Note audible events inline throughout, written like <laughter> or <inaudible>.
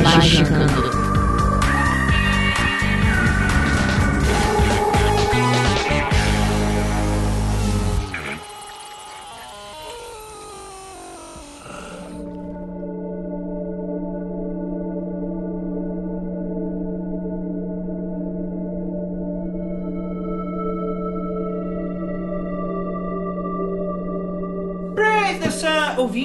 Magicando. Praise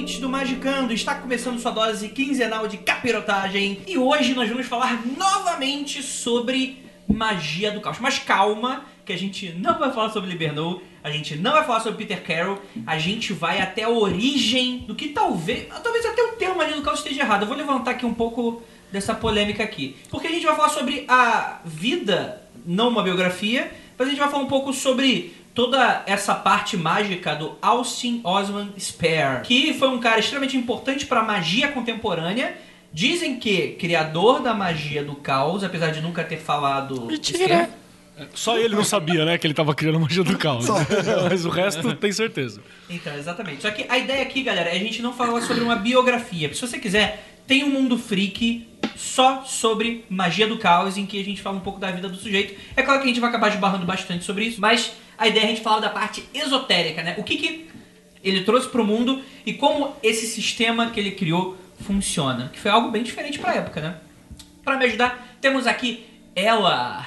ouvintes do Magicando, está começando sua dose quinzenal de capirotagem e hoje nós vamos falar novamente sobre magia do caos. Mas calma, que a gente não vai falar sobre Libernou, a gente não vai falar sobre Peter Carroll, a gente vai até a origem do que talvez, talvez até o termo magia do caos esteja errado. Eu vou levantar aqui um pouco dessa polêmica aqui, porque a gente vai falar sobre a vida, não uma biografia, mas a gente vai falar um pouco sobre toda essa parte mágica do Austin Osman Spare, que foi um cara extremamente importante para a magia contemporânea. Dizem que criador da magia do caos, apesar de nunca ter falado. esquerda. Só ele não sabia, né, que ele tava criando magia do caos. Mas o resto tem certeza. Então, exatamente. Só que a ideia aqui, galera, é a gente não falar sobre uma biografia. Se você quiser, tem um mundo freak só sobre magia do caos, em que a gente fala um pouco da vida do sujeito. É claro que a gente vai acabar esbarrando bastante sobre isso, mas a ideia é a gente falar da parte esotérica, né? O que, que ele trouxe pro mundo e como esse sistema que ele criou funciona. Que foi algo bem diferente pra época, né? Pra me ajudar, temos aqui ela,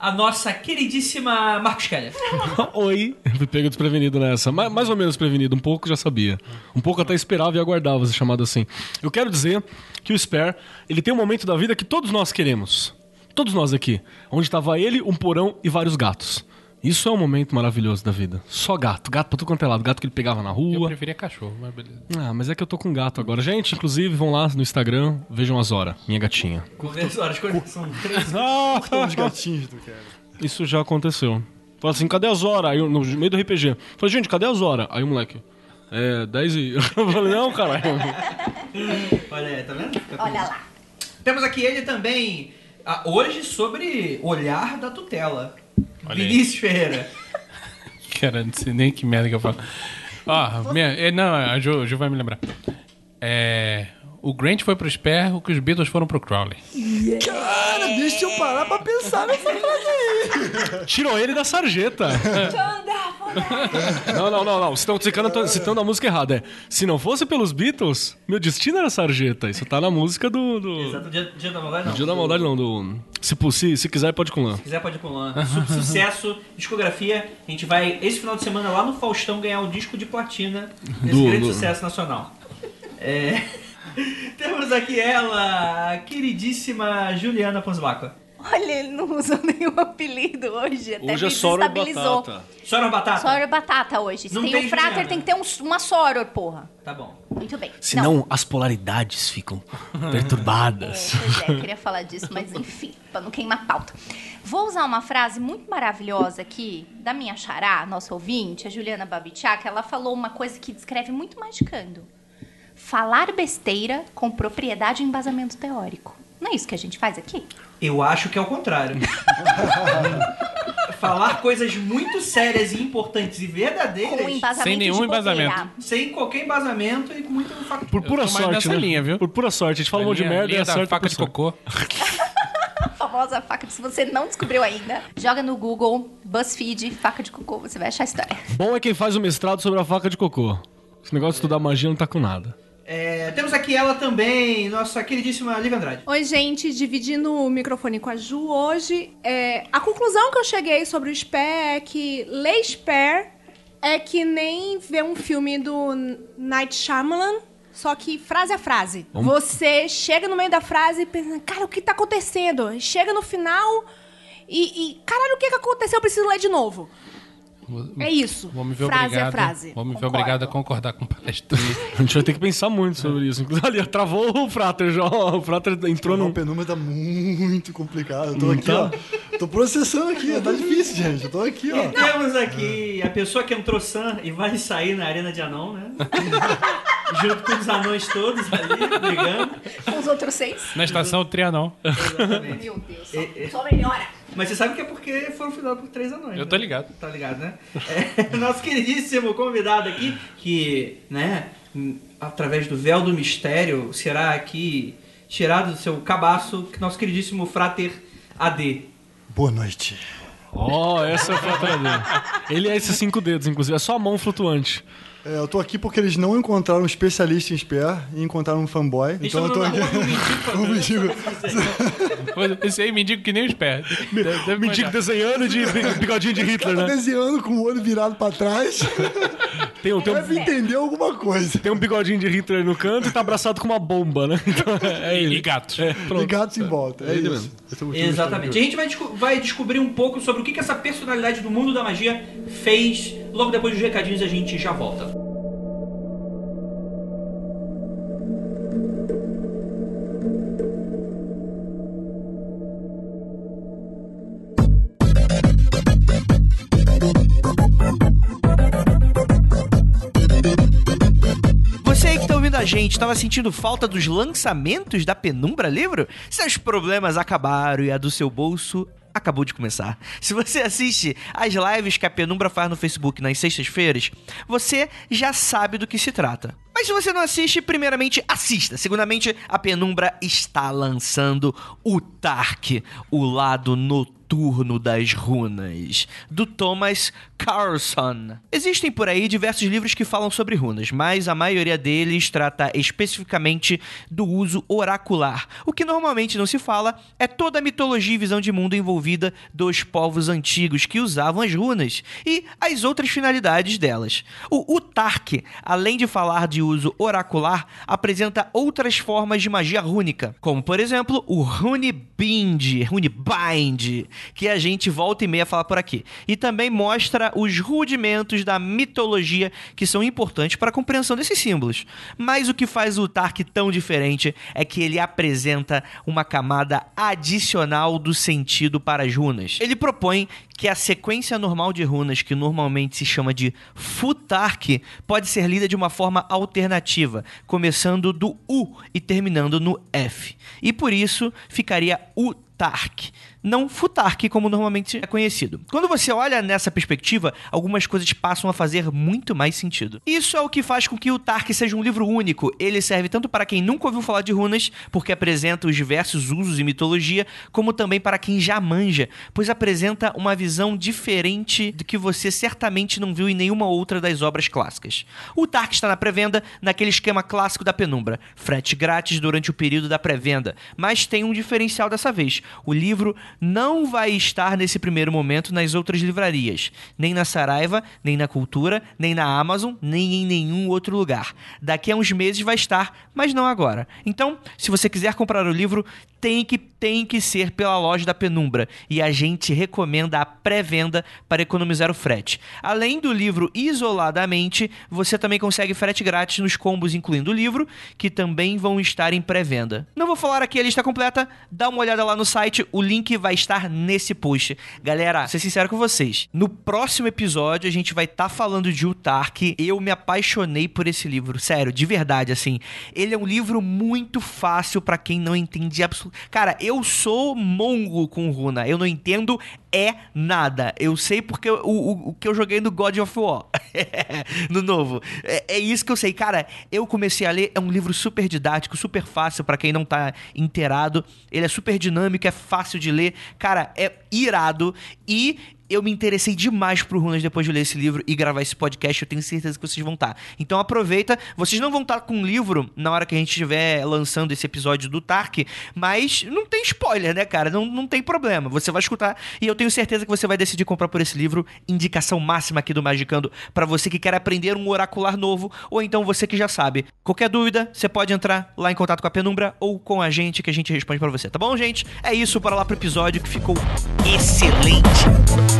a nossa queridíssima Marcos Keller. <laughs> Oi. Fui pego desprevenido nessa. Ma- Mais ou menos prevenido, um pouco já sabia. Um pouco até esperava e aguardava ser chamado assim. Eu quero dizer que o Spare, ele tem um momento da vida que todos nós queremos. Todos nós aqui. Onde estava ele, um porão e vários gatos. Isso é um momento maravilhoso da vida. Só gato. Gato pra tudo quanto é lado. Gato que ele pegava na Eu rua. preferia cachorro, mas beleza. Ah, mas é que eu tô com gato agora. Gente, inclusive, vão lá no Instagram, vejam a Zora, minha gatinha. Conversa, horas, são três <laughs> Os gatinhos do cara. Isso já aconteceu. Fala assim, cadê a Zora? Aí eu, no meio do RPG. Falei, gente, cadê a Zora? Aí o moleque. É, 10 e. <laughs> Eu falei, não, caralho. Olha aí, tá vendo? Olha lá. Temos aqui ele também, hoje, sobre olhar da tutela. Olha aí. Vinícius Ferreira. <laughs> Cara, não sei nem que merda que eu falo. Ó, minha, é, não, a Ju, Ju vai me lembrar. É, o Grant foi pro Spare, o que os Beatles foram pro Crowley. Cara, deixa eu parar pra pensar nessa frase aí. Tirou ele da sarjeta. não, não, não, não. Vocês estão citando, citando a música errada. É, se não fosse pelos Beatles, meu destino era sarjeta. Isso tá na música do. do... Exato, dia, dia da maldade não. Dia da maldade, não. Do. Se, se, se quiser, pode com lã. Se quiser pode com lã. Su- Sucesso, discografia. A gente vai, esse final de semana, lá no Faustão, ganhar o disco de platina desse Do- grande do- sucesso nacional. É... Temos aqui ela, a queridíssima Juliana Ponzbaco. Olha, ele não usou <laughs> nenhum apelido hoje. Até Hoje é me Soro desestabilizou. Batata. Soror Batata? Soror batata hoje. Se Não tem, tem um frater, Juliana. tem que ter um- uma soror, porra. Tá bom. Muito bem. Senão as polaridades ficam perturbadas. É, pois é, queria falar disso, mas enfim, pra não queimar pauta. Vou usar uma frase muito maravilhosa aqui da minha xará, nossa ouvinte, a Juliana Babitiak. Ela falou uma coisa que descreve muito magicando. Falar besteira com propriedade e embasamento teórico. Não é isso que a gente faz aqui? Eu acho que é o contrário. <laughs> Falar coisas muito sérias e importantes e verdadeiras Com embasamento Sem nenhum de embasamento. sem qualquer embasamento e com muito facto. Por pura sorte, nessa né? linha, viu? Por pura sorte. A gente fala um monte de Linha- merda e acerta <laughs> faca de cocô. A famosa faca, se você não descobriu ainda, joga no Google, BuzzFeed, faca de cocô, você vai achar a história. Bom é quem faz o mestrado sobre a faca de cocô. Esse negócio de estudar magia não tá com nada. É, temos aqui ela também, nossa queridíssima Lívia Andrade. Oi, gente, dividindo o microfone com a Ju hoje. É, a conclusão que eu cheguei sobre o Spare é que ler Spare é que nem ver um filme do Night Shyamalan, só que frase a frase. Você chega no meio da frase e pensa, cara, o que tá acontecendo? Chega no final e, e caralho, o que, que aconteceu? Eu preciso ler de novo. É isso. Vou me ver frase obrigado. é frase. Vou me ver Concordo. obrigado a concordar com o palestrinho. <laughs> A gente vai ter que pensar muito sobre isso. Inclusive, ali, travou o Frater já. O Frater entrou O num. penúmero tá muito complicado. Eu tô aqui, tá? ó. Tô processando aqui, tá difícil, gente. Eu tô aqui, E ó. temos aqui a pessoa que entrou Sam e vai sair na arena de anão, né? <laughs> Junto com os anões todos ali, brigando. Com os outros seis. Na estação Trianon. Exatamente. Meu Deus, só, só melhora. Mas você sabe que é porque foram fundados por três anões. Eu né? tô ligado. Tá ligado, né? É, <laughs> nosso queridíssimo convidado aqui, que, né, através do véu do mistério, será aqui tirado do seu cabaço, que nosso queridíssimo Frater AD. Boa noite. Ó, essa é a Frater dele. Ele é esses cinco dedos, inclusive. É só a mão flutuante. É, eu tô aqui porque eles não encontraram um especialista em spear e encontraram um fanboy. Então eu tô aqui. Um mendigo. <laughs> Esse aí me indica que nem os pés. Deve, deve Mendigo manjar. desenhando de bi- <laughs> bigodinho de Hitler, né? desenhando com o olho virado pra trás. <laughs> Tem um, tem, Deve um, entender alguma coisa. tem um bigodinho de Hitler no canto e tá abraçado com uma bomba, né? Então é ele. E gatos. É, E gatos em volta. É, É ele isso. mesmo. É Exatamente. A gente vai, desco- vai descobrir um pouco sobre o que, que essa personalidade do mundo da magia fez. Logo depois dos recadinhos a gente já volta. Você aí que tá gente, tava sentindo falta dos lançamentos da Penumbra Livro? Seus problemas acabaram e a do seu bolso acabou de começar. Se você assiste as lives que a Penumbra faz no Facebook nas sextas-feiras, você já sabe do que se trata. Mas se você não assiste, primeiramente assista. Segundamente, a Penumbra está lançando o Tark, o lado noturno das runas, do Thomas Carlson. Existem por aí diversos livros que falam sobre runas, mas a maioria deles trata especificamente do uso oracular. O que normalmente não se fala é toda a mitologia e visão de mundo envolvida dos povos antigos que usavam as runas e as outras finalidades delas. O Utark, além de falar de uso oracular, apresenta outras formas de magia rúnica, como por exemplo o Runebind, Runebind, que a gente volta e meia fala por aqui. E também mostra os rudimentos da mitologia que são importantes para a compreensão desses símbolos. Mas o que faz o Tark tão diferente é que ele apresenta uma camada adicional do sentido para as runas. Ele propõe que a sequência normal de runas, que normalmente se chama de Futark, pode ser lida de uma forma alternativa, começando do U e terminando no F. E por isso ficaria Utark, não Futark como normalmente é conhecido. Quando você olha nessa perspectiva, algumas coisas passam a fazer muito mais sentido. Isso é o que faz com que o Tark seja um livro único. Ele serve tanto para quem nunca ouviu falar de runas, porque apresenta os diversos usos e mitologia, como também para quem já manja, pois apresenta uma visão diferente do que você certamente não viu em nenhuma outra das obras clássicas. O Tark está na pré-venda naquele esquema clássico da penumbra, frete grátis durante o período da pré-venda, mas tem um diferencial dessa vez. O livro não vai estar nesse primeiro momento nas outras livrarias, nem na Saraiva, nem na Cultura, nem na Amazon, nem em nenhum outro lugar. Daqui a uns meses vai estar, mas não agora. Então, se você quiser comprar o livro, tem que, tem que ser pela loja da Penumbra e a gente recomenda a pré-venda para economizar o frete. Além do livro isoladamente, você também consegue frete grátis nos combos incluindo o livro, que também vão estar em pré-venda. Não vou falar aqui a lista completa, dá uma olhada lá no site, o link vai estar nesse post. Galera, vou ser sincero com vocês, no próximo episódio a gente vai estar falando de Utark. Eu me apaixonei por esse livro, sério, de verdade, assim. Ele é um livro muito fácil para quem não entende absolutamente. Cara, eu sou mongo com runa, eu não entendo é nada. Eu sei porque o, o, que eu joguei no God of War. <laughs> no novo. É, é isso que eu sei. Cara, eu comecei a ler. É um livro super didático, super fácil pra quem não tá inteirado. Ele é super dinâmico, é fácil de ler. Cara, é irado. E eu me interessei demais pro Runas depois de ler esse livro e gravar esse podcast. Eu tenho certeza que vocês vão estar. Então aproveita. Vocês não vão estar com o livro na hora que a gente estiver lançando esse episódio do Tark, mas não tem spoiler, né, cara? Não, não tem problema. Você vai escutar e eu tenho certeza que você vai decidir comprar por esse livro. Indicação máxima aqui do Magicando para você que quer aprender um oracular novo ou então você que já sabe. Qualquer dúvida, você pode entrar lá em contato com a Penumbra ou com a gente que a gente responde para você, tá bom, gente? É isso, para lá pro episódio que ficou excelente.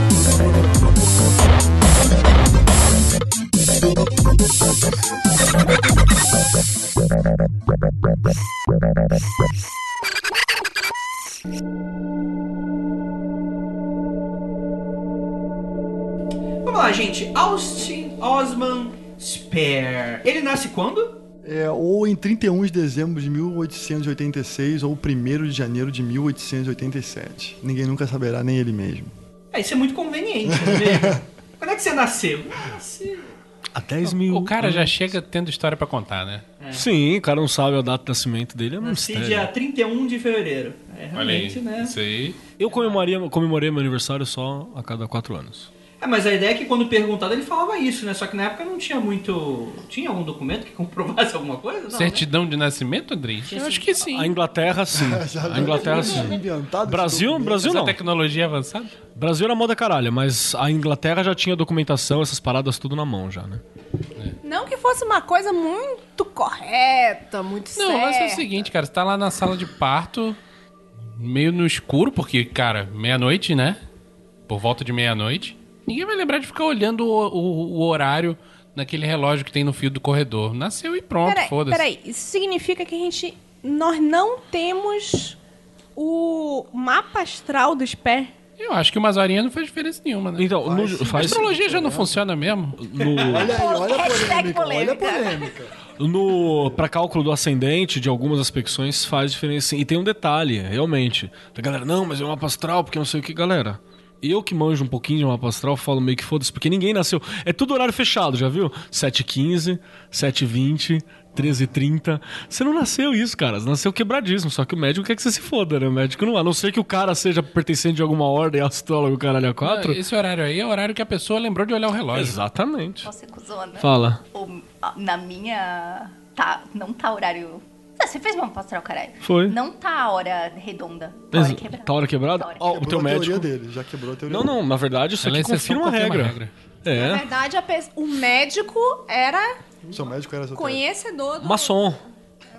Vamos lá, gente. Austin Osman Spare. Ele nasce quando? É, ou em 31 de dezembro de 1886 ou 1 de janeiro de 1887. Ninguém nunca saberá, nem ele mesmo. É, isso é muito conveniente, é mesmo? <laughs> Quando é que você nasceu? Ah, nasci. Há 10 mil. O cara já chega tendo história pra contar, né? Sim, o cara não sabe a data de nascimento dele, é um Nasci mistério. dia 31 de fevereiro. É, Olha aí. realmente, né? Isso aí. Eu comemoraria, comemorei meu aniversário só a cada quatro anos. É, mas a ideia é que quando perguntado ele falava isso, né? Só que na época não tinha muito. Tinha algum documento que <laughs> comprovasse alguma coisa? Não, né? Certidão de nascimento, Andrei? Eu acho que sim. A Inglaterra, sim. <laughs> A Inglaterra, sim. Brasil, Brasil Essa não. tecnologia avançada? Brasil era moda caralho, mas a Inglaterra já tinha documentação, essas paradas tudo na mão já, né? Não que fosse uma coisa muito correta, muito Não, certa. mas é o seguinte, cara, você tá lá na sala de parto, meio no escuro, porque, cara, meia-noite, né? Por volta de meia-noite. Ninguém vai lembrar de ficar olhando o, o- o horário naquele relógio que tem no fio do corredor. Nasceu e pronto, Peraí, foda-se. peraí, isso significa que a gente. Nós não temos o mapa astral do Sper? Eu acho que umas horinhas não faz diferença nenhuma, né? Então, no, A faz, astrologia já não funciona mesmo. no, Olha aí, olha a polêmica, olha a polêmica. no para cálculo do ascendente de algumas aspecções faz diferença. sim. E tem um detalhe, realmente. A galera, não, mas é um mapa astral, porque não sei o que, galera. Eu que manjo um pouquinho de mapa astral, falo meio que foda-se, porque ninguém nasceu. É tudo horário fechado, já viu? 7h15, 7h20, 13h30. Você não nasceu isso, cara. Você nasceu quebradíssimo. Só que o médico quer que você se foda, né? O médico não. A não ser que o cara seja pertencente de alguma ordem, astrólogo, caralho, a quatro. Esse horário aí é o horário que a pessoa lembrou de olhar o relógio. Exatamente. Você cuzona. Fala. O- na minha. Tá, não tá horário. Ah, Você fez uma astral, caralho. Foi. Não tá a hora redonda. Tá a hora quebrada. Tá hora quebrada? Tá a hora Ó, o teu médico. teoria dele, já quebrou a teoria Não, não, na verdade, isso Ela é aqui exceção, confirma a regra. Na É. verdade, a pe- o médico era. Seu médico era conhecedor do. Maçom.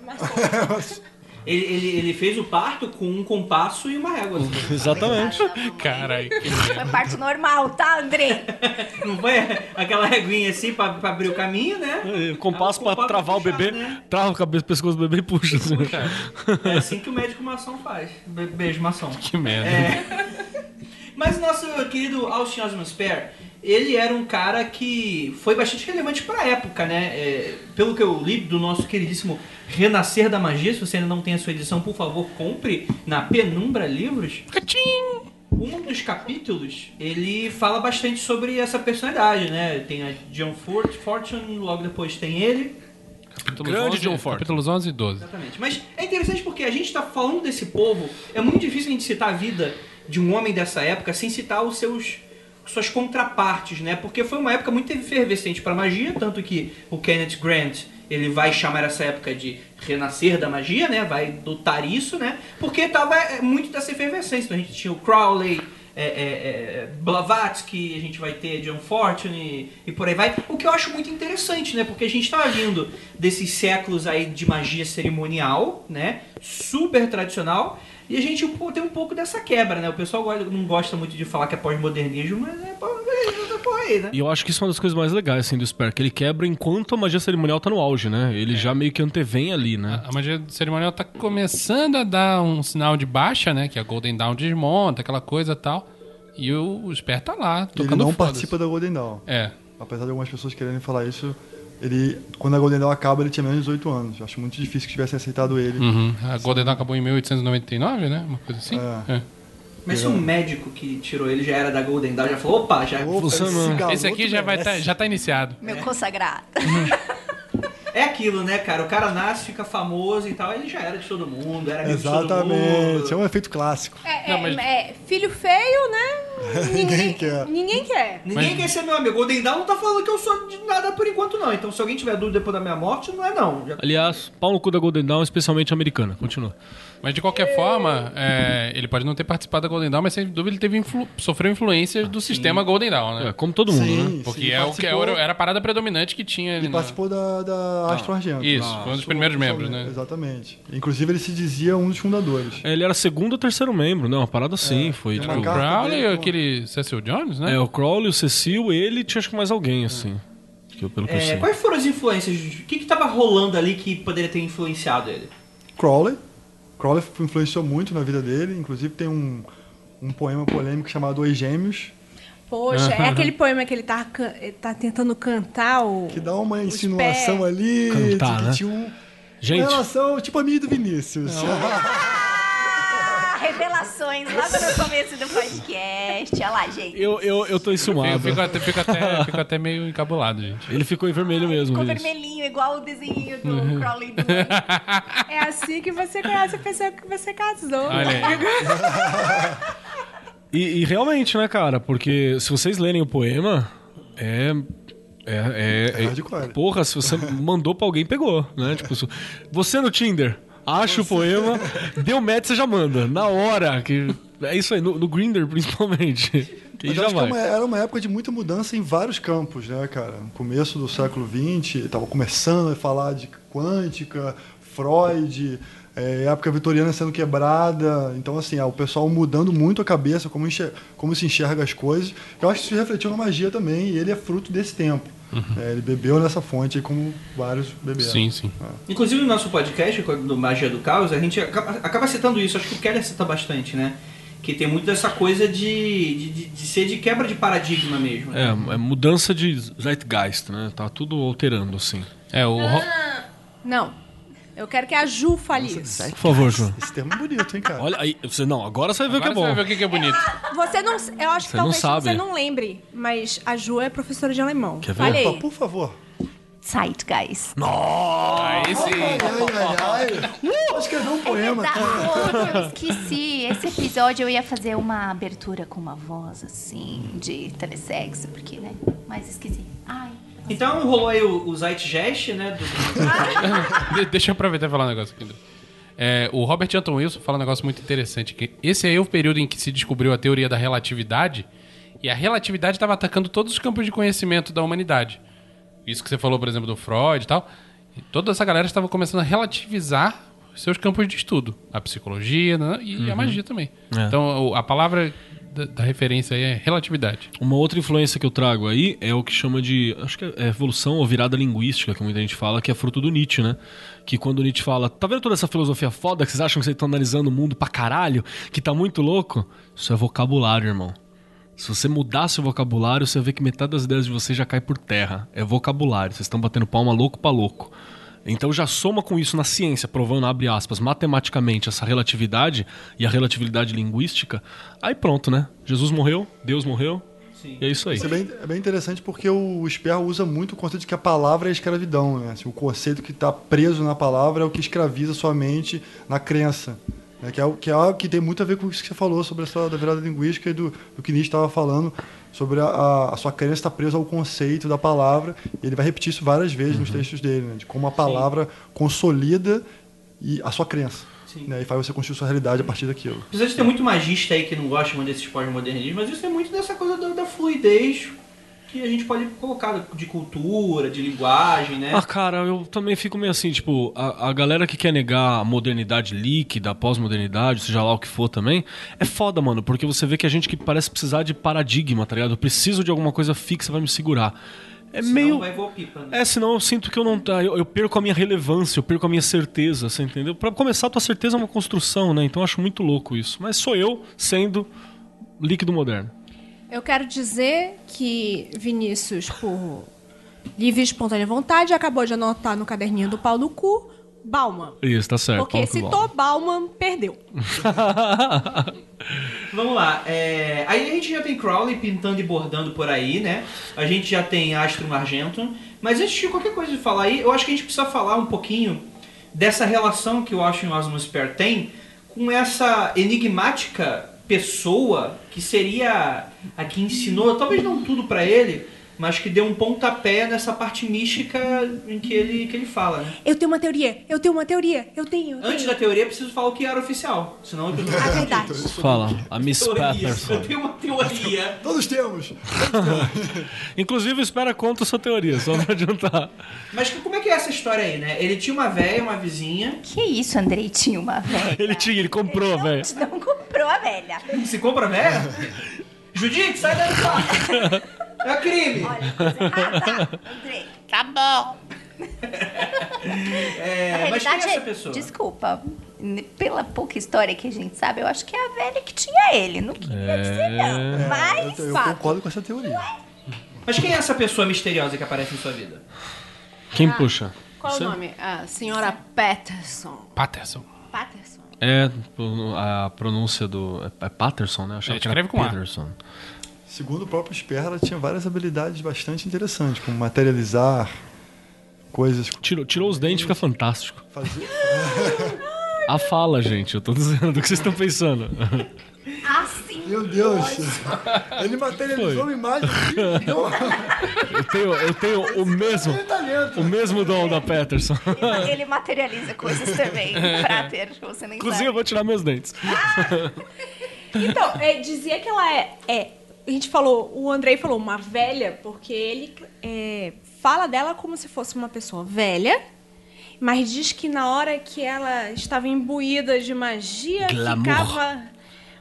<laughs> Ele, ele, ele fez o parto com um compasso e uma régua. assim. <laughs> Exatamente. Caralho, Foi parte normal, tá, André? <laughs> Não foi aquela reguinha assim pra, pra abrir o caminho, né? É, Compasso pra travar o bebê, né? trava o cabeça, pescoço do bebê e puxa. assim. É assim que o médico maçom faz. Be- Beijo, maçom. Que merda. <laughs> Mas o nosso querido Austin Osman Spare, ele era um cara que foi bastante relevante para a época, né? É, pelo que eu li do nosso queridíssimo Renascer da Magia, se você ainda não tem a sua edição, por favor, compre na Penumbra Livros. Catim! Um dos capítulos, ele fala bastante sobre essa personalidade, né? Tem a John Fort, Fortune, logo depois tem ele. Capítulos Grande 11, John Ford. Capítulos 11 e 12. Exatamente. Mas é interessante porque a gente está falando desse povo, é muito difícil a gente citar a vida de um homem dessa época sem citar os seus suas contrapartes, né? Porque foi uma época muito efervescente para magia, tanto que o Kenneth Grant ele vai chamar essa época de renascer da magia, né? Vai dotar isso, né? Porque tava é, muito dessa efervescência. Então a gente tinha o Crowley, é, é, é, Blavatsky, a gente vai ter John Fortune e, por aí vai. O que eu acho muito interessante, né? Porque a gente estava vindo desses séculos aí de magia cerimonial, né? Super tradicional. E a gente pô, tem um pouco dessa quebra, né? O pessoal não gosta muito de falar que é pós-modernismo, mas é pós-modernismo essa porra aí, né? E eu acho que isso é uma das coisas mais legais, assim, do Sper, que ele quebra enquanto a magia cerimonial tá no auge, né? Ele já meio que antevém ali, né? A magia cerimonial tá começando a dar um sinal de baixa, né? Que a Golden Dawn desmonta, aquela coisa e tal. E o, o Sper tá lá, Ele tocando não foda-se. participa da Golden Dawn. É. Apesar de algumas pessoas quererem falar isso, ele, quando a Golden Dawn acaba, ele tinha menos de 18 anos. Eu acho muito difícil que tivessem aceitado ele. Uhum. A Golden Dawn acabou em 1899, né? Uma coisa assim. É. É. Mas se um médico que tirou ele já era da Golden Dawn, já falou, opa, já Opa, Funcionou. garoto Esse aqui já, vai tá, já tá iniciado. Meu consagrado. <laughs> É aquilo, né, cara? O cara nasce, fica famoso e tal, ele já era de todo mundo, era de todo Exatamente. É mundo. um efeito clássico. É, Não, é- mas- é filho feio, né? <laughs> Ninguém quer. Ninguém quer. Ninguém quer ser meu amigo. Golden Dawn não tá falando que eu sou de nada por enquanto, não. Então, se alguém tiver dúvida depois da minha morte, não é não. Já- Aliás, pau no cu da Golden Dawn, especialmente americana. Continua. Mas de qualquer forma, é, ele pode não ter participado da Golden Dawn, mas sem dúvida ele teve influ- sofreu influências do sistema Golden Dawn, né? É, como todo mundo, Sim, né? Porque sim, é o que era, era a parada predominante que tinha ali Ele na- participou da, da Astro Argento. Isso, foi um dos primeiros membros, né? Exatamente. Inclusive, ele se dizia um dos fundadores. É, Ele era segundo ou terceiro membro, né? Uma parada assim, foi tem tipo... O Crowley, dele aquele Cecil Jones, né? É, o Crowley, o Cecil, ele tinha acho que mais alguém, assim. Que eu, pelo que eu É, sei. quais foram as influências? O que que tava rolando ali que poderia ter influenciado ele? Crowley. Crowley influenciou muito na vida dele. Inclusive tem um, um poema polêmico chamado Dois Gêmeos, Poxa, é <laughs> aquele poema que ele tá, ele tá tentando cantar o. que dá uma os insinuação pés. ali Cantar, de que né? tinha um, Gente. uma relação tipo a minha e do Vinícius. <laughs> Revelações lá no começo do podcast. Olha lá, gente. Eu, eu, eu tô Eu enciumado. fico até, fico, até, fico até meio encabulado, gente. Ele ficou em vermelho mesmo, Ficou Vinícius. vermelhinho, igual o desenho do Uhum. Crowley do <laughs> É assim que você conhece a pessoa que você casou. Olha aí. <laughs> E, e realmente, né, cara? Porque se vocês lerem o poema, é. É, é, É hardcore. Porra, se você mandou pra alguém, pegou, né? Tipo, você no Tinder, acha o poema, deu match, você já manda. Na hora. Que, é isso aí, no, no Grindr principalmente. Mas eu já acho vai. é uma- era uma época de muita mudança em vários campos, né, cara? No começo do século XX, estava começando a falar de quântica, Freud, é, época vitoriana sendo quebrada. Então, assim, ah, o pessoal mudando muito a cabeça, como, como se enxerga as coisas. Eu acho que isso refletiu na magia também, e ele é fruto desse tempo. É, ele bebeu nessa fonte, aí como vários beberam. Sim, sim. Inclusive no nosso podcast, do Magia do Caos, a gente acaba, acaba citando isso, acho que o Keller cita bastante, né? Que tem muito dessa coisa de, de, de- de ser de quebra de paradigma mesmo. né? É, é mudança de zeitgeist, né? Tá tudo alterando, assim. É, o. Ro- Não. Eu quero que a Ju fale isso. Por favor, João. Esse termo é bonito, hein, cara? Olha aí, você não, agora você vai ver o que é Agora você vai ver bom. o que que é bonito. Você não. Eu acho que Você não talvez sabe. você não lembre, mas a Ju é professora de alemão. Quer ver? Fale Opa, por favor. Zeitgeist. Aí sim. Ai, ai, ai. Vou escrever um poema. Pô, eu esqueci. Esse episódio eu ia fazer uma abertura com uma voz assim, de telesexo, porque, né? Mas esqueci. Então rolou aí o, o Zeitgeist, né? do- De- <laughs> Deixa eu aproveitar e falar um negócio aqui. É, o Robert Anton Wilson fala um negócio muito interessante. Que esse aí é o período em que se descobriu a teoria da relatividade. E a relatividade estava atacando todos os campos de conhecimento da humanidade. Isso que você falou, por exemplo, do Freud e tal. E toda essa galera estava começando a relativizar seus campos de estudo. A psicologia né, e a magia também. É. Então, a palavra da, referência aí é relatividade. Uma outra influência que eu trago aí é o que chama de. Acho que é evolução ou virada linguística, que muita gente fala, que é fruto do Nietzsche, né? Que quando o Nietzsche fala, tá vendo toda essa filosofia foda que vocês acham que vocês estão analisando o mundo pra caralho, que tá muito louco? Isso é vocabulário, irmão. Se você mudar seu vocabulário, você vê que metade das ideias de vocês já cai por terra. É vocabulário, vocês estão batendo palma louco pra louco. Então já soma com isso na ciência, provando, abre aspas, matematicamente essa relatividade e a relatividade linguística, aí pronto, né? Jesus morreu, Deus morreu, Sim. e é isso aí. Isso é bem, é bem interessante porque o Sperr usa muito o conceito de que a palavra é a escravidão. Né? Assim, o conceito que está preso na palavra é o que escraviza sua mente na crença. Né? Que, é, que é algo que tem muito a ver com isso que você falou sobre a sua, da virada linguística e do, do que Nietzsche estava falando sobre a, a, a sua crença estar presa ao conceito da palavra. E ele vai repetir isso várias vezes nos textos dele, né? de como a palavra consolida e a sua crença. Sim. Né? E faz você construir sua realidade a partir daquilo. Apesar de ter muito magista aí que não gosta muito desses pós-modernismos, mas isso é muito dessa coisa da, da fluidez que a gente pode colocar de cultura, de linguagem, né? Ah, cara, eu também fico meio assim, tipo, a, a galera que quer negar a modernidade líquida, a pós-modernidade, seja lá o que for também, é foda, mano, porque você vê que a gente que parece precisar de paradigma, tá ligado? Eu preciso de alguma coisa fixa pra me segurar. É Senão meio. vai voar pipa, né? É, senão eu sinto que eu não. tá, Eu, eu perco a minha relevância, eu perco a minha certeza, você entendeu? Pra começar, a tua certeza é uma construção, né? Então eu acho muito louco isso. Mas sou eu sendo líquido moderno. Eu quero dizer que Vinícius, por livre e espontânea vontade, acabou de anotar no caderninho do pau no cu Bauman. Isso, tá certo. Porque Paulo citou Bauman, perdeu. <laughs> Vamos lá. é, Aí a gente já tem Crowley pintando e bordando por aí, né? A gente já tem Astro Argento. Mas antes de qualquer coisa de falar aí, eu acho que a gente precisa falar um pouquinho dessa relação que o Austin Osmo Spare tem com essa enigmática pessoa que seria a que ensinou, talvez não tudo pra ele, mas que deu um pontapé nessa parte mística em que ele, que ele fala, né? Eu tenho uma teoria, eu tenho uma teoria, eu tenho. Eu Antes tenho. da teoria, eu preciso falar o que era oficial. Senão eu <laughs> A verdade. <laughs> Fala, a Miss Teoria. Eu Patterson. tenho uma teoria. Todos temos! <laughs> Inclusive, espera conta a sua teoria, só pra adiantar. Mas como é que é essa história aí, né? Ele tinha uma véia, uma vizinha. Que isso, Andrei tinha uma velha. Ele tinha, ele comprou, Não- velho. Não comprou a velha. Se compra véia? Judite, sai quarto. <laughs> É crime. Olha, coisa errada. <laughs> Andrei, tá bom. <laughs> É, mas quem é essa é, pessoa? desculpa, pela pouca história que a gente sabe, eu acho que é a velha que tinha ele. Não queria dizer não, mas Eu, eu concordo com essa teoria. Mas quem é essa pessoa misteriosa que aparece em sua vida? Quem puxa? Qual Você? o nome? A senhora Patterson. Patterson. Patterson. É, a pronúncia do. É Patterson, né? Achava É, que era escreve com A. Segundo o próprio Sperra, ela tinha várias habilidades bastante interessantes, como materializar coisas, Tirou, tirou os dentes, fica fantástico. fazer. A fala, gente, eu tô dizendo <laughs> do que vocês estão pensando. Assim, Meu Deus! Ele materializou Foi. uma imagem. Eu tenho, eu tenho o mesmo. O mesmo dom da Peterson. ele materializa coisas também, <laughs> Frater, você nem Inclusive, eu sabe. vou tirar meus dentes. <laughs> Então, é, dizia que ela é, é. A gente falou, o Andrei falou uma velha, porque ele é, fala dela como se fosse uma pessoa velha, mas diz que na hora que ela estava imbuída de magia, Glamour. ficava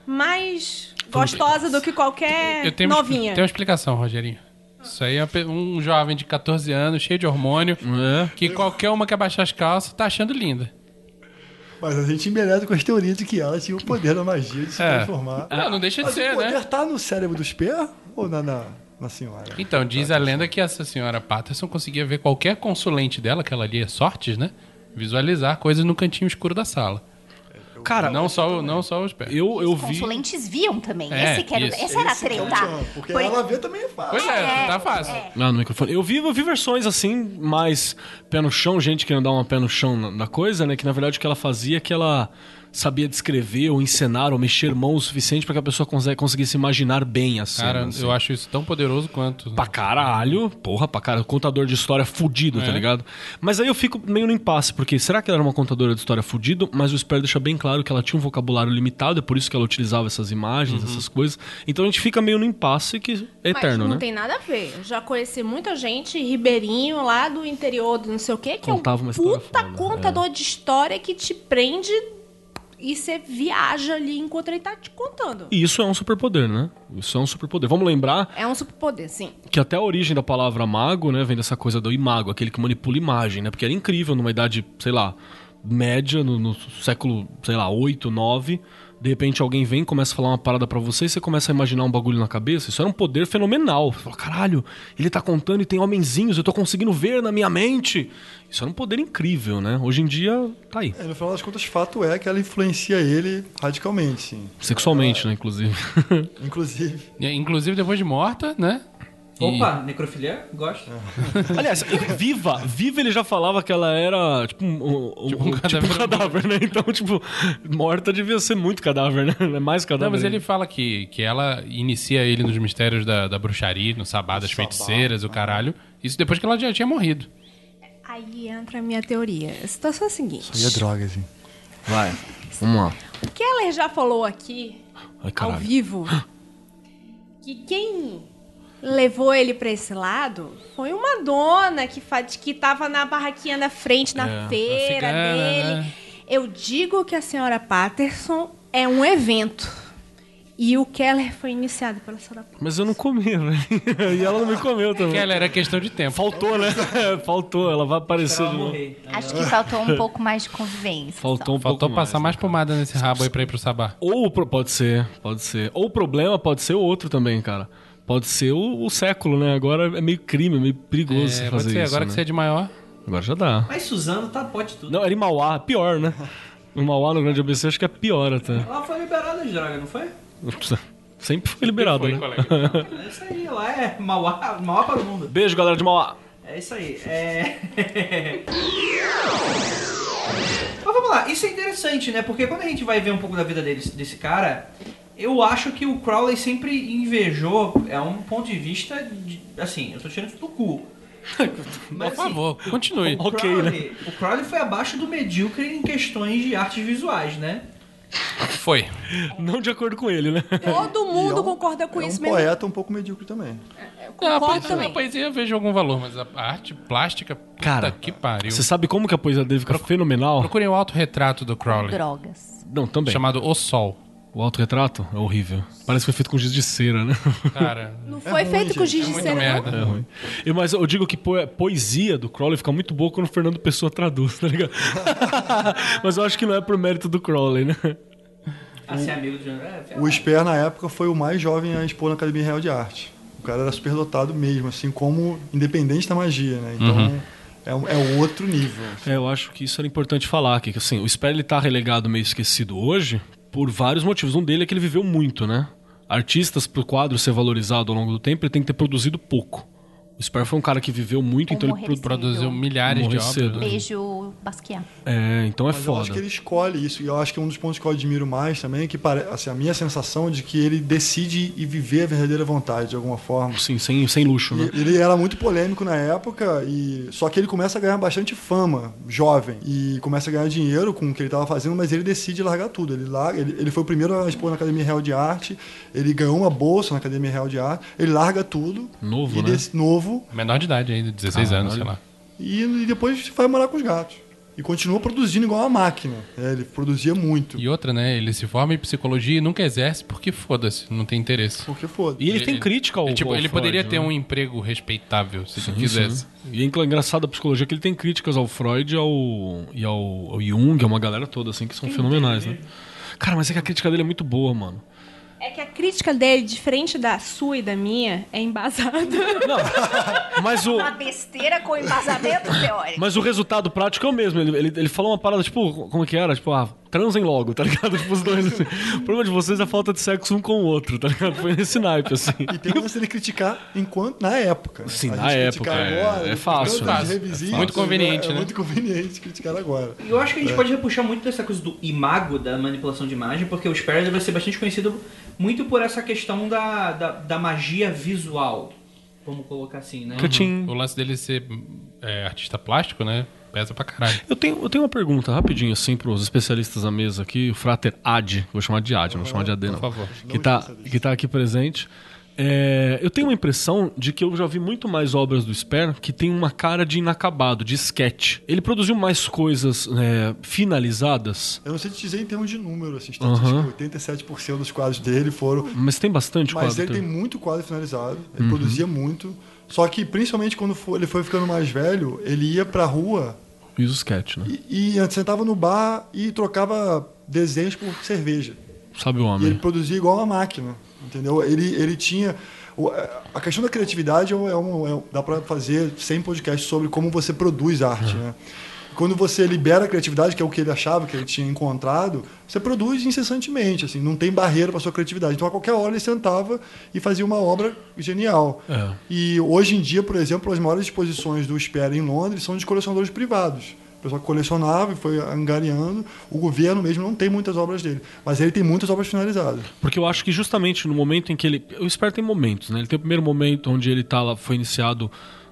mais gostosa do que qualquer Eu tenho novinha. tenho uma explicação, Rogerinho. Isso aí é um jovem de 14 anos, cheio de hormônio, É. que qualquer uma que abaixar as calças tá achando linda. Mas a gente embeleza com as teorias de que ela tinha o poder da magia de se É. transformar. Não, não deixa de Mas ser, o poder né? tá no cérebro do Sperra ou na, na, na senhora? Então, diz a lenda que essa senhora Patterson conseguia ver qualquer consulente dela, que ela lia sortes, né? Visualizar coisas no cantinho escuro da sala. Cara, Não só, não só os pés. eu, eu Os vi. consulentes viam também. É, Esse que era, isso. essa era a Esse é treta. tchan, Porque Por- ela vê também é fácil. Pois é, tá fácil. Ah, no microfone. Eu vi, eu vi versões assim, mais pé no chão, gente querendo dar uma pé no chão na, na coisa, né? Que na verdade o que ela fazia é que ela sabia descrever ou encenar ou mexer mão o suficiente pra que a pessoa conse- conseguisse imaginar bem a cena. Cara, assim. eu acho isso tão poderoso quanto. Pra caralho, porra, pra caralho, contador de história fudido, tá É. ligado? Mas aí eu fico meio no impasse, porque será que ela era uma contadora de história fudido? Mas o Sper deixa bem claro que ela tinha um vocabulário limitado, é por isso que ela utilizava essas imagens, Uhum. essas coisas. Então a gente fica meio no impasse que é eterno, Mas não né? tem nada a ver. Eu já conheci muita gente, ribeirinho, lá do interior do não sei o quê, que Contava é uma um história puta foda, contador de história que te prende e você viaja ali enquanto ele tá te contando. E isso é um superpoder, né? Isso é um superpoder. Vamos lembrar É um superpoder, sim. que até a origem da palavra mago, né, vem dessa coisa do imago, aquele que manipula imagem, né? Porque era incrível numa idade, sei lá, média, no, no século, sei lá, 8, 9. De repente alguém vem, começa a falar uma parada pra você e você começa a imaginar um bagulho na cabeça. Isso era um poder fenomenal. Você fala, caralho, ele tá contando e tem homenzinhos, eu tô conseguindo ver na minha mente. Isso era um poder incrível, né? Hoje em dia, tá aí. É, no final das contas, fato é que ela influencia ele radicalmente, sim. Sexualmente, né, inclusive. <laughs> Inclusive. Inclusive depois de morta, né? E- Opa, necrofilia? Gosto. <laughs> Aliás, viva, viva ele já falava que ela era tipo um, um- Tipo um um- tipo um cadáver. cadáver, né? Então, tipo, morta devia ser muito cadáver, né? É mais cadáver. Não, mas ele fala que, que ela inicia ele nos mistérios da, da bruxaria, no sabá das feiticeiras, o caralho. Isso depois que ela já tinha morrido. Aí entra a minha teoria. A situação é a seguinte. Aí é droga, assim. Vai, vamos lá. O Keller já falou aqui, Ai, ao vivo, <gasps> que quem levou ele pra esse lado foi uma dona que, que tava na barraquinha da frente, na É, feira cigana, dele. né? Eu digo que a senhora Patterson é um evento. E o Keller foi iniciado pela senhora Patterson. Mas eu não comi, velho. <laughs> E ela não me comeu também. Ela era questão de tempo. Faltou, né? <laughs> Faltou, ela vai aparecer de novo. morrer. Acho que faltou um pouco mais de convivência. Faltou um Faltou pouco passar mais né? pomada nesse rabo aí pra ir pro sabá. Ou pode ser, pode ser. Ou o problema pode ser outro também, cara. Pode ser o, o século, né? Agora é meio crime, é meio perigoso É, fazer pode ser, isso. agora né? que você é de maior. Agora já dá. Mas Suzano tá pode tudo. Não, era em Mauá, pior, né? O Mauá no Grande ABC acho que é pior até. Ela foi liberada de droga, não foi? <laughs> Sempre foi liberado, Foi, né? colega. É isso aí, lá é Mauá, Mauá para o mundo. Beijo, galera de Mauá. É isso aí. É... <laughs> Mas vamos lá, isso é interessante, né? Porque quando a gente vai ver um pouco da vida dele, desse cara, eu acho que o Crowley sempre invejou, é um ponto de vista, de- assim, eu tô tirando isso do cu. <laughs> Por assim, favor, continue. o Ok, Crowley, o Crowley foi abaixo do medíocre em questões de artes visuais, né? Foi. Não de acordo com ele, né? Todo <laughs> mundo é um- concorda com é isso um mesmo. poeta um pouco medíocre também. Eu Não, a, concordo poesia, também. a poesia eu vejo algum valor, mas a a arte plástica, puta Cara, que pariu. Você sabe como que a poesia dele fica fenomenal? Procurem o autorretrato do Crowley, Drogas. Não, também. chamado O Sol. O autorretrato é horrível. Parece que foi feito com giz de cera, né? Cara, <laughs> Não foi ruim, feito com giz é de muito cera, não? merda. É ruim. E, mas eu digo que po- poesia do Crowley fica muito boa quando o Fernando Pessoa traduz, tá ligado? <laughs> mas eu acho que não é por mérito do Crowley, né? Ah, ser amigo do John. É, O Sper, na época, foi o mais jovem a expor na Academia Real de Arte. O cara era super dotado mesmo, assim, como independente da magia, né? Então, é, um- é outro nível. É, eu acho que isso era importante falar aqui, que assim, o Sper ele tá relegado meio esquecido hoje por vários motivos. Um dele é que ele viveu muito, né? Artistas pro quadro ser valorizado ao longo do tempo, ele tem que ter produzido pouco. O Sper foi um cara que viveu muito, Ou então ele. Produziu milhares de Morrer obras. cedo. né? Beijo, Basquiat. É, então é Mas eu foda. acho que ele escolhe isso. E eu acho que um dos pontos que eu admiro mais também é que pare... assim, a minha sensação é de que ele decide e viver a verdadeira vontade, de alguma forma. Sim, sem, sem luxo, né? E ele era muito polêmico na época, e só que ele começa a ganhar bastante fama, jovem, e começa a ganhar dinheiro com o que ele estava fazendo, mas ele decide largar tudo. Ele, larga, ele, ele foi o primeiro a expor na Academia Real de Arte, ele ganhou uma bolsa na Academia Real de Arte, ele larga tudo, Novo, e né? desse- novo, Menor de idade ainda, 16 anos, sei lá. e, e depois vai morar com os gatos. E continua produzindo igual uma máquina. né? ele produzia muito. E outra, né? Ele se forma em psicologia e nunca exerce porque foda-se, não tem interesse. Porque foda. E ele, tem crítica ao, Ele, tipo, ele Freud, poderia né? ter um emprego respeitável se Sim, ele quisesse. sim. E é engraçado a psicologia que ele tem críticas ao Freud ao, e ao, ao Jung, a uma galera toda, assim, que são fenomenais, né? Cara, mas é que a crítica dele é muito boa, mano. É que a crítica dele, diferente da sua e da minha, é embasada. Mas o, Uma besteira com embasamento teórico. mas o resultado prático é o mesmo. Ele, ele, ele falou uma parada, tipo, como que era? Tipo, ah, transem logo, tá ligado? <laughs> Tipo, os dois, assim. O problema de vocês é a falta de sexo um com o outro, tá ligado? Foi nesse naipe, assim. E tem como ele criticar enquanto na época. né? Sim, A na gente época, criticar é- agora, é fácil, né? revisitas, Muito conveniente, é, né? É muito conveniente criticar agora. E eu acho que a gente pode repuxar muito dessa coisa do imago da manipulação de imagem, porque o Sperry vai ser bastante conhecido muito por essa questão da, da, da magia visual. Vamos colocar assim, né? Catim. O lance dele ser é, artista plástico, né? Pesa pra caralho. Eu tenho, eu tenho uma pergunta rapidinho, assim, pros especialistas da mesa aqui, o Frater Ad, vou chamar de Ad, não vou chamar de Ad, não. Por favor. Que tá, que tá aqui presente. É, eu tenho uma impressão de que eu já vi muito mais obras do Sper que tem uma cara de inacabado, de sketch. Ele produziu mais coisas é, finalizadas, Eu não sei te dizer em termos de número, assim, estatística, Aham. 87% dos quadros dele foram. mas tem bastante Mas quadro. ele tem muito quadro finalizado, ele produzia muito. Só que, principalmente quando ele foi ficando mais velho, ele ia pra rua E os sketch, né? e, e sentava no bar e trocava desenhos por cerveja. Sabe o E ele homem. produzia igual uma máquina, entendeu? Ele, ele tinha... o- A questão da criatividade é um, é um- é dá para fazer 100 podcasts sobre como você produz arte, né? Quando você libera a criatividade, que é o que ele achava que ele tinha encontrado, você produz incessantemente, assim, não tem barreira para sua criatividade. Então, a qualquer hora ele sentava e fazia uma obra genial. É. E hoje em dia, por exemplo, as maiores exposições do Sperry em Londres são de colecionadores privados. O pessoal que colecionava e foi angariando. O governo mesmo não tem muitas obras dele, mas ele tem muitas obras finalizadas. Porque eu acho que justamente no momento em que ele. O Sper tem momentos, né? Ele tem o primeiro momento onde ele tá lá, foi iniciado,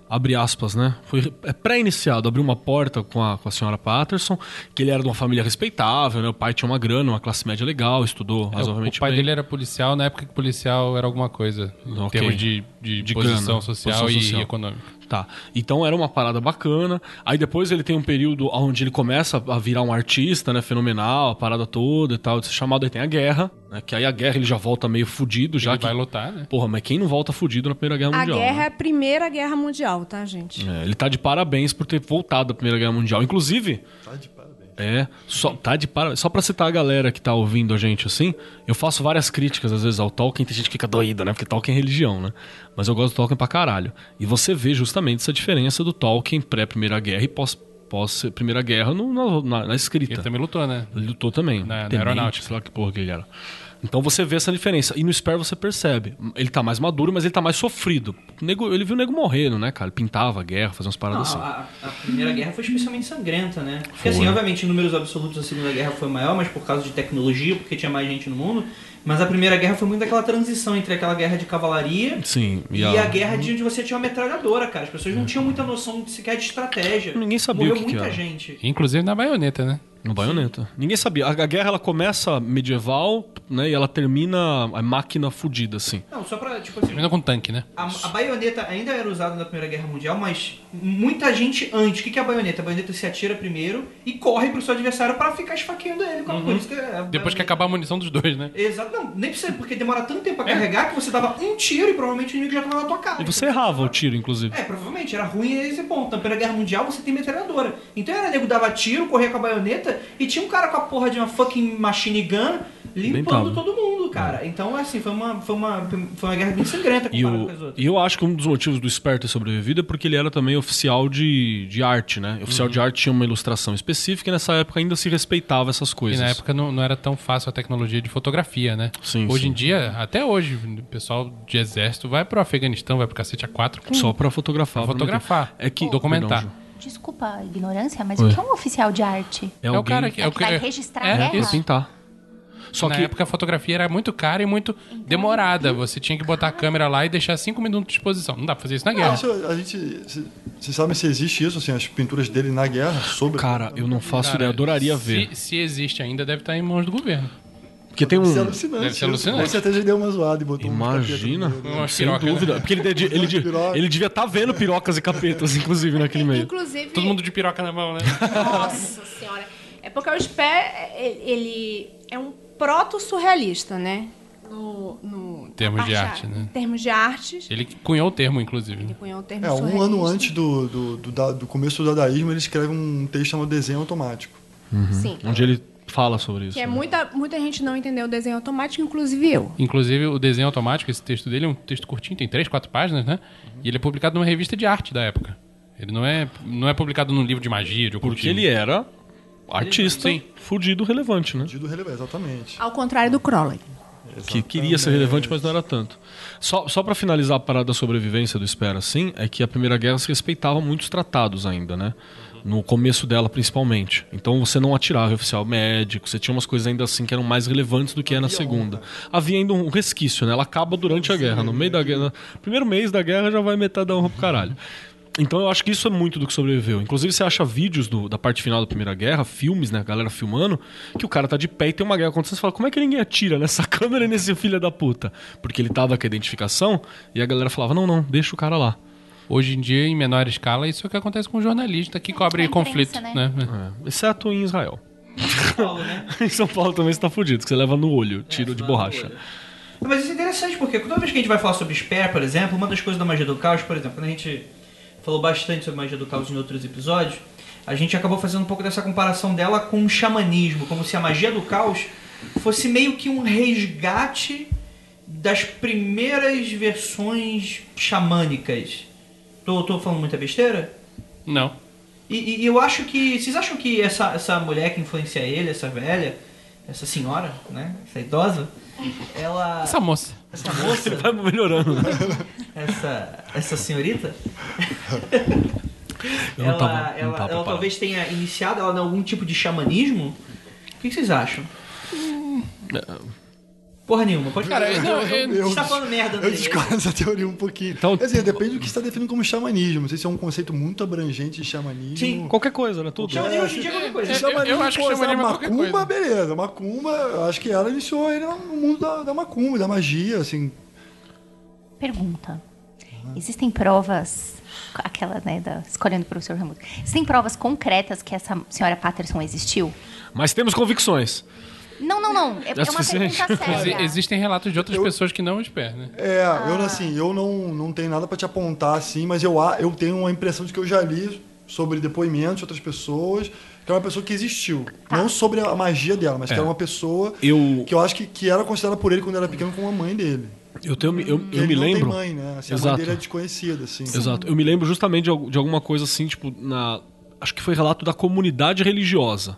abre aspas, né? Foi é pré-iniciado, abriu uma porta com a, com a senhora Patterson, que ele era de uma família respeitável, né? O pai tinha uma grana, uma classe média legal, estudou É, o, razoavelmente o pai bem. dele era policial na época que policial era alguma coisa. Em termos de, de, De posição grana, social posição e social. econômica. Tá. Então era uma parada bacana. Aí depois ele tem um período onde ele começa a virar um artista, né? Fenomenal, a parada toda e tal. Chamado aí tem a guerra, né? Que aí a guerra ele já volta meio fudido, já ele que. vai lutar, né? Porra, mas quem não volta fudido na Primeira Guerra A Mundial? guerra né? é a Primeira Guerra Mundial, tá, gente? É, ele tá de parabéns por ter voltado da Primeira Guerra Mundial. Inclusive, Tá de parabéns. É, só, tá de parabéns. Só pra citar a galera que tá ouvindo a gente assim, eu faço várias críticas às vezes ao Tolkien, tem gente que fica doída, né? Porque Tolkien é religião, né? Mas eu gosto do Tolkien pra caralho. E você vê justamente essa diferença do Tolkien pré-Primeira Guerra e pós- pós-Primeira Guerra no- na, na- escrita. Ele também lutou, né? Ele lutou também. Na- na aeronáutica. Sei lá que porra que ele era. Então você vê essa diferença. E no Spare você percebe. Ele tá mais maduro, mas ele tá mais sofrido. Nego- ele viu o nego morrendo, né, cara? Ele pintava a guerra, fazia umas Não, paradas assim. a, a Primeira Guerra foi especialmente sangrenta, né? Porque Foi. assim, obviamente, em números absolutos a Segunda Guerra foi maior, mas por causa de tecnologia, porque tinha mais gente no mundo. Mas a Primeira Guerra foi muito aquela transição entre aquela guerra de cavalaria Sim. e, a... guerra de onde você tinha uma metralhadora, cara. As pessoas não tinham muita noção de- sequer de estratégia. Ninguém sabia Morreu o que que muita era. gente. Inclusive na baioneta, né? No baioneta. Ninguém sabia. A, a guerra ela começa medieval, né? E ela termina a máquina fudida, assim. Não, só pra, tipo assim, Termina com tanque, né? A, a baioneta ainda era usada na Primeira Guerra Mundial, mas muita gente antes. O que que é a baioneta? A baioneta se atira primeiro e corre pro seu adversário pra ficar esfaqueando ele. com isso que é a Depois que acabar a munição dos dois, né? Exato, não, nem precisa, porque demora tanto tempo pra carregar que você dava um tiro e provavelmente o inimigo já tava na tua cara. E você Então, errava o tiro, inclusive. É, provavelmente, era ruim esse ponto. Na Primeira Guerra Mundial você tem metralhadora. Então era nego dava tiro, corria com a baioneta e tinha um cara com a porra de uma fucking machine gun limpando Inventava. todo mundo, cara. Então, assim, foi uma, foi uma, foi uma guerra bem sangrenta E, o, com as outras. e eu acho que um dos motivos do Sper ter sobrevivido é porque ele era também oficial de, de arte, né? Oficial de arte tinha uma ilustração específica e nessa época ainda se respeitava essas E coisas. na época não, não era tão fácil a tecnologia de fotografia, né? Sim, hoje sim. em dia, até hoje, o pessoal de exército vai pro Afeganistão, vai pro cacete A4 com Só pra fotografar. Pra fotografar. É que Documentar. Perdão. Desculpa a ignorância, mas Oi. o que é um oficial de arte? É, É, o cara que, É que vai registrar a é, guerra? isso. pintar. Só Na que época a fotografia era muito cara e muito demorada. Você tinha que botar a câmera lá e deixar cinco minutos de exposição. Não dá pra fazer isso na guerra. isso a gente. Vocês sabem se existe isso, assim, as pinturas dele na guerra sobre. Cara, eu não faço Cara, ideia, adoraria se, ver. Se existe ainda, deve estar em mãos do governo. Porque tem Deve ser um. alucinante. Deve ser isso. alucinante. Com certeza ele deu uma zoada e botou Imagina, um. Uma sem piroca, né? dúvida. Porque ele, de- ele, de- ele devia estar vendo pirocas e capetas, inclusive, naquele meio. Inclusive. Todo mundo de piroca na mão, né? Nossa senhora. É porque o Spé, ele é um proto-surrealista, né? No, no Termos de arte, né? Termos de artes. Ele cunhou o termo, inclusive. Ele cunhou o termo É, um ano antes do, do, do, do começo do dadaísmo, ele escreve um texto chamado Desenho Automático. Sim. Onde ele fala sobre isso. Que é né? muita, muita gente não entendeu o desenho automático, inclusive eu. Inclusive, o desenho automático, esse texto dele é um texto curtinho, tem três, quatro páginas, né? E ele é publicado numa revista de arte da época. Ele não é, não é publicado num livro de magia, de Porque ocultismo. ele era artista Sim. fudido relevante, né? Dido relevante, exatamente. Ao contrário do Crowley. Que queria ser relevante, mas não era tanto. Só, só para finalizar a parada da sobrevivência do Espera, assim, é que a Primeira Guerra se respeitava muitos tratados ainda, né? No começo dela, principalmente. Então você não atirava em oficial médico, você tinha umas coisas ainda assim que eram mais relevantes do que é na segunda. Havia ainda um resquício, né? Ela acaba durante a guerra. No meio da guerra. Primeiro mês da guerra já vai metade da honra pro caralho. Então eu acho que isso é muito do que sobreviveu. Inclusive você acha vídeos do- da parte final da Primeira Guerra, filmes, né? A galera filmando, que o cara tá de pé e tem uma guerra acontecendo. Você fala, como é que ninguém atira nessa <laughs> câmera e nesse filho da puta? Porque ele tava com a identificação e a galera falava, não, não, deixa o cara lá. Hoje em dia, em menor escala, isso é o que acontece com um jornalista que cobre a imprensa, conflito, né? né? É, exceto em Israel. Paulo, né? <laughs> em São Paulo também você tá fudido, que você leva no olho, tiro de borracha. Mas isso é interessante porque toda vez que a gente vai falar sobre Spare, por exemplo, uma das coisas da magia do caos, por exemplo, quando a gente falou bastante sobre magia do caos em outros episódios, a gente acabou fazendo um pouco dessa comparação dela com o xamanismo, como se a magia do caos fosse meio que um resgate das primeiras versões xamânicas. Tô, tô falando muita besteira? Não. E, e eu acho que. Vocês acham que essa, essa mulher que influencia ele, essa velha, essa senhora, né? Essa idosa, ela. Essa moça. essa moça, Vai melhorando. né? essa, essa senhorita, ela, tava- ela, tava ela preparado. talvez tenha iniciado ela em algum tipo de xamanismo. O que que vocês acham? Porra nenhuma, pode Cara, falar. não, eu- Você tá falando merda, Eu discordo dessa teoria um pouquinho. Então- Quer dizer, depende do que você está definindo como xamanismo. Não sei se é um conceito muito abrangente de xamanismo. Sim. Qualquer coisa, né? Tudo. Xamanismo hoje em dia é qualquer coisa. É, Xamanismo, eu acho que xamanismo é macumba, coisa. beleza. Macumba, eu acho que ela iniciou ele no mundo da, da macumba, da magia, assim. Pergunta. Existem provas, aquela, né, da, escolhendo o professor Ramuto. Existem provas concretas que essa senhora Patterson existiu? Mas temos convicções. Não, não, não. É, é uma suficiente? pergunta séria. existem relatos de outras Eu- pessoas que não esperam, né? É, Ah. eu assim, eu não, não tenho nada pra te apontar assim, mas eu, a- eu tenho uma impressão de que eu já li sobre depoimentos de outras pessoas, que é uma pessoa que existiu. Tá. Não sobre a magia dela, mas que É. era uma pessoa Eu, que eu acho que, que era considerada por ele quando era pequeno como a mãe dele. eu, tenho, eu, eu ele me não lembro. tem mãe, né? Assim, a Exato. mãe dele é desconhecida, assim. Exato. Eu me lembro justamente de, de alguma coisa assim, tipo, na. Acho que foi relato da comunidade religiosa.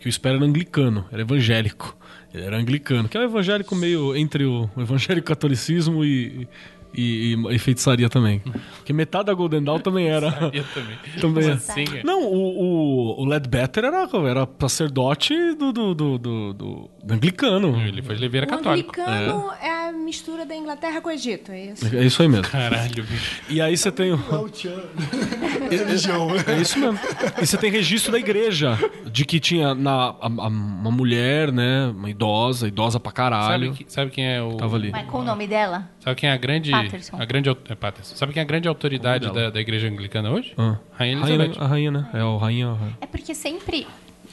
Porque o Espera era anglicano, era evangélico. Ele era anglicano, que é um evangélico meio entre o evangélico catolicismo e, E, e, e feitiçaria também. Porque metade da Golden Dawn também era. <laughs> Eu também. também era. Sim, é. Não, o, o, o Ledbetter era, era sacerdote do, do, do, do, do- do anglicano. Ele foi leveira O católico. anglicano é. a mistura da Inglaterra com o Egito, é isso? É isso aí mesmo. Caralho, bicho. E aí você tem o. É o. <laughs> É isso mesmo. E você tem registro da igreja de que tinha na, a- a- uma mulher, né? Uma idosa, idosa pra caralho. Sabe, que- sabe quem é o. Tava ali. Mas qual o nome dela? Sabe quem é a grande. Patterson. A grande é, Patterson. Sabe quem é a grande autoridade da, da igreja anglicana hoje? Ah. Rainha Rainha, Elizabeth. a rainha, né? É o rainha. É porque sempre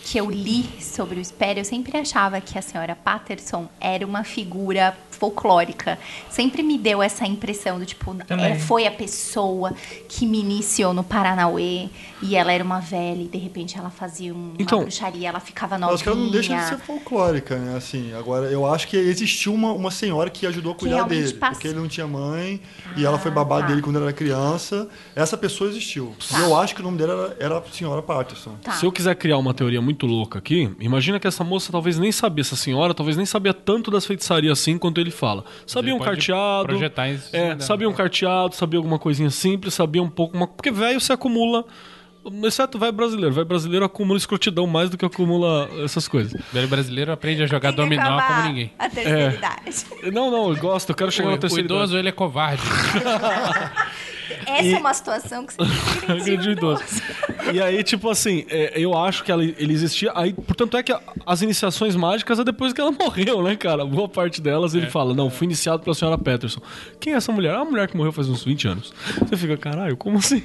que eu li sobre o Espério, eu sempre achava que a senhora Patterson era uma figura folclórica. Sempre me deu essa impressão do tipo, Também. ela foi a pessoa que me iniciou no Paranauê e ela era uma velha e de repente ela fazia um- uma Então, bruxaria, ela ficava Eu novinha. acho que ela não deixa de ser folclórica, né? Assim, agora, eu acho que existiu uma, uma senhora que ajudou a cuidar dele. passa- Porque ele não tinha mãe e ela foi babá tá. dele quando ele era criança. Essa pessoa existiu. Tá. E eu acho que o nome dela era, era a senhora Patterson. Tá. Se eu quiser criar uma teoria muito louca aqui, imagina que essa moça talvez nem sabia, essa senhora talvez nem sabia tanto das feitiçarias assim quanto ele fala. Sabia um pode carteado. projetar cima É, sabia um carteado, sabia alguma coisinha simples, sabia um pouco. Uma... Porque velho se acumula. Exceto vai brasileiro. Vai brasileiro acumula escrotidão mais do que acumula essas coisas. O velho brasileiro aprende a jogar dominó como ninguém. A terceira idade. Não, não, eu gosto, eu quero chegar O, na o terceira idade. idoso, ele é covarde. <laughs> Essa é uma situação que você tem que <laughs> idoso. E aí, tipo assim, é, eu acho que ela, ele existia. Aí, portanto, é que a- as iniciações mágicas é depois que ela <laughs> morreu, né, cara? Boa parte delas ele fala: Não, fui iniciado pela senhora Peterson. Quem é essa mulher? É uma mulher que morreu faz uns 20 anos. Você fica, caralho, como assim?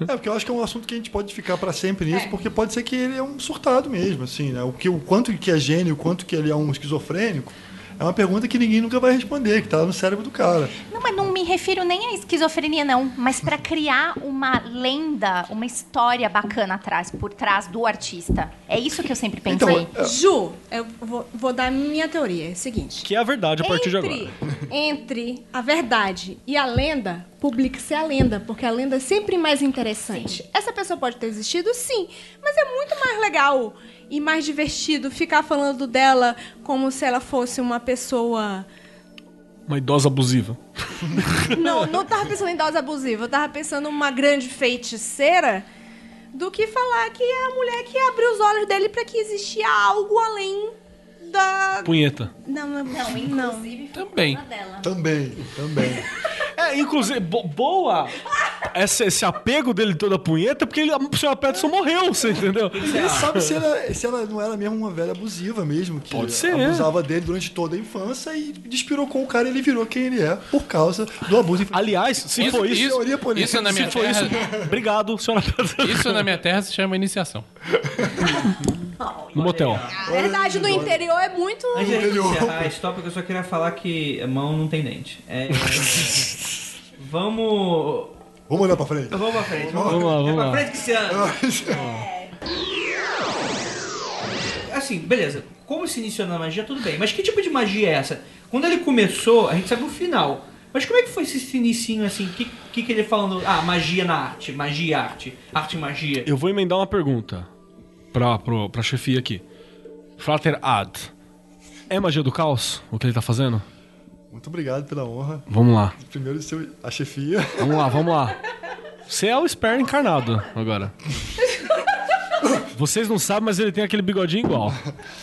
É, porque eu acho que é um assunto que a gente pode ficar pra sempre nisso, porque pode ser que ele é um surtado mesmo, assim, né? O, que, o quanto que é gênio, o quanto que ele é um esquizofrênico, é uma pergunta que ninguém nunca vai responder, que tá no cérebro do cara. Não, mas não me refiro nem à esquizofrenia, não. Mas pra criar uma lenda, uma história bacana atrás, por trás do artista. É isso que eu sempre pensei. Então, Ju, eu vou, vou dar a minha teoria. É o seguinte. Que é a verdade a partir de agora. entre, entre a verdade e a lenda, publique-se a lenda, porque a lenda é sempre mais interessante. Essa pessoa pode ter existido, sim, mas é muito mais legal e mais divertido ficar falando dela como se ela fosse uma pessoa. Uma idosa abusiva. Não, não tava pensando em dose abusiva, eu tava pensando numa grande feiticeira do que falar que é a mulher que abriu os olhos dele para que existia algo além da. Punheta. Não, não, Não, não. inclusive foi Também. dela. Também, também. <laughs> É, inclusive, bo- boa esse, esse apego dele toda a punheta, porque ele, a senhora Peterson morreu, você entendeu? Ninguém sabe se ela, se ela não era mesmo uma velha abusiva mesmo, que Pode ser. abusava dele durante toda a infância e despirocou o cara e ele virou quem ele é por causa do abuso infantil. Aliás, se Isso- for isso. isso- teoria política. isso na minha se for terra, isso. Obrigado, senhora Peterson. <laughs> isso na minha terra se chama iniciação. <laughs> No motel. A verdade no interior é muito. Antes de a gente Melhor. encerrar esse tópico, eu só queria falar que mão não tem dente. É... <laughs> vamos. Vamos olhar pra frente. Vamos pra frente. Vamos, Vamos lá, É vamos pra lá. frente que se anda. <laughs> Assim, beleza. Como se iniciou na magia, tudo bem. Mas que tipo de magia é essa? Quando ele começou, a gente sabe o final. Mas como é que foi esse inicinho assim? O que, que, que ele falando? Ah, magia na arte, magia e arte, arte e magia. Eu vou emendar uma pergunta pra, pro, pra chefia aqui. Frater Ad. É magia do caos o que ele tá fazendo? Muito obrigado pela honra. Vamos lá. Primeiro de ser a chefia. Vamos lá, vamos lá. Você é o Sper encarnado agora. Vocês não sabem, mas ele tem aquele bigodinho igual.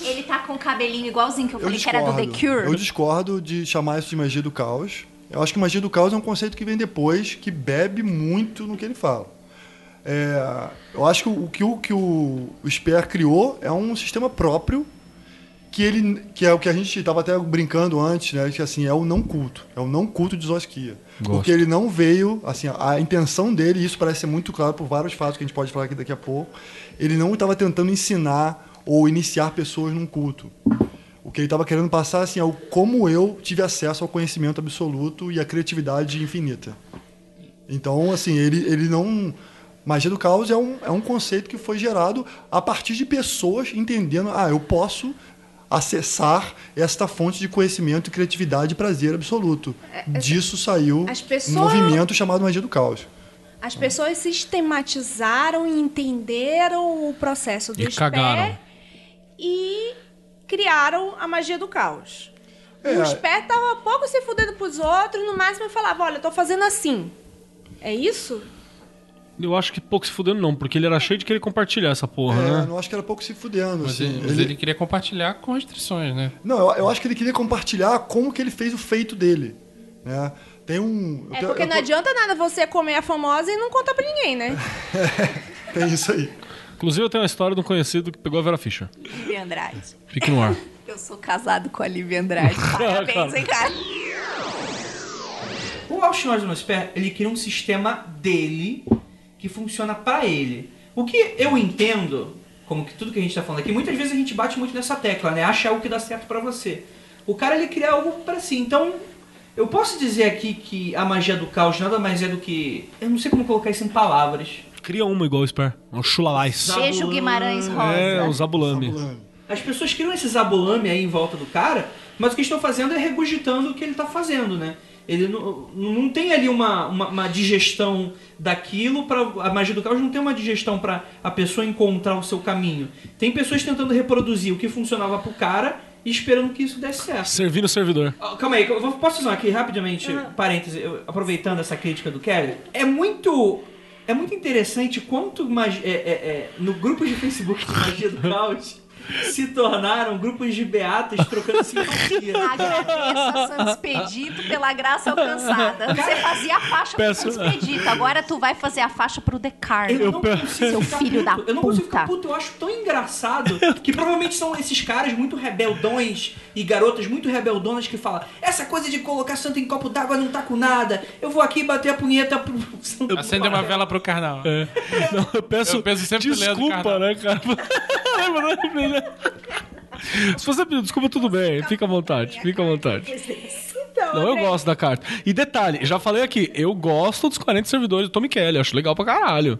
Ele tá com o cabelinho igualzinho que eu Eu falei que era do The discordo. Cure. Eu discordo de chamar isso de magia do caos. Eu acho que magia do caos é um conceito que vem depois, que bebe muito no que ele fala. É, eu acho que o que o, que o, o Sper criou é um sistema próprio que ele que é o que a gente estava até brincando antes, né? Que assim é o não culto, é o não culto de Zosquia, Gosto. porque ele não veio assim a intenção dele, e isso parece ser muito claro por vários fatos que a gente pode falar aqui daqui a pouco. Ele não estava tentando ensinar ou iniciar pessoas num culto. O que ele estava querendo passar assim é o como eu tive acesso ao conhecimento absoluto e à criatividade infinita. Então, assim, ele, ele não. Magia do caos é um, é um conceito que foi gerado a partir de pessoas entendendo, ah, eu posso acessar esta fonte de conhecimento, criatividade e prazer absoluto. Disso saiu As um pessoas- movimento chamado Magia do Caos. As pessoas sistematizaram e entenderam o processo do E cagaram. e criaram a magia do caos. É. O Sper tava pouco se fudendo pros outros, no máximo ele falava, olha, eu tô fazendo assim. É isso? Eu acho que pouco se fudendo não, porque ele era cheio de querer compartilhar essa porra, É, né? não acho que era pouco se fudendo. Mas, assim. ele, mas Ele- ele queria compartilhar com restrições, né? Não, eu, eu acho que ele queria compartilhar como que ele fez o feito dele. Né? Tem um. eu É porque eu não adianta nada você comer a famosa e não contar pra ninguém, né? <laughs> Tem isso aí. Inclusive eu tenho uma história de um conhecido que pegou a Vera Fischer. Lívia Andrade. Fique no ar. <laughs> Eu sou casado com a Lívia Andrade. <laughs> Parabéns, hein, cara? O Austin Osman Spare, ele cria um sistema dele que funciona pra ele. O que eu entendo, como que tudo que a gente tá falando aqui, muitas vezes a gente bate muito nessa tecla, né? Acha algo que dá certo pra você. O cara, ele cria algo pra si. Então, eu posso dizer aqui que a magia do caos nada mais é do que... Eu não sei como colocar isso em palavras. Cria uma igual o Sper. Um chulalais. Beijo Guimarães Rosa. É, o Zabulame. As pessoas criam esse zabulame aí em volta do cara, mas o que estão fazendo é regurgitando o que ele tá fazendo, né? Ele não, não tem ali uma, uma, uma digestão daquilo para a magia do caos não tem uma digestão para a pessoa encontrar o seu caminho. Tem pessoas tentando reproduzir o que funcionava pro cara e esperando que isso desse certo. Servir no servidor. Ah, Calma aí, eu vou- posso usar aqui rapidamente, parêntese, eu- aproveitando essa crítica do Kelly. É muito. É muito interessante quanto magi- é, é, é, no grupo de Facebook de Magia do Caos se tornaram grupos de beatas trocando simpatia. <laughs> Agradeço a Santos Expedito pela graça alcançada. Você fazia a faixa Peço- pro Santos Expedito, agora tu vai fazer a faixa pro Decarno. Eu não consigo Seu ficar filho puto. da Eu não consigo ficar puta. puto, eu acho tão engraçado que provavelmente são esses caras muito rebeldões e garotas muito rebeldonas que falam essa coisa de colocar santo em copo d'água não tá com nada, eu vou aqui bater a punheta pro santo Acender uma vela pro carnal. É. Não, eu peço, Eu penso sempre desculpa, né, cara? <laughs> Né? <laughs> Se você pedir desculpa, tudo bem. Fica à vontade, fica à vontade. Então, Não, eu André, gosto da carta. E detalhe, já falei aqui, eu gosto dos 40 servidores do Tommy Kelly, acho legal pra caralho.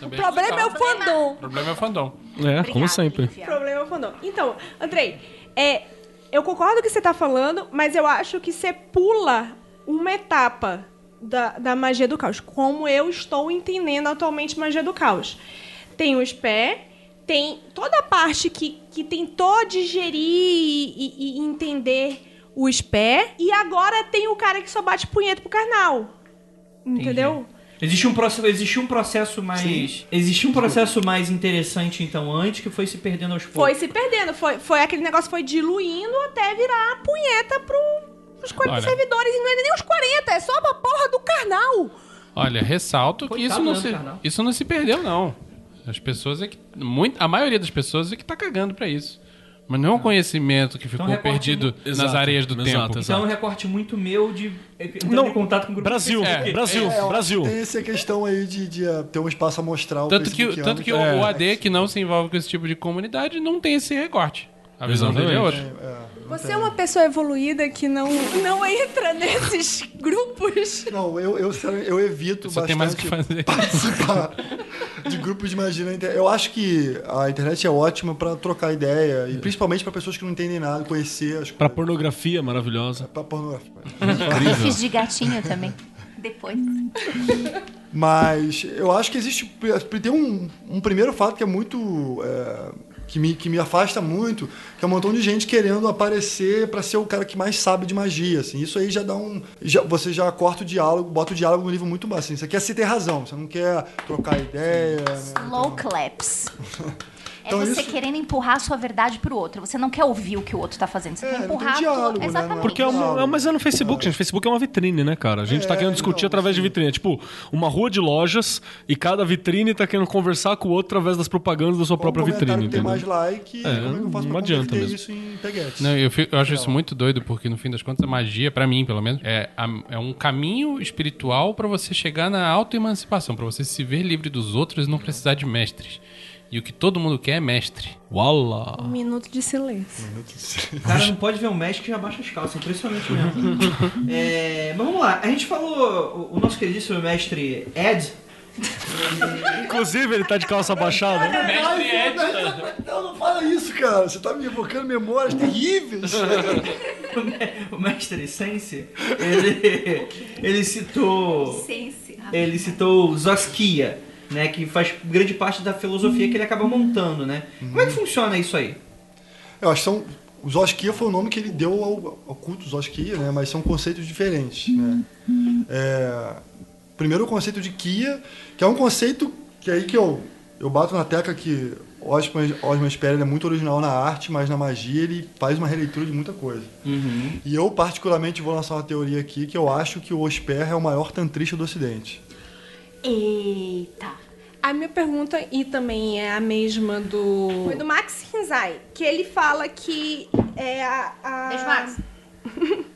O problema é o fandom. O problema é o fandom. É, como sempre. O problema é o fandom. Então, Andrei, é, eu concordo com o que você tá falando, mas eu acho que você pula uma etapa da, da magia do caos. Como eu estou entendendo atualmente magia do caos. Tem os pés, tem toda a parte que, que tentou digerir e, e- e entender os pés, e agora tem o cara que só bate punheta pro carnal. Entendeu? Existe um processo, existe um processo mais, existe um processo mais interessante então antes que foi se perdendo aos poucos. Foi se perdendo, foi, foi aquele negócio foi diluindo até virar a punheta pro, pros 40 Olha. servidores. E não é nem os 40, é só pra porra do carnal. Olha, ressalto que Coitado isso não, se, carnal. isso não se perdeu, não. As pessoas é que. Muito, a maioria das pessoas é que tá cagando pra isso. Mas não é um conhecimento que ficou recorte perdido muito- nas Exato, areias do exato, tempo. exato. Então é um recorte muito meu de entrar Não, em contato com o grupo Brasil, de Facebook. Brasil, É, acho Brasil. que Tem essa questão aí de, de, eh, ter um espaço amostral. Tanto que, tanto que o, é- o AD, que não se envolve com esse tipo de comunidade, não tem esse recorte. A visão dele é outra. É, Você é uma pessoa evoluída que não, não entra nesses <laughs> grupos. Não, eu, eu, eu evito Só tem mais o que bastante fazer. participar de grupos de magia na internet. Eu acho que a internet é ótima pra trocar ideia, e principalmente pra pessoas que não entendem nada, conhecer as Pra coisas. pornografia maravilhosa. Pra pornografia. Fiz de <laughs> gatinho também. Depois. Mas eu acho que existe. Tem um, um primeiro fato que é muito. é, que, me, que me afasta muito, que é um montão de gente querendo aparecer pra ser o cara que mais sabe de magia. Assim. Isso aí já dá um. Já, você já corta o diálogo, bota o diálogo no nível muito baixo. Assim. Você quer se ter razão, você não quer trocar ideia. né? Slow É Então você isso- querendo empurrar a sua verdade pro outro. Você não quer ouvir o que o outro tá fazendo. Você É, quer não tem empurrar diálogo, né? tua... Não é- Exatamente. Porque é uma, é- mas é no Facebook, gente. Facebook é uma vitrine, né, cara? A gente tá É, querendo discutir então, através de sim. vitrine. É tipo, uma rua de lojas e cada vitrine tá querendo conversar com o outro através das propagandas da sua Qual própria vitrine, que tem entendeu? mais like, É, como é que eu faço não pra adianta mesmo. isso em peguetes? Não, eu, fico- eu acho isso muito doido, porque no fim das contas a magia, pra mim pelo menos, é, a- é um caminho espiritual pra você chegar na autoemancipação, pra você se ver livre dos outros e não precisar de mestres. E o que todo mundo quer é mestre. Uala! Um minuto de silêncio. O <laughs> cara não pode ver um médico que já baixa as calças, é impressionante mesmo. <laughs> É, mas vamos lá, a gente falou, o, nosso queridíssimo mestre Ed, Inclusive, ele tá de calça baixada. Não, não fala isso, cara. Você tá me evocando memórias terríveis. <laughs> o mestre Sense, ele, ele citou Sense. ele citou Zoskia, né, que faz grande parte da filosofia que ele acaba montando, né? Como é que funciona isso aí? Eu acho que são o Zoskia foi o nome que ele deu ao, ao culto Zoskia, né? Mas são conceitos diferentes, né? É, primeiro o conceito de Kia, que é um conceito que é aí que eu, eu bato na tecla que Osman, Osman Spera é muito original na arte, mas na magia ele faz uma releitura de muita coisa. E eu, particularmente, vou lançar uma teoria aqui que eu acho que o Osper é o maior tantrista do Ocidente. Eita. A minha pergunta, e também é a mesma do. Foi do Max Rinzai, que ele fala que é a. a- Beijo, Max. <laughs>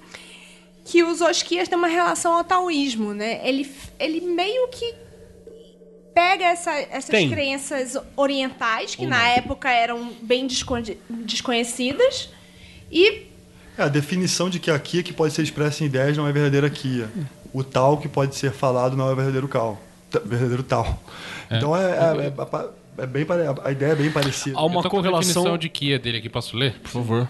que os Osquias têm uma relação ao taoísmo, né? Ele, ele meio que pega essa- essas Tem. crenças orientais, que na época eram bem desconhe- desconhecidas, e É, a definição de que a Kia que pode ser expressa em ideias não é verdadeira Kia. O tal que pode ser falado não é verdadeiro cal. Verdadeiro tal. Então é, é- é- é bem pare- a ideia é bem parecida. Há uma tô com a correlação. de Kia dele aqui, posso ler? Por favor.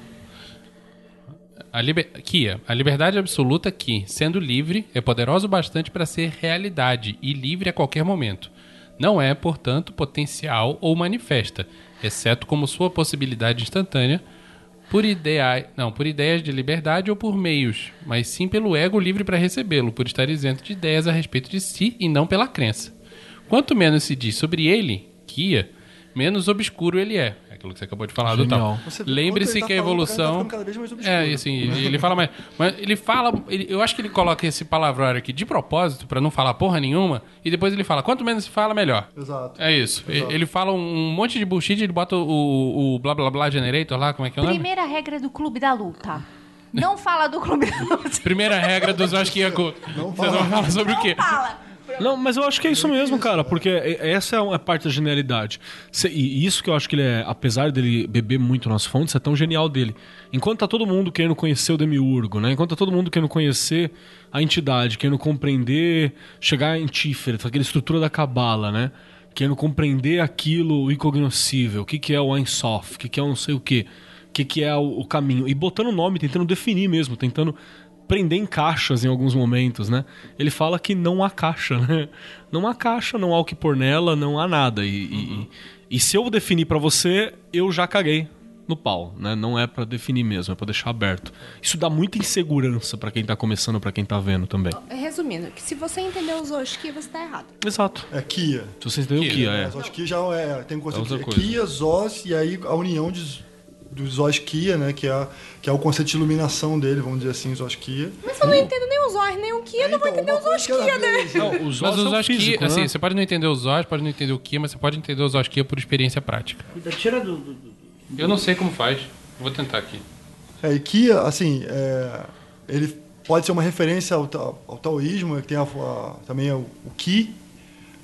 A liber... Kia, a liberdade absoluta que, sendo livre, é poderosa o bastante para ser realidade e livre a qualquer momento. Não é, portanto, potencial ou manifesta, exceto como sua possibilidade instantânea, por, idea... não, por ideias de liberdade ou por meios, mas sim pelo ego livre para recebê-lo, por estar isento de ideias a respeito de si e não pela crença. Quanto menos se diz sobre ele, Kia, menos obscuro ele é. É aquilo que você acabou de falar do Genial. tal. Você vê Lembre-se quanto que a tá evolução. tá ficando cada vez mais obscuro. É, assim, ele, ele fala mais. Mas ele fala. ele- eu acho que ele coloca esse palavrário aqui de propósito, pra não falar porra nenhuma, e depois ele fala: quanto menos se fala, melhor. Exato. É isso. E- Ele fala um monte de bullshit, ele bota o, o blá blá blá generator lá, como é que é o nome? Primeira regra do clube da luta. Não fala do clube da luta. Primeira regra dos Osquiaco. Não Você não fala sobre o quê? Fala. Não, mas eu acho que é isso mesmo, cara, porque é- essa é uma parte da genialidade. E isso que eu acho que ele é, apesar dele beber muito nas fontes, é tão genial dele. Enquanto tá todo mundo querendo conhecer o Demiurgo, né? Enquanto tá todo mundo querendo conhecer a entidade, querendo compreender, chegar em Tiferet, aquela estrutura da Cabala, né? Querendo compreender aquilo o incognoscível, o que, que é o Ein Sof, o que, que é o não sei o quê, o que, que é o, o caminho. E botando nome, tentando definir mesmo, tentando prender em caixas em alguns momentos, né? Ele fala que não há caixa, <laughs> né? Não há caixa, não há o que pôr nela, não há nada. E, e- e se eu definir pra você, eu já caguei no pau, né? Não é pra definir mesmo, é pra deixar aberto. Isso dá muita insegurança pra quem tá começando, pra quem tá vendo também. resumindo, que se você entendeu os Osquias, você tá errado. Exato. É Kia. Se vocês entendem o que é. Mas Zoskia já é, tem um conceito outra de. Kia, Zos, e aí a união de, dos Zoskia, né? Que é, que é o conceito de iluminação dele, vamos dizer assim, Zoskia. Mas eu não entendo nem os Zor, nem o Kia, eu não vou Então, entender cada Osquias, né? vez. Não, os Mas Zos os são Osquia, físico, assim, né? você pode não entender os Zos, pode não entender o Kia, mas você pode entender os Osquia por experiência prática. Cuida, Tira do. do- do- Eu não sei como faz. Vou tentar aqui. É, e Kia, assim, é, ele pode ser uma referência ao, ao taoísmo, que tem a- a- também o, o Ki,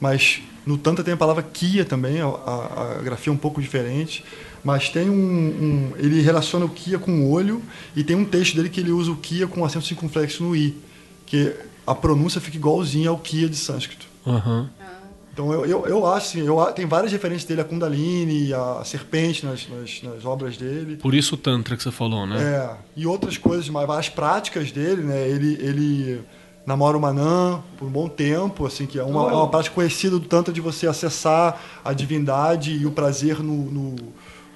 mas no Tantra tem a palavra Kia também, a, a- a grafia é um pouco diferente. Mas tem um, um- Ele relaciona o Kia com o olho, e tem um texto dele que ele usa o Kia com acento circunflexo no I, que a pronúncia fica igualzinha ao Kia de sânscrito. Aham. Então eu, eu, eu acho, assim, eu, tem várias referências dele, a Kundalini, a serpente nas, nas, nas obras dele. Por isso o Tantra que você falou, né? É, e outras coisas, mais várias práticas dele, né? Ele, ele namora o Manã por um bom tempo, assim, que é uma, é uma prática conhecida do Tantra de você acessar a divindade e o prazer no, no,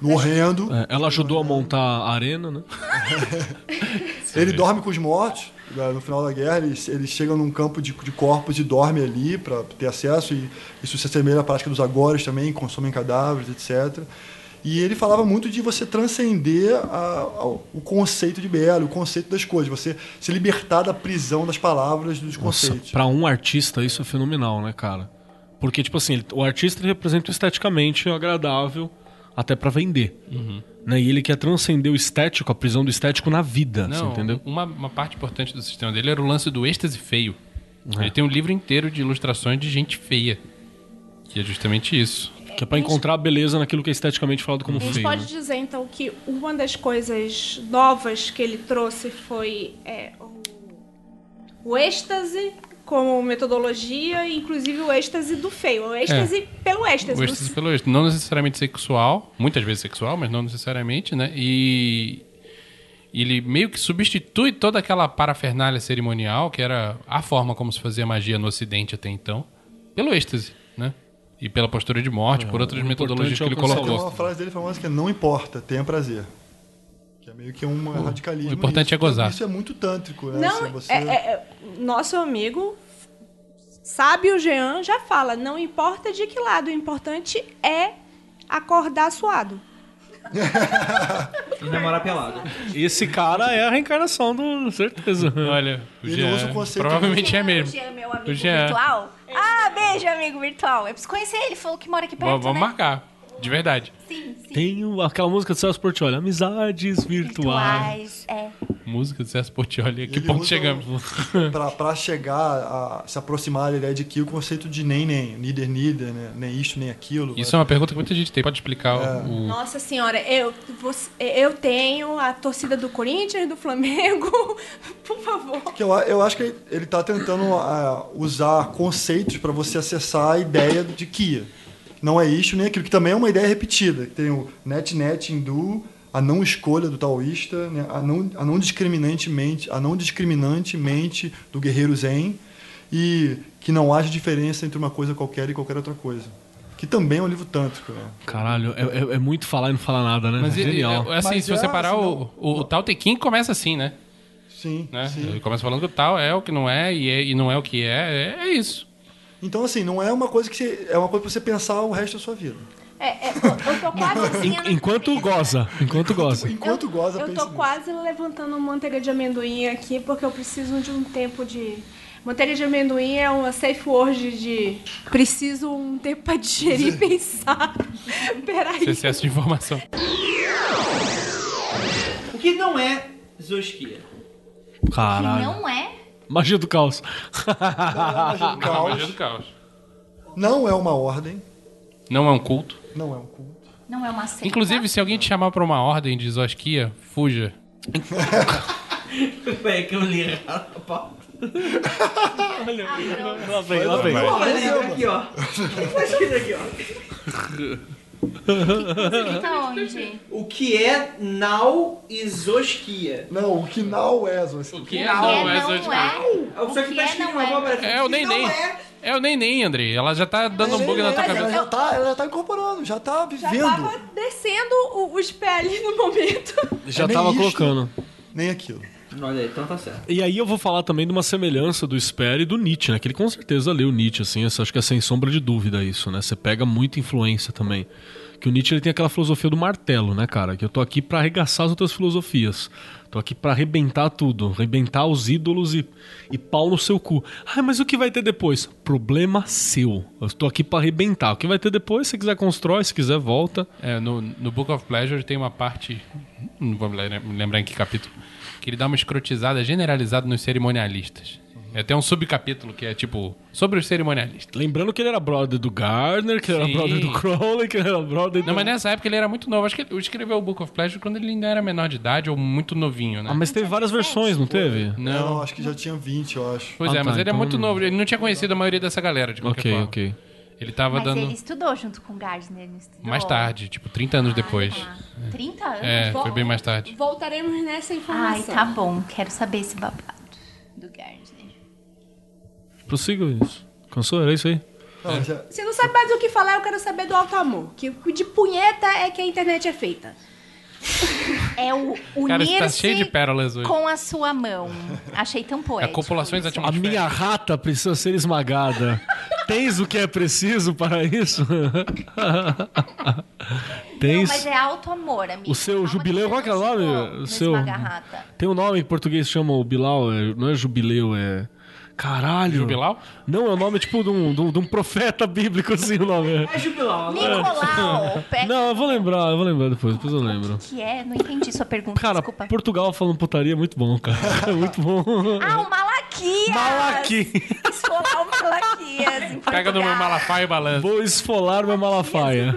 no horrendo. É, ela ajudou a montar a arena, né? <laughs> Ele dorme com os mortos. No final da guerra, eles, eles chegam num campo de, de corpos e dormem ali para ter acesso. E isso se assemelha à prática dos agores também, consomem cadáveres, etc. E ele falava muito de você transcender a- ao- o conceito de belo, o conceito das coisas, você se libertar da prisão das palavras, dos Nossa, conceitos. pra um artista isso é fenomenal, né, cara? Porque, tipo assim, ele- o artista ele representa o esteticamente agradável até pra vender. Né? E ele quer transcender o estético, a prisão do estético na vida, você Não, entendeu? Uma, uma parte importante do sistema dele era o lance do êxtase feio. É. Ele tem um livro inteiro de ilustrações de gente feia. Que é justamente isso. Que é pra encontrar a beleza naquilo que é esteticamente falado como A gente feio. pode né? dizer, então, que uma das coisas novas que ele trouxe foi é, o, o êxtase como metodologia, inclusive o êxtase do feio. O êxtase pelo êxtase. O êxtase pelo êxtase. Não necessariamente sexual, muitas vezes sexual, mas não necessariamente, né? E ele meio que substitui toda aquela parafernália cerimonial, que era a forma como se fazia magia no ocidente até então, pelo êxtase, né? E pela postura de morte, por outras metodologias importante que é ele alcançar Tem colocou. uma frase dele famosa que é não importa, tenha prazer. Que é meio que um radicalismo. o importante nisso. é gozar. Isso é muito tântrico, né? Não, Assim, você... é- é- é- nosso amigo sábio Jean já fala, não importa de que lado, o importante é acordar suado. <laughs> E namorar pelado. Esse cara é a reencarnação do. certeza. Olha, o Ele Jean, usa o conceito provavelmente é O mesmo. Jean, meu amigo O Jean. virtual. Ah, beijo, amigo virtual. Eu preciso conhecer ele, falou que mora aqui perto, Vamos vamos né? marcar, de verdade. Sim, sim. Tem o- aquela música do Celso Portiolli, Amizades Virtuais. Virtuais, é. Música do César Portioli. A que ponto chegamos? Pra, pra chegar a se aproximar da ideia de que o conceito de nem, nem, neither, neither, né? nem isto, nem aquilo. Isso é uma pergunta que muita gente tem. Pode explicar o... Nossa senhora, eu, você- eu tenho a torcida do Corinthians, do Flamengo, <laughs> por favor. Que eu, eu acho que ele está tentando ah, usar conceitos para você acessar a ideia de Kia. Não é isso nem aquilo, que também é uma ideia repetida. que Tem o net net hindu, a não escolha do taoísta, né? a, não, a não discriminantemente, a não discriminantemente do guerreiro zen e que não haja diferença entre uma coisa qualquer e qualquer outra coisa. Que também é um livro tântrico, né? Caralho, é, é- é muito falar e não falar nada, né? Mas e- Genial. e- assim, Mas se você é, parar, assim, o, o, o Tao Te Ching começa assim, né? Sim, né? sim. Ele começa falando que o tal é o que não é e, é- e não é o que é. É, é isso. Então, assim, não é uma coisa que você, é uma coisa para você pensar o resto da sua vida. É, é, eu, eu tô quase assim, En- enquanto goza, enquanto goza. Enquanto goza, Eu tô nisso. quase levantando manteiga de amendoim aqui porque eu preciso de um tempo de. Manteiga de amendoim é uma safe word de preciso um tempo pra digerir e pensar. <laughs> Peraí. Excesso de informação. O que não é? Que Caralho. não é. Magia do caos. <laughs> Magia do caos. Magia do caos. Não é uma ordem, Não é um culto. não é um culto. Não é uma seita. Inclusive, se alguém te chamar pra uma ordem de Zoskia, fuja. <laughs> Peraí que eu li errado a pauta. Lá vem, lá vem. Ele aqui, ó. O que foi escrito aqui, ó? <laughs> Onde? O que é Nau e Zoskia? Não, o que não é, Zoskia. O que é Não, não é é. O que tá é, escrito não é. É o nem nem. é. É o nem nem, Andrei. Ela já tá dando um bug na tua Mas ela cabeça. já tá, ela já tá incorporando, já tá Já vivendo. tava descendo o- os pés ali no momento. Já É tava colocando. Nem aquilo. Olha aí, então tá certo. E aí eu vou falar também de uma semelhança do Sperry e do Nietzsche, né? Que ele com certeza leu Nietzsche, assim, acho que é sem sombra de dúvida isso, né? Você pega muita influência também. Que o Nietzsche ele tem aquela filosofia do martelo, né, cara? Que eu tô aqui pra arregaçar as outras filosofias. Tô aqui pra arrebentar tudo, arrebentar os ídolos e, e pau no seu cu. Ah, mas o que vai ter depois? Problema seu. Eu tô aqui pra arrebentar. O que vai ter depois, se quiser constrói, se quiser volta. É, no, no Book of Pleasure tem uma parte. Não vou me lembrar em que capítulo. Que ele dá uma escrotizada generalizada nos cerimonialistas. É até um subcapítulo que é tipo. Sobre os cerimonialistas. Lembrando que ele era brother do Gardner, que ele Sim. era brother do Crowley, que ele era brother Não, do... mas nessa época ele era muito novo. Acho que ele escreveu o Book of Pleasure quando ele ainda era menor de idade ou muito novinho, né? Ah, mas teve várias versões, não teve? Não, Não. acho que já tinha 20, eu acho. Pois Ah, é, mas tá, ele é então- muito novo. Ele não tinha conhecido a maioria dessa galera, de qualquer Ok, forma. ok. Ele tava Mas dando ele estudou junto com o Gardner, mais tarde, tipo 30 anos depois. Ah, 30 anos? É, foi bem mais tarde. Voltaremos nessa Ai, informação. tá bom. Quero saber esse babado do Gardner. Prossiga isso. Cansou? Era isso aí? Já- Se não sabe mais o que falar, eu quero saber do alto amor. Que de punheta é que a internet é feita. É o <laughs> tá unir-se cheio de pérolas hoje. com a sua mão. Achei tão É poético. copulações isso. A minha rata precisa ser esmagada. Tens o que é preciso para isso? <laughs> Não, Tens. mas é alto amor, amigo. O seu Calma jubileu, qual que é o não nome? O seu-. Tem um nome em português que chama o Bilal, é- não é jubileu, é. Caralho. Jubilau? Não, é o nome tipo de um, de um- de um profeta bíblico, assim, o nome. É jubilau. né? Nicolau, pega... Não, eu vou lembrar, eu vou lembrar depois, depois eu lembro. O que é? Não entendi sua pergunta, Cara, desculpa. Portugal falando putaria é muito bom, cara. É muito bom. Ah, o Malaquias! Malaqui. Esfolar o Malaquias em Pega no meu. Malafaia e balança. Vou esfolar meu Malafaia.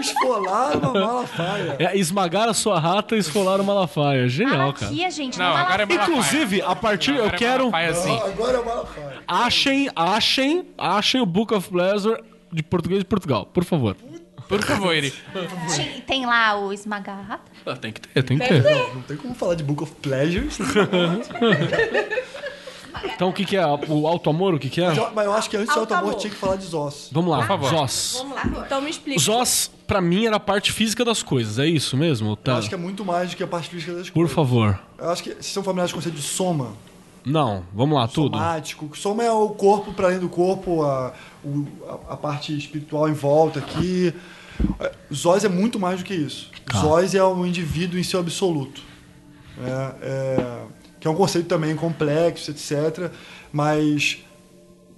Esfolar uma Malafaia. É, esmagar a sua rata e esfolar o Malafaia. Genial, cara. Malaquias, gente. Não, Não, agora é Malaquias. Malafaia. Inclusive, a partir. Eu Agora é quero. Malafaia. Ah, agora é o Malafaia. Achem, achem, achem o Book of Pleasure de português de Portugal, por favor. Por favor, Eri. Tem- Tem lá o esmaga-rata? Ah, tem que ter, tem que ter. Não tem como falar de Book of Pleasures. <laughs> Então o que, que é? O alto amor, o que, que é? Mas eu- Mas eu acho que antes de Alto Amor tinha que falar de Zós. Vamos lá, Por favor. Zós. Vamos lá. Então me explica. Zós pra mim era a parte física das coisas. É isso mesmo? Eu Tá. acho que é muito mais do que a parte física das Por coisas. favor. Eu acho que vocês são familiares com o conceito de soma. Não, vamos lá, tudo. Somático. Soma é o corpo para além do corpo, a, o- a, a parte espiritual em volta aqui. É, Zóis é muito mais do que isso. Tá. Zóis é o indivíduo em seu absoluto. É, é, que é um conceito também complexo, etc. Mas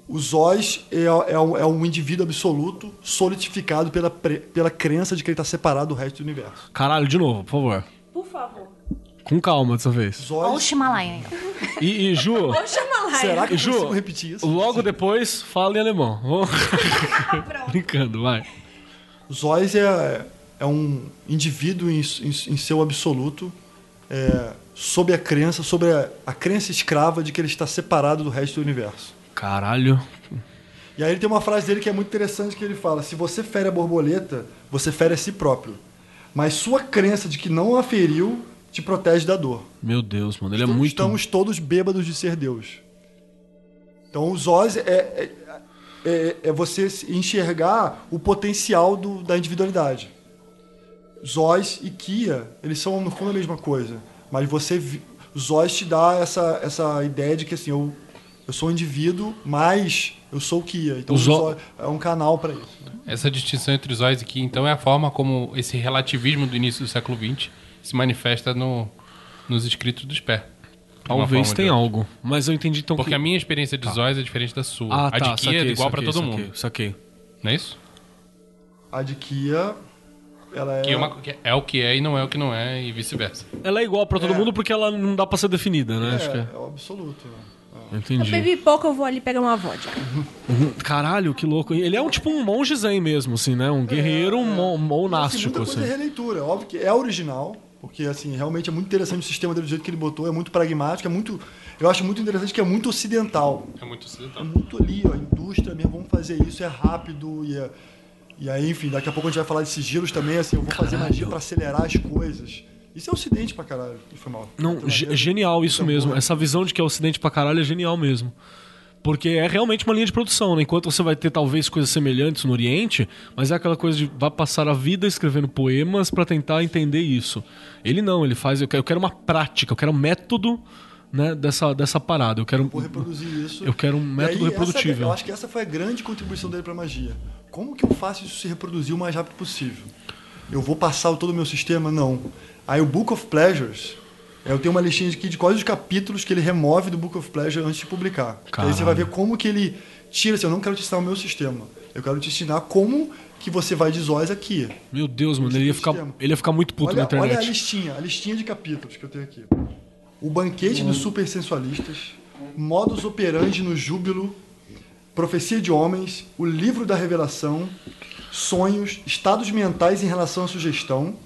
o Zóis é, é, um, é um indivíduo absoluto solidificado pela, pela crença de que ele está separado do resto do universo. Caralho, de novo, por favor. Por favor. Com calma dessa vez. Zóis, Olha o Himalaia. E, e, Ju, <laughs> lá. será que eu Ju, consigo repetir isso? logo depois fala em alemão. <laughs> Vamos- Brincando, vai. Zóis é, é um indivíduo em, em- em seu absoluto, é, sob a crença, sobre a, a crença escrava de que ele está separado do resto do universo. Caralho. E aí ele tem uma frase dele que é muito interessante que ele fala: se você fere a borboleta, você fere a si próprio. Mas sua crença de que não a feriu te protege da dor. Meu Deus, mano. Ele é muito. Estamos todos bêbados de ser Deus. Então, o Zóis é, é, é, é você enxergar o potencial do- da individualidade. Zóis e Kia, eles são no fundo a mesma coisa. Mas você. Zóis te dá essa, essa ideia de que assim, eu, eu sou um indivíduo, mas eu sou o Kia. Então, O Zó- é um canal para isso. né? Essa distinção entre os Zóis aqui, então, é a forma como esse relativismo do início do século XX se manifesta no, nos escritos do Sper. De uma Talvez tenha algo. Mas eu entendi então Porque que. a minha experiência de Zóis é diferente da sua. Ah, a tá. de Kia saquei, é igual pra saquei, todo saquei, mundo. Saquei. Não é isso? A de Kia, ela é. Que é, uma- é o que é e não é o que não é, e vice-versa. Ela é igual pra todo É. mundo porque ela não dá pra ser definida, né? Acho que é, é. é o absoluto. né? Eu Entendi. bebi pouco, eu vou ali pegar uma vodka. Caralho, que louco. Ele é um tipo um monge zen mesmo, assim, né? Um guerreiro mo- monástico, E, assim, muita coisa é assim. releitura. Óbvio que é original, porque assim, realmente é muito interessante o sistema dele do jeito que ele botou, é muito pragmático, é muito. Eu acho muito interessante que é muito ocidental. É muito É ocidental. muito ali, ó, indústria mesmo, vamos fazer isso, é rápido e é- E aí, enfim, daqui a pouco a gente vai falar de sigilos também, assim, eu vou fazer magia pra acelerar as coisas. Isso é ocidente pra caralho. Foi mal. Não, genial isso Então, mesmo. porra. Essa visão de que é ocidente pra caralho é genial mesmo. Porque é realmente uma linha de produção, né? Enquanto você vai ter talvez coisas semelhantes no Oriente, mas é aquela coisa de vai passar a vida escrevendo poemas pra tentar entender isso. Ele não, ele faz. Eu quero, eu uma prática, eu quero um método né, dessa, dessa parada. Eu quero. Vou reproduzir isso. Eu quero um método aí, essa- reprodutível. eu acho que essa foi a grande contribuição dele pra magia. Como que eu faço isso se reproduzir o mais rápido possível? Eu vou passar todo o meu sistema? Não. Aí o Book of Pleasures, eu tenho uma listinha aqui de quais os capítulos que ele remove do Book of Pleasure antes de publicar. Aí você vai ver como que ele tira assim, eu não quero te ensinar o meu sistema. Eu quero te ensinar como que você vai de Zóis aqui. Meu Deus, mano, ele ia é ficar, sistema. ele ia ficar muito puto olha, na internet. olha a listinha, a listinha de capítulos que eu tenho aqui. O banquete dos supersensualistas, modus operandi no júbilo, profecia de homens, o livro da revelação, sonhos, estados mentais em relação à sugestão,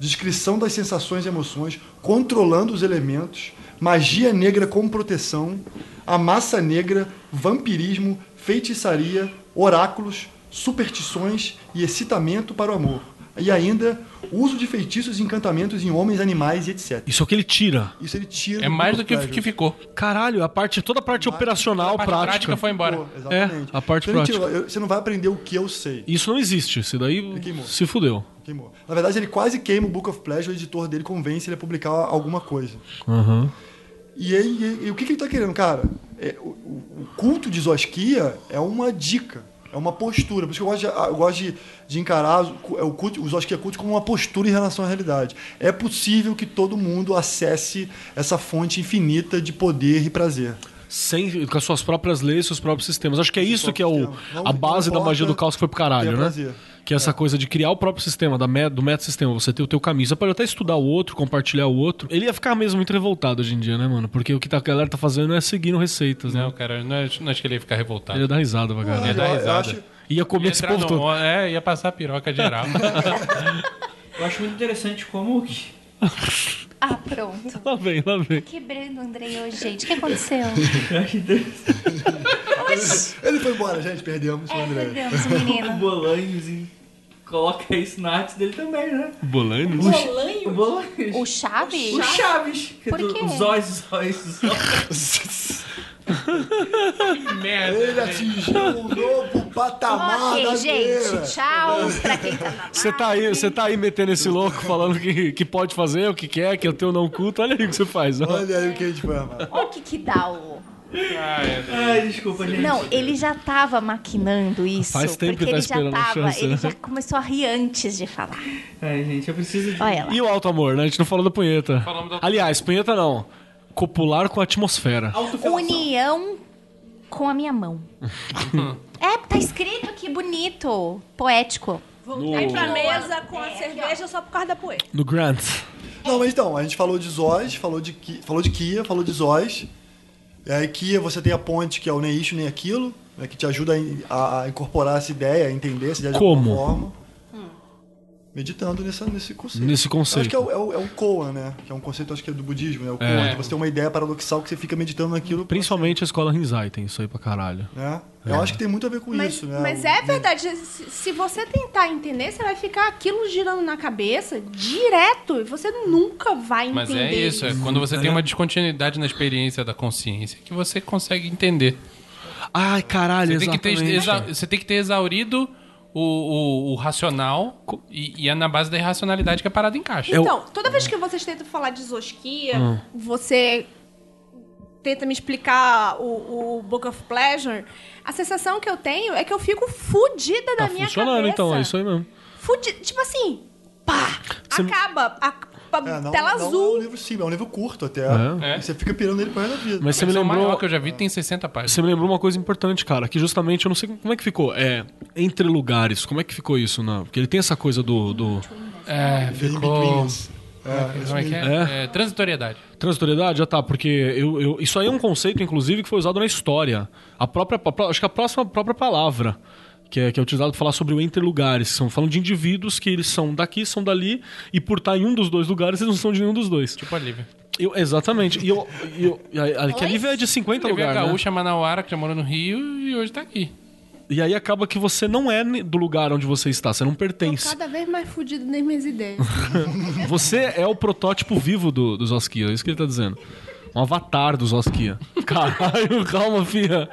descrição das sensações e emoções, controlando os elementos, magia negra como proteção, a massa negra, vampirismo, feitiçaria, oráculos, superstições e excitamento para o amor. E ainda, uso de feitiços e encantamentos em homens, animais e etc. Isso é o que ele tira. Isso ele tira É do mais do que, que ficou. Caralho, a parte, toda a parte operacional, A parte prática. prática foi embora. Pô, exatamente. É, a parte Você não prática. eu- Você não vai aprender o que eu sei. Isso não existe. Isso daí se fudeu. Queimou. Na verdade, ele quase queima o Book of Pleasure, o editor dele convence ele a publicar alguma coisa. Aham. E, aí, e- e o que, que ele está querendo, cara? É, o, o- o culto de Zosquia é uma dica, é uma postura. Por isso que eu gosto de, eu gosto de, de encarar o, é o, culto, o Zosquia culto como uma postura em relação à realidade. É possível que todo mundo acesse essa fonte infinita de poder e prazer. Sem, com as suas próprias leis, seus próprios sistemas. Acho que é isso que é o, a base da magia do caos que foi pro caralho, né? prazer. Que é essa coisa de criar o próprio sistema, da met, do meta-sistema. Você ter o teu caminho. Você pode até estudar o outro, compartilhar o outro. Ele ia ficar mesmo muito revoltado hoje em dia, né, mano? Porque o que tá- a galera tá fazendo é seguindo receitas, né? Não, cara, não, é- não acho que ele ia ficar revoltado. Ele ia dar risada pra Não, galera. Ia dar risada. acho- Ia comer Ia esse povo no- todo. É, ia passar a piroca geral. <laughs> Eu acho muito interessante como que <laughs> Ah, pronto. Lá vem, lá vem. Quebrando o Andrei hoje, gente. O que aconteceu? <laughs> interessante Ele foi embora, gente, perdemos o É, André. perdemos <laughs> o o menino. Bolanhos e coloca isso na arte dele também, né? Bolani? O Bolanhos. O Chaves? O Chaves. que é Por do- quê? Os Zóis, Zóis, <laughs> Zóis. Merda. Ele atingiu um novo patamar ok, da gente. Tchau pra quem tá na Você tá aí, você tá aí metendo esse louco, falando que, que pode fazer, o que quer, que eu tenho não culto. Olha aí o que você faz. ó. Olha aí o que a gente vai armar. Olha o que que dá o... Ai, desculpa, gente. Não, ele já tava maquinando isso. Faz tempo porque que tá ele já tava, chance, ele né? já começou a rir antes de falar. Ai, gente, eu preciso de. E o alto amor, né? A gente não falou da punheta. Falamos da- Aliás, punheta não. Copular com a atmosfera. União com a minha mão. <laughs> é, tá escrito aqui bonito, poético. Voltei pra mesa com a cerveja só por causa da poeira. No Grant. Não, mas então, a gente falou de Zóis, falou de, Ki- falou de Kia, falou de Zóis. E aí, Kia, você tem a ponte, que é o nem isso nem aquilo, né, que te ajuda a, in- a- a incorporar essa ideia, a entender essa ideia Como? de alguma forma. Meditando nessa, nesse conceito. Nesse Eu Acho que conceito. é o, é, o, é o Koan, né? Que é um conceito, acho que é do budismo, né? O É. Koan, que você tem uma ideia paradoxal que você fica meditando naquilo. Principalmente a escola Rinzai tem isso aí pra caralho. Né? Eu acho que tem muito a ver com Mas, isso, né? mas é verdade, se, se você tentar entender, você vai ficar aquilo girando na cabeça direto e você nunca vai entender. Mas é isso, é quando você tem uma descontinuidade na experiência da consciência que você consegue entender. Ai, caralho, Você tem, que ter, exatamente. exa- você tem que ter exaurido o, o- o racional e, e é na base da irracionalidade que a parada encaixa. Então, toda vez que vocês tentam falar de Zoskia, Hum. você tenta me explicar o, o Book of Pleasure, a sensação que eu tenho é que eu fico fudida da Tá minha funcionando cabeça. então, é isso aí mesmo. Fudi- Tipo assim, pá, Você- acaba, a É, não, tela não azul. é um livro simples, é um livro curto até. É. E você fica pirando nele pro resto da vida. Mas você me lembrou. maior que eu já vi tem 60 páginas. Você me lembrou uma coisa importante, cara, que justamente eu não sei como é que ficou. É, entre lugares, como é que ficou isso? Não? Porque ele tem essa coisa do. do É, ficou... É, Como é que é? É. É, transitoriedade. Transitoriedade? Já tá, porque eu, eu- isso aí é um conceito, inclusive, que foi usado na história. A própria. a acho que a próxima própria palavra. Que é, que é utilizado para falar sobre o entre lugares. São falando de indivíduos que eles são daqui, são dali, e por estar em um dos dois lugares, eles não são de nenhum dos dois. Tipo a Lívia. Eu- exatamente. E eu, eu, a, a, que a Lívia é de 50 Lívia é lugares. Né? gaúcha manauara que já morou no Rio e hoje tá aqui. E aí acaba que você não é do lugar onde você está, você não Tô pertence. cada vez mais fudido nas minhas ideias. <laughs> Você é o protótipo vivo do, dos Oskia, é isso que ele tá dizendo. Um avatar dos Oskia. <laughs> Caralho, calma, filha.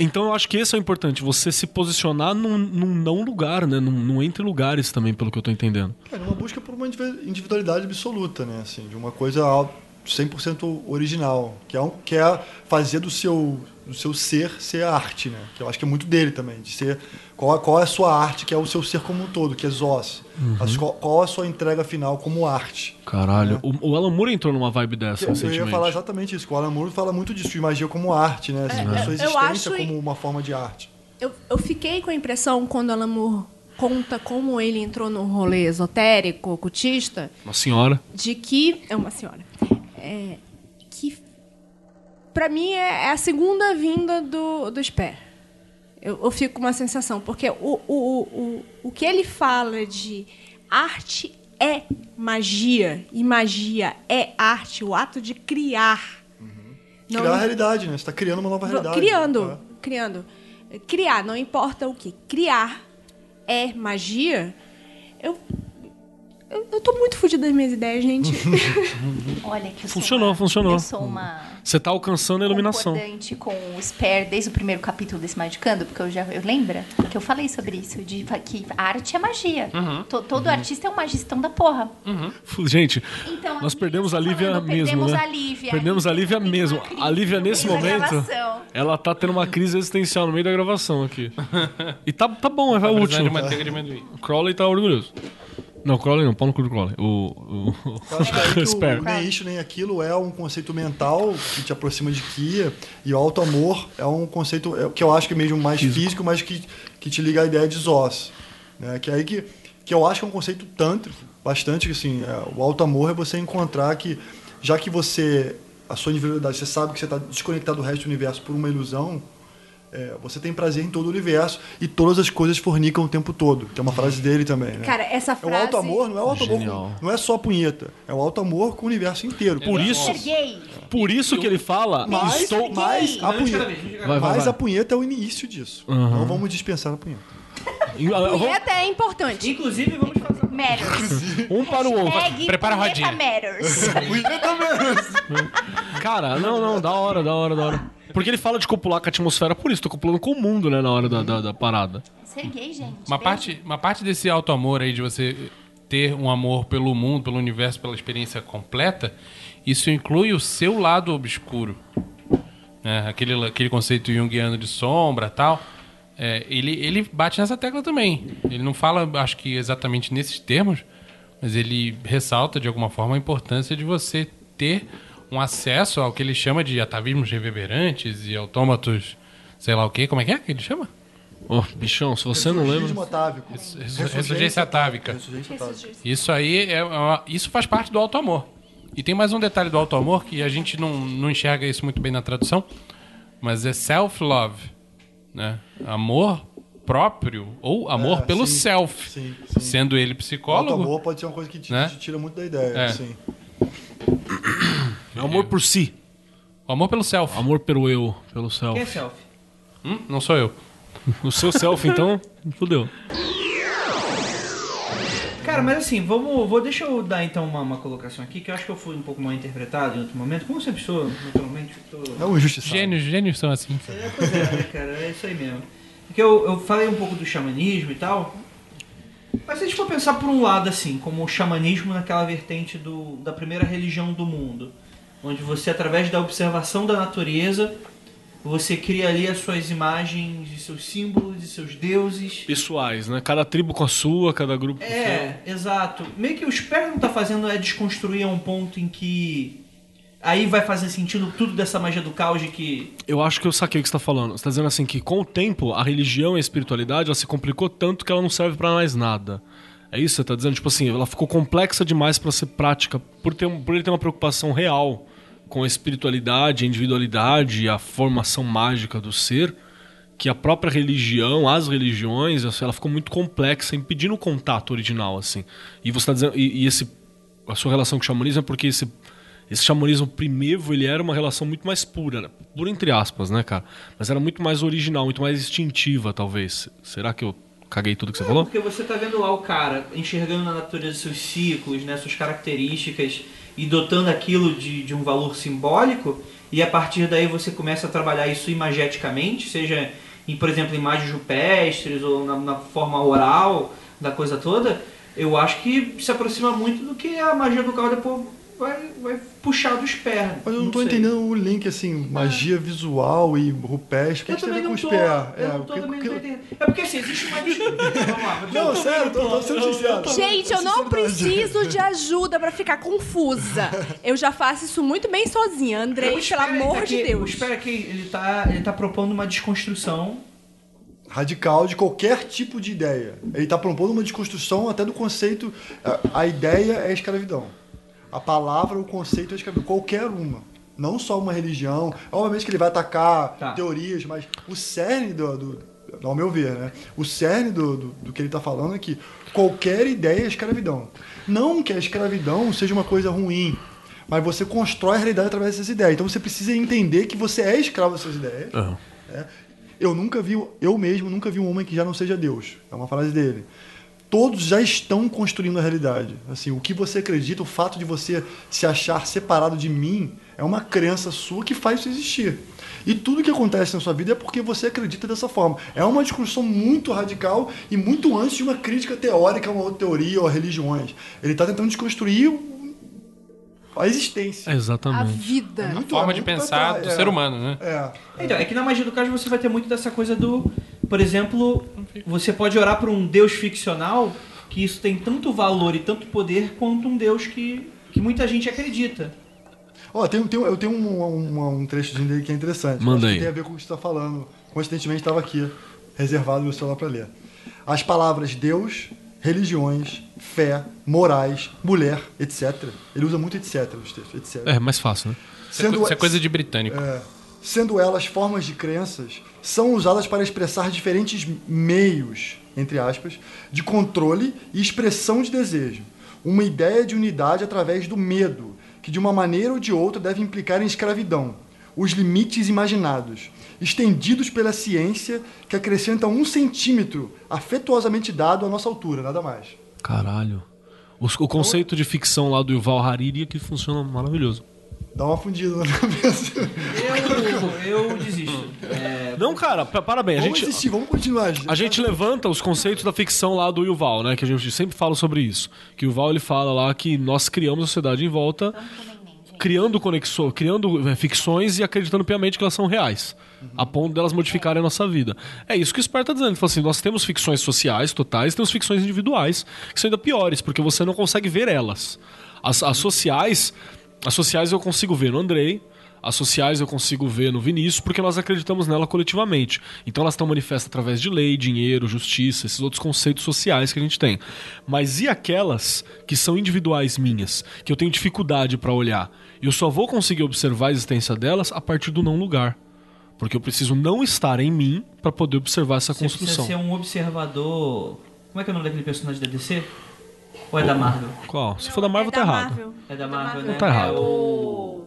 Então eu acho que esse é o importante, você se posicionar num, num não lugar, né? Num, num entre lugares também, pelo que eu tô entendendo. É uma busca por uma indivi- individualidade absoluta, né? Assim, de uma coisa al- 100% original, que é, um, que é fazer do seu, do seu ser ser arte, né? Que eu acho que é muito dele também, de ser qual, qual é a sua arte, que é o seu ser como um todo, que é Zos. As- Qual, qual a sua entrega final como arte. Caralho. O, o Alan Moore entrou numa vibe dessa Eu, eu recentemente. ia falar exatamente isso, que o Alan Moore fala muito disso, de magia como arte, né? Assim, a sua eu existência acho- como uma forma de arte. Eu, eu fiquei com a impressão, quando Alan Moore conta como ele entrou no rolê esotérico, ocultista, Uma senhora. de que. É uma senhora. É, que. Pra mim é, é a segunda vinda do, do Sper. Eu, eu fico com uma sensação, porque o, o, o, o, que ele fala de arte é magia, e magia é arte, o ato de criar. Não- Criar a realidade, né? Você está criando uma nova realidade. Criando, né? criando. Criar, não importa o que. Criar é magia. Eu. Eu, eu tô muito fodida das minhas ideias, gente. <laughs> Olha que eu sou Funcionou, uma- funcionou. Eu sou uma Você tá alcançando a iluminação. com o Sper desde o primeiro capítulo desse Magicando, porque eu já eu lembra que eu falei sobre isso, de que arte é magia. Uhum. To- todo artista é um magistão da porra. Gente, Então, nós perdemos a Lívia falando, mesmo, perdemos né? a Lívia. Perdemos a Lívia Tem uma mesmo. A Lívia nesse momento, ela tá tendo uma crise existencial no meio da gravação aqui. E tá, tá bom, é o Precisando último. de manteiga de amendoim. O Crowley tá orgulhoso. Não, o Crowley não, pau no cu do Crowley. O, o, <laughs> o nem isso nem aquilo é um conceito mental que te aproxima de Kia e o auto amor é um conceito é, que eu acho que é mesmo mais físico, mas que, que te liga à ideia de Zos. Né? Que é aí que, que eu acho que é um conceito tântrico, bastante assim, é, o auto amor é você encontrar que já que você a sua individualidade, você sabe que você está desconectado do resto do universo por uma ilusão, é, você tem prazer em todo o universo e todas as coisas fornicam o tempo todo. Que é uma frase dele também, né? Cara, essa É o frase. alto amor, não é o alto amor, com- não é só a punheta. É o alto amor com o universo inteiro. Por isso, Ser gay. por isso que ele fala. Mas, estou... mas a punheta. Vai, vai, a punheta é o início disso. Não vamos dispensar a punheta. Eu vou- Punheta é importante. Inclusive, vamos fazer Matters. Um para o outro. Prepara a Punheta rodinha. <laughs> Matters. Cara, não, não, da hora, da hora, da hora. Porque ele fala de copular com a atmosfera, por isso, tô copulando com o mundo, né, na hora da, da, da parada. Ser gay, gente. Uma parte, uma parte desse auto-amor aí, de você ter um amor pelo mundo, pelo universo, pela experiência completa, isso inclui o seu lado obscuro. né? Aquele, aquele conceito junguiano de sombra tal. É, ele, ele bate nessa tecla também. Ele não fala, acho que exatamente nesses termos, mas ele ressalta de alguma forma a importância de você ter um acesso ao que ele chama de atavismos reverberantes e autômatos, sei lá o quê. Como é que é que ele chama? Ô, bichão, se você não lembra. Atávico. Ressurgência, ressurgência atávica. Ressurgência atávica. Isso aí é uma- isso faz parte do auto amor. E tem mais um detalhe do auto amor que a gente não, não enxerga isso muito bem na tradução, mas é self love, né? Amor próprio ou amor É, pelo sim, self, sim, sim. sendo ele O psicólogo. auto-amor pode ser uma coisa que te, Né? te tira muito da ideia. É. É amor por si. O amor pelo self. Amor pelo eu, pelo Quem é self. self? Hum? Não sou eu. <laughs> O seu self, então, fudeu. Cara, mas assim, vamos, vou, deixa eu dar então uma, uma colocação aqui, que eu acho que eu fui um pouco mal interpretado em outro momento. Como eu sempre sou, naturalmente, eu tô... É um injustiçado. Gênios, gênios são assim. É, pois é, né, cara, é isso aí mesmo. Porque eu, eu falei um pouco do xamanismo e tal, mas se a gente for pensar por um lado assim, como o xamanismo naquela vertente do, da primeira religião do mundo, onde você, através da observação da natureza, você cria ali as suas imagens, e seus símbolos, e seus deuses. Pessoais, né? Cada tribo com a sua, cada grupo com. É, exato. Meio que o não tá fazendo é desconstruir a um ponto em que aí vai fazer sentido tudo dessa magia do caos de que Eu acho que eu saquei o que você tá falando. Você tá dizendo assim que com o tempo a religião e a espiritualidade ela se complicou tanto que ela não serve pra mais nada. É isso que você tá dizendo? Tipo assim, ela ficou complexa demais pra ser prática por, ter, por ele ter uma preocupação real com a espiritualidade, a individualidade a formação mágica do ser, que a própria religião, as religiões, ela ficou muito complexa, impedindo o contato original, assim. E você tá dizendo. E, e esse, a sua relação com o xamanismo é porque esse esse xamanismo primevo, ele era uma relação muito mais pura, né? pura entre aspas, né, cara? Mas era muito mais original, muito mais instintiva, talvez. Será que eu caguei tudo que você falou? Porque você tá vendo lá o cara enxergando na natureza seus ciclos, né, suas características e dotando aquilo de, de um valor simbólico, e a partir daí você começa a trabalhar isso imageticamente, seja em, por exemplo, imagens rupestres ou na, na forma oral da coisa toda, eu acho que se aproxima muito do que a magia do depois vai, vai puxar dos pés. Mas eu não tô sei. entendendo o link, assim, magia visual e rupestre. O que, Eu que tem a também ver com não os pés? eu É, não tô, que- também que- não tô entendendo. É porque assim, existe uma <laughs> Não, eu tô sério, tô, tô sendo eu- sincero. Gente, eu não preciso de ajuda pra ficar confusa. Eu já faço isso muito bem sozinha. Andrei, O pelo amor tá de O Deus. Espera que ele tá, ele tá propondo uma desconstrução. radical de qualquer tipo de ideia. Ele está propondo uma desconstrução até do conceito. a- A ideia é a escravidão. A palavra, o conceito é a escravidão. Qualquer uma. Não só uma religião. Obviamente que ele vai atacar Tá. teorias, mas o cerne do, do- Ao meu ver, né? O cerne do, do, do que ele está falando é que qualquer ideia é escravidão. Não que a escravidão seja uma coisa ruim, mas você constrói a realidade através dessas ideias. Então você precisa entender que você é escravo dessas ideias. É. Eu nunca vi, eu mesmo nunca vi um homem que já não seja Deus. É uma frase dele. Todos já estão construindo a realidade. Assim, o que você acredita, o fato de você se achar separado de mim, é uma crença sua que faz isso existir. E tudo que acontece na sua vida é porque você acredita dessa forma. É uma discussão muito radical e muito antes de uma crítica teórica a uma outra teoria ou a religiões. Ele está tentando desconstruir a existência. A Exatamente. vida. É muito- Forma é de pensar do trás, ser é. humano, né? É. Então, é que na magia do caos você vai ter muito dessa coisa do. Por exemplo, você pode orar para um deus ficcional que isso tem tanto valor e tanto poder quanto um deus que, que muita gente acredita. Ó, tem, tem, eu tenho um, um, um trechozinho dele que é interessante. Manda aí. Que tem a ver com o que você está falando. Coincidentemente estava aqui, reservado no meu celular para ler. As palavras Deus, religiões, fé, morais, mulher, etc. Ele usa muito etc. nos textos, etc. É, mais fácil, né? Isso é, isso é coisa de britânico. É, sendo elas formas de crenças, são usadas para expressar diferentes meios, entre aspas, de controle e expressão de desejo. Uma ideia de unidade através do medo, que de uma maneira ou de outra deve implicar em escravidão. Os limites imaginados, estendidos pela ciência que acrescenta um centímetro afetuosamente dado à nossa altura, nada mais. Caralho. Os- O, conceito de ficção lá do Yuval Hariri é que funciona maravilhoso. Dá uma fundida na <laughs> cabeça. Eu, eu desisto. É, Não, cara, pa- parabéns. A vamos gente, assistir, vamos continuar. A gente levanta os conceitos da ficção lá do Yuval, né? Que a gente sempre fala sobre isso. Que o Yuval ele fala lá que nós criamos a sociedade em volta, criando conexões, criando eh, ficções e acreditando piamente que elas são reais. A ponto delas modificarem a nossa vida. É isso que o Sper tá dizendo. Ele fala assim: nós temos ficções sociais totais, temos ficções individuais, que são ainda piores, porque você não consegue ver elas. As, as sociais. As sociais eu consigo ver no Andrei, as sociais eu consigo ver no Vinícius, porque nós acreditamos nela coletivamente. Então elas estão manifestas através de lei, dinheiro, justiça, esses outros conceitos sociais que a gente tem. Mas e aquelas que são individuais minhas, que eu tenho dificuldade para olhar? Eu só vou conseguir observar a existência delas a partir do não lugar. Porque eu preciso não estar em mim para poder observar essa você precisa construção. ser um observador. Como é que é o nome daquele personagem da DC? Ou é da Marvel? Qual? Se for da Marvel, É tá da errado. Marvel. É da Marvel, Marvel. né? Tá errado. É o...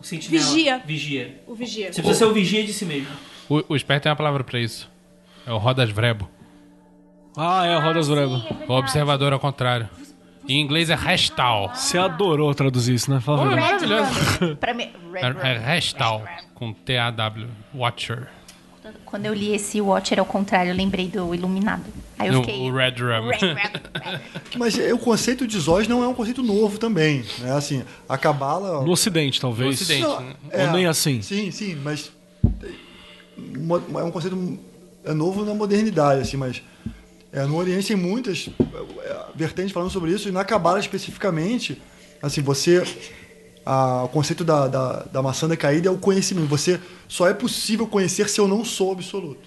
o Sentinela. Vigia. Vigia. O Vigia. Você precisa ser o vigia de si mesmo. O, o Sper tem uma palavra pra isso. É o Rodas Vrebo. Ah, é, Rodas Breba. O observador ao contrário. Em inglês é restal. Você adorou traduzir isso, né? Fala é verdade. maravilhoso. Pra mim, É, é restal. Com T-A-W. Watcher. Quando eu li esse Watcher ao contrário, eu lembrei do Iluminado. Aí eu No- fiquei. o Red Rum. Red Rum, Red Rum. Mas é, o conceito de Zóis não é um conceito novo também. Né? Assim, a Cabala. No Ocidente, talvez. No Ocidente. Não, Ou nem assim? Sim, sim, mas é um conceito é novo na modernidade, assim, mas é, no Oriente tem muitas é, vertentes falando sobre isso e na Cabala especificamente, assim, você a- o conceito da, da, da maçã decaída é o conhecimento. Você só é possível conhecer se eu não sou absoluto.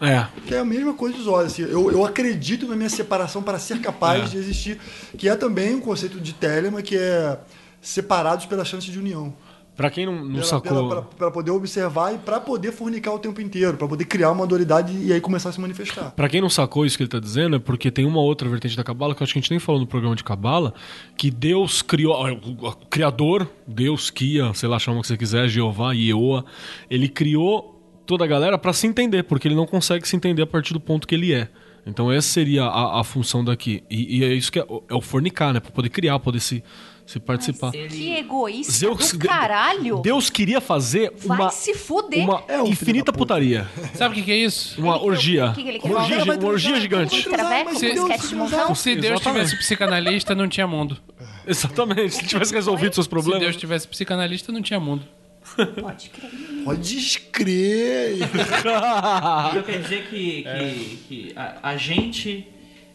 É. Que é a mesma coisa dos olhos. Assim, eu, eu acredito na minha separação para ser capaz É. de existir. Que é também um conceito de Telema, que é separados pela chance de união. Pra quem não, não Pela- sacou. Pra poder observar e para poder fornicar o tempo inteiro. para poder criar uma dualidade e aí começar a se manifestar. Pra quem não sacou isso que ele tá dizendo, é porque tem uma outra vertente da Cabala, que eu acho que a gente nem falou no programa de Cabala, que Deus criou, o Criador, Deus, Kia, sei lá, chama o que você quiser, Jeová, Ieoa, ele criou toda a galera pra se entender, porque ele não consegue se entender a partir do ponto que ele é. Então essa seria a, a função daqui. E, e é isso que é, o- é o fornicar, né? Pra poder criar, poder se, se participar. Que egoísta Zeus- do caralho. Deus queria fazer Vai uma, se fuder. uma É um infinita putaria. Sabe o que, que é isso? Uma orgia. o que que orgia, Vai uma orgia gigante. Traveco, Se- Deus. Se Deus tivesse psicanalista, não tinha mundo. Exatamente. Se tivesse resolvido seus Se problemas. Deus tivesse psicanalista, não tinha mundo. Pode crer. Pode escrever. Então <laughs> quer dizer que, que, que a, a gente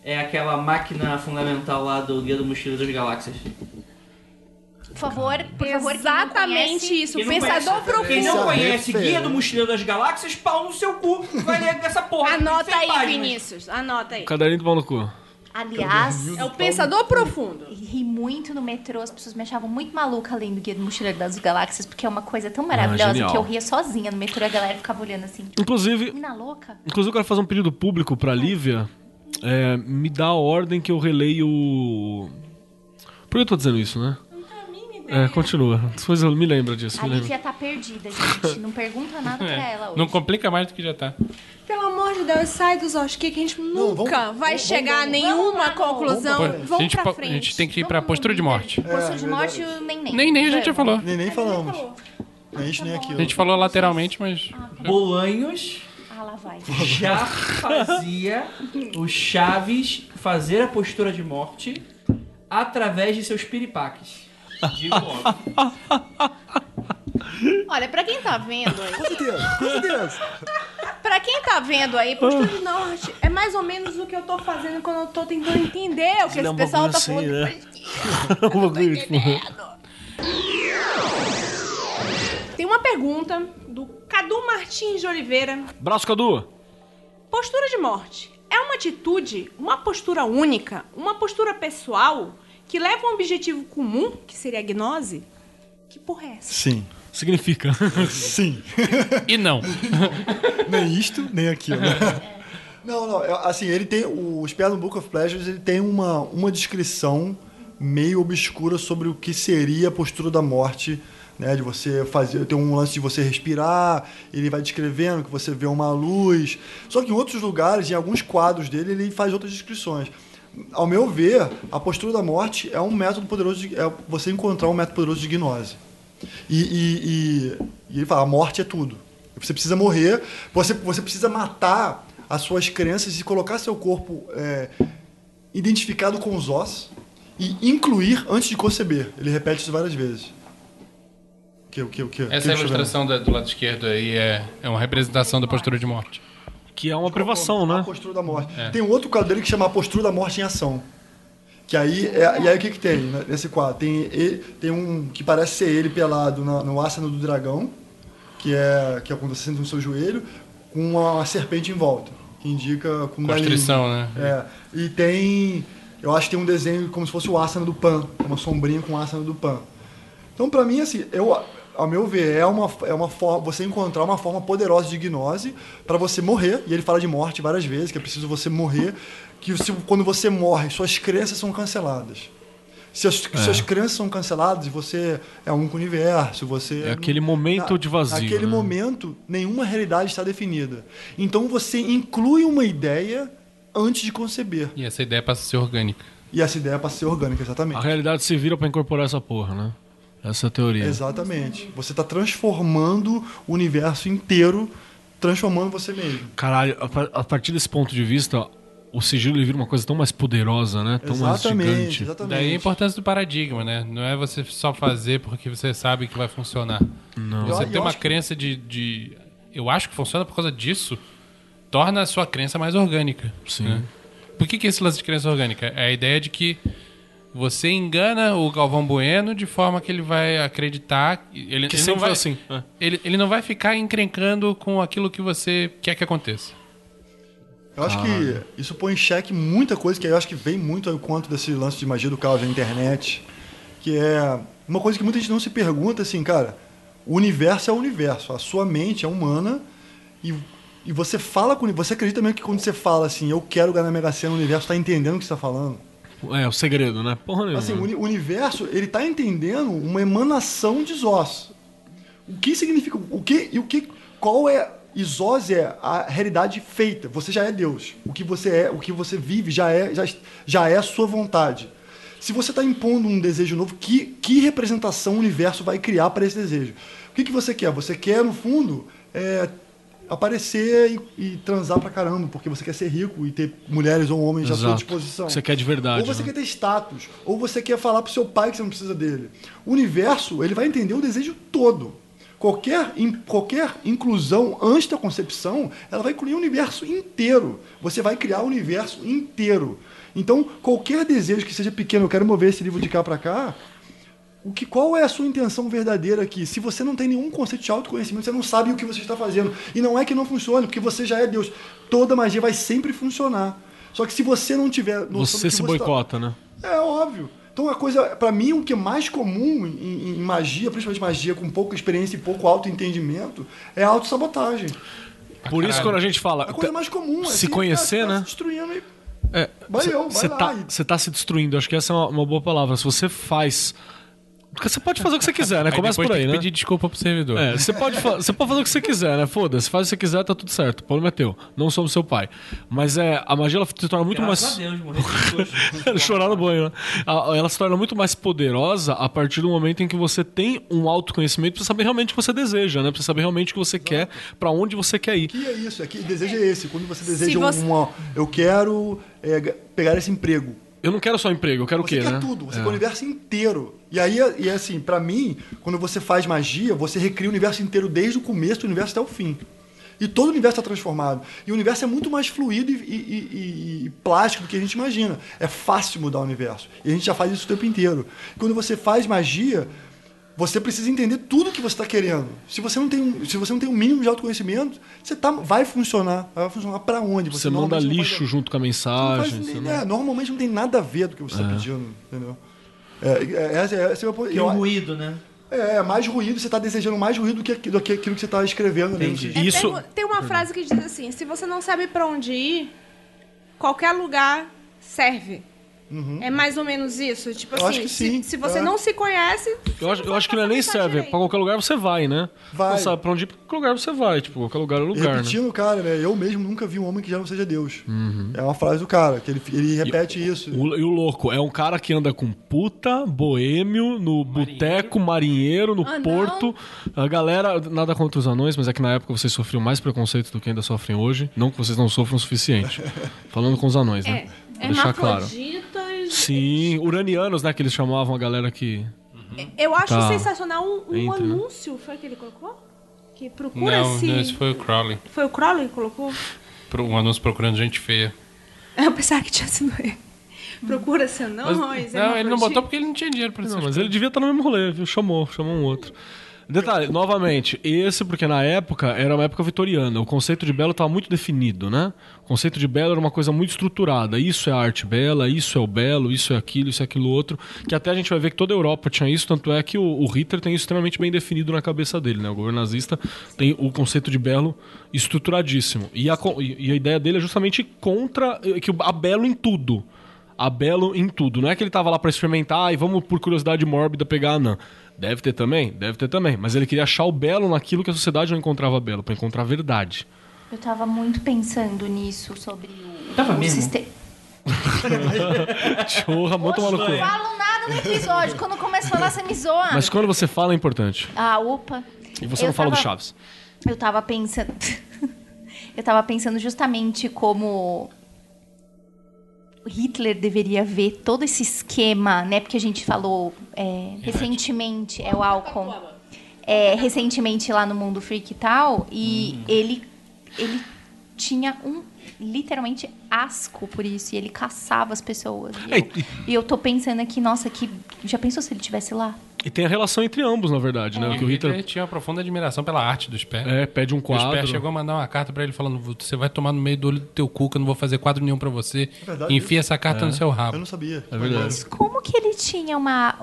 é aquela máquina fundamental lá do Guia do Mochileiro das Galáxias. Por favor, por favor, Exatamente isso. Quem não pensador conhece- Quem não conhece Guia do Mochileiro das Galáxias, pau no seu cu. Vai ler essa porra. Anota aí, páginas. Vinícius. Anota aí. Caderninho do pau no cu. Aliás, É o pensador profundo. ri muito no metrô, as pessoas me achavam muito maluca lendo Guia do Mochileiro das Galáxias, porque é uma coisa tão maravilhosa genial. que eu ria sozinha no metrô e a galera ficava olhando assim. Inclusive, Mina louca? inclusive eu quero fazer um pedido público pra Lívia. É, me dá a ordem que eu releio. Por que eu tô dizendo isso, né? É, continua. Depois eu me lembro disso. A Me lembro. Lívia tá perdida, gente. Não pergunta nada pra <laughs> ela hoje. Não complica mais do que já tá. Pelo amor de Deus, sai dos Oshki que a gente nunca vamos- vai vamos- chegar a vamos- nenhuma vamos lá, conclusão. vamos- a, Vamos gente, pra frente. a gente tem que ir pra postura de morte. Postura de É, morte, o nem nem. Nem, nem a gente já falou. Nem, nem falamos. Nem isso, nem aquilo. A gente falou lateralmente, mas. Bolanhos Ah, lá vai. já fazia o Chaves fazer a postura de morte através de seus piripaques. Logo. Olha, pra quem tá vendo aí, Com certeza, com certeza. pra quem tá vendo aí, postura de norte é mais ou menos o que eu tô fazendo quando eu tô tentando entender o que esse pessoal tá assim, falando. né? pra <laughs> Um bagulho, tipo, Tem uma pergunta do Cadu Martins de Oliveira. Braço, Cadu. Postura de morte é uma atitude, uma postura única, uma postura pessoal que leva a um objetivo comum, que seria a gnose? Que porra é essa? Sim. Significa. <laughs> Sim. E não. <laughs> nem isto, nem aquilo. né? <laughs> Não, não. Assim, ele tem. O Spare no Book of Pleasures ele tem uma, uma descrição meio obscura sobre o que seria a postura da morte. Né, de você fazer, tem um lance de você respirar, ele vai descrevendo que você vê uma luz. Só que em outros lugares, em alguns quadros dele, ele faz outras descrições. Ao meu ver, a postura da morte é um método poderoso de, é você encontrar um método poderoso de gnose. E, e- e- e ele fala, a morte é tudo. Você precisa morrer, você, você precisa matar as suas crenças e colocar seu corpo é, identificado com os ossos e incluir antes de conceber. Ele repete isso várias vezes. Que, o que, o que, Essa ver. ilustração do lado esquerdo aí é, é uma representação da postura de morte. Que é uma privação, A né? postura da morte. É. Tem um outro quadro dele que chama A Postura da Morte em Ação. Que aí, é, e aí o que, que tem né, nesse quadro? Tem, ele- tem um que parece ser ele pelado na- no asano do dragão, que é, que é senta no seu joelho, com uma serpente em volta, que indica com Constrição, né? É. E tem. Eu acho que tem um desenho como se fosse o asano do Pan, uma sombrinha com o asano do Pan. Então, pra mim, assim, eu, ao meu ver, é uma, é uma forma, você encontrar uma forma poderosa de gnose para você morrer. E ele fala de morte várias vezes, que é preciso você morrer. Que se- quando você morre, suas crenças são canceladas. Se as É. suas crenças são canceladas, você é um com o universo, você... É aquele momento de vazio, Naquele né? momento, nenhuma realidade está definida. Então, você inclui uma ideia antes de conceber. E essa ideia passa a ser orgânica. E essa ideia passa a ser orgânica, exatamente. A realidade se vira pra incorporar essa porra, né? Essa teoria. Exatamente. Você está transformando o universo inteiro, transformando você mesmo. Caralho, a par- a partir desse ponto de vista, o sigilo ele vira uma coisa tão mais poderosa, né? Tão mais exatamente, gigante. exatamente. Daí a importância do paradigma, né? Não é você só fazer porque você sabe que vai funcionar. Não. Você eu uma crença de, de. Eu acho que funciona por causa disso. Torna a sua crença mais orgânica. Sim. né? Por que, que esse lance de crença orgânica? É a ideia de que você engana o Galvão Bueno de forma que ele vai acreditar. Ele, Que ele sempre vai, assim, é. Ele, ele não vai ficar encrencando com aquilo que você quer que aconteça. Eu acho que isso põe em xeque muita coisa que eu acho que vem muito ao encontro desse lance de magia do caos da internet, que é uma coisa que muita gente não se pergunta assim, cara, o universo é o universo, a sua mente é humana e, e você fala com você acredita mesmo que quando você fala assim, eu quero ganhar na Mega Sena, o universo está entendendo o que você está falando. É, o segredo, né? Porra nenhuma. Assim, o uni- o universo, ele tá entendendo uma emanação de Zós. O que significa, o que e o que qual é Zós é a realidade feita. Você já é Deus. O que você é, o que você vive já é já, já é a sua vontade. Se você está impondo um desejo novo, que, que representação o universo vai criar para esse desejo? O que, que você quer? Você quer, no fundo, é, aparecer e, e transar pra caramba, porque você quer ser rico e ter mulheres ou homens à sua Exato. disposição. Você quer de verdade, Ou você né? quer ter status, ou você quer falar pro seu pai que você não precisa dele. O universo, ele vai entender o desejo todo. Qualquer, in- qualquer inclusão antes da concepção, ela vai incluir o universo inteiro. Você vai criar o universo inteiro. Então, qualquer desejo que seja pequeno, eu quero mover esse livro de cá para cá, o que, qual é a sua intenção verdadeira aqui? Se você não tem nenhum conceito de autoconhecimento, você não sabe o que você está fazendo. E não é que não funcione, porque você já é Deus. Toda magia vai sempre funcionar. Só que se você não tiver Você que se tá- boicota, né? é óbvio. Então a coisa, pra mim, o que é mais comum em, em magia, principalmente magia com pouca experiência e pouco autoentendimento, é a autossabotagem. Por isso, caralho. quando a gente fala. A coisa mais comum é Se assim, conhecer, tá né? se destruindo e É, Vai eu, vai Você lá tá, e- você tá se destruindo. Acho que essa é uma, uma boa palavra. Se você faz. Você pode fazer o que você quiser, né? Começa por tem aí, que né? pedir desculpa pro servidor. É, você pode, fa- você pode fazer o que você quiser, né? Foda-se, faz o que você quiser, tá tudo certo. O problema é teu. Não somos seu pai. Mas é, a magia ela se torna muito Graças mais. a Deus. <laughs> Chorar no banho, né? Ela se torna muito mais poderosa a partir do momento em que você tem um autoconhecimento pra saber realmente o que você deseja, né? Pra saber realmente o que você quer, pra onde você quer ir. que é isso, é que desejo é esse. Quando você deseja você- uma. Eu quero é, pegar esse emprego. Eu não quero só emprego, eu quero o Você quê, quer né? tudo, você É. quer o universo inteiro. E aí, e assim, pra mim, quando você faz magia, você recria o universo inteiro desde o começo do universo até o fim. E todo o universo está transformado. E o universo é muito mais fluido e, e- e- e plástico do que a gente imagina. É fácil mudar o universo. E a gente já faz isso o tempo inteiro. Quando você faz magia, você precisa entender tudo que você está querendo. Se você não tem, um- se você não tem um mínimo de autoconhecimento, você tá, vai funcionar. Vai funcionar para onde? Você manda normalmente não lixo faz- junto com a não faz mensagem. nem- você não- é, normalmente não tem nada a ver do que você está pedindo, entendeu? É, é, essa, essa é, E eu- o ruído, né? é, é mais ruído, você está desejando mais ruído do que, do que aquilo que você está escrevendo. Entendi. É, Isso- tem, tem uma frase que diz assim: se você não sabe pra onde ir, qualquer lugar serve. É mais ou menos isso? Tipo Uhum. Eu assim, se, se você é. não se conhece. Eu acho, eu acho que não é nem serve. direito. Pra qualquer lugar você vai, né? Vai. Não sabe pra onde ir, pra qualquer lugar você vai. Tipo, qualquer lugar é E lugar, né? repetindo, cara, né? Eu mesmo nunca vi um homem que já não seja Deus. Uhum. É uma frase do cara, que ele, ele repete isso. O- e o louco é um cara que anda com puta, boêmio, no boteco, marinheiro, no Anão. porto. A galera, nada contra os anões, mas é que na época vocês sofriam mais preconceito do que ainda sofrem hoje. Não que vocês não sofram o suficiente. <laughs> Falando com os anões, né? É, Vou deixar claro. Sim, uranianos, né? Que eles chamavam a galera que. Eu acho Tá. sensacional um, um né? anúncio, foi que ele colocou? Que procura Não, se. não, esse foi o Crowley. Foi o Crowley que colocou? Pro- Um anúncio procurando gente feia. <laughs> Eu pensava que tinha sido ele. Procura-se anões. Não, ele não hermafroditas. botou porque ele não tinha dinheiro pra Não, essas mas ele devia estar no mesmo rolê, viu? Chamou, chamou um outro. Detalhe, novamente, esse porque na época era uma época vitoriana, o conceito de belo estava muito definido, né? O conceito de belo era uma coisa muito estruturada. Isso é a arte bela, isso é o belo, isso é aquilo, isso é aquilo outro. Que até a gente vai ver que toda a Europa tinha isso, tanto é que o, o Hitler tem isso extremamente bem definido na cabeça dele, né? O governo nazista tem o conceito de belo estruturadíssimo. E a, e a ideia dele é justamente contra que a belo em tudo a Belo em tudo. Não é que ele tava lá pra experimentar e vamos por curiosidade mórbida pegar a anã. Deve ter também? Deve ter também. Mas ele queria achar o belo naquilo que a sociedade não encontrava belo, pra encontrar a verdade. Eu tava muito pensando nisso, sobre o, Tava o mesmo? sistema. <laughs> Chorra, muito maluco. Não falo nada no episódio. Quando começa a falar, você me zoa. Mas quando você fala é importante. Ah, opa. E você Eu não fala do tava- Chaves. Eu tava pensando. <laughs> eu tava pensando justamente como. Hitler deveria ver todo esse esquema, né? Porque a gente falou é, recentemente, é o álcool. É, recentemente lá no Mundo Freak e tal, e ele, ele tinha um literalmente asco por isso, e ele caçava as pessoas. E É, eu, e eu tô pensando aqui, nossa, que já pensou se ele estivesse lá? E tem a relação entre ambos, na verdade, né? E O que o o Hitler Hitler tinha uma profunda admiração pela arte do Sper. é, pede um O Sper quadro. chegou a mandar uma carta pra ele falando: Você vai tomar no meio do olho do teu cu, que eu não vou fazer quadro nenhum pra você. verdade Enfia essa carta no seu Eu rabo. não sabia. É verdade. Mas como que ele tinha uma.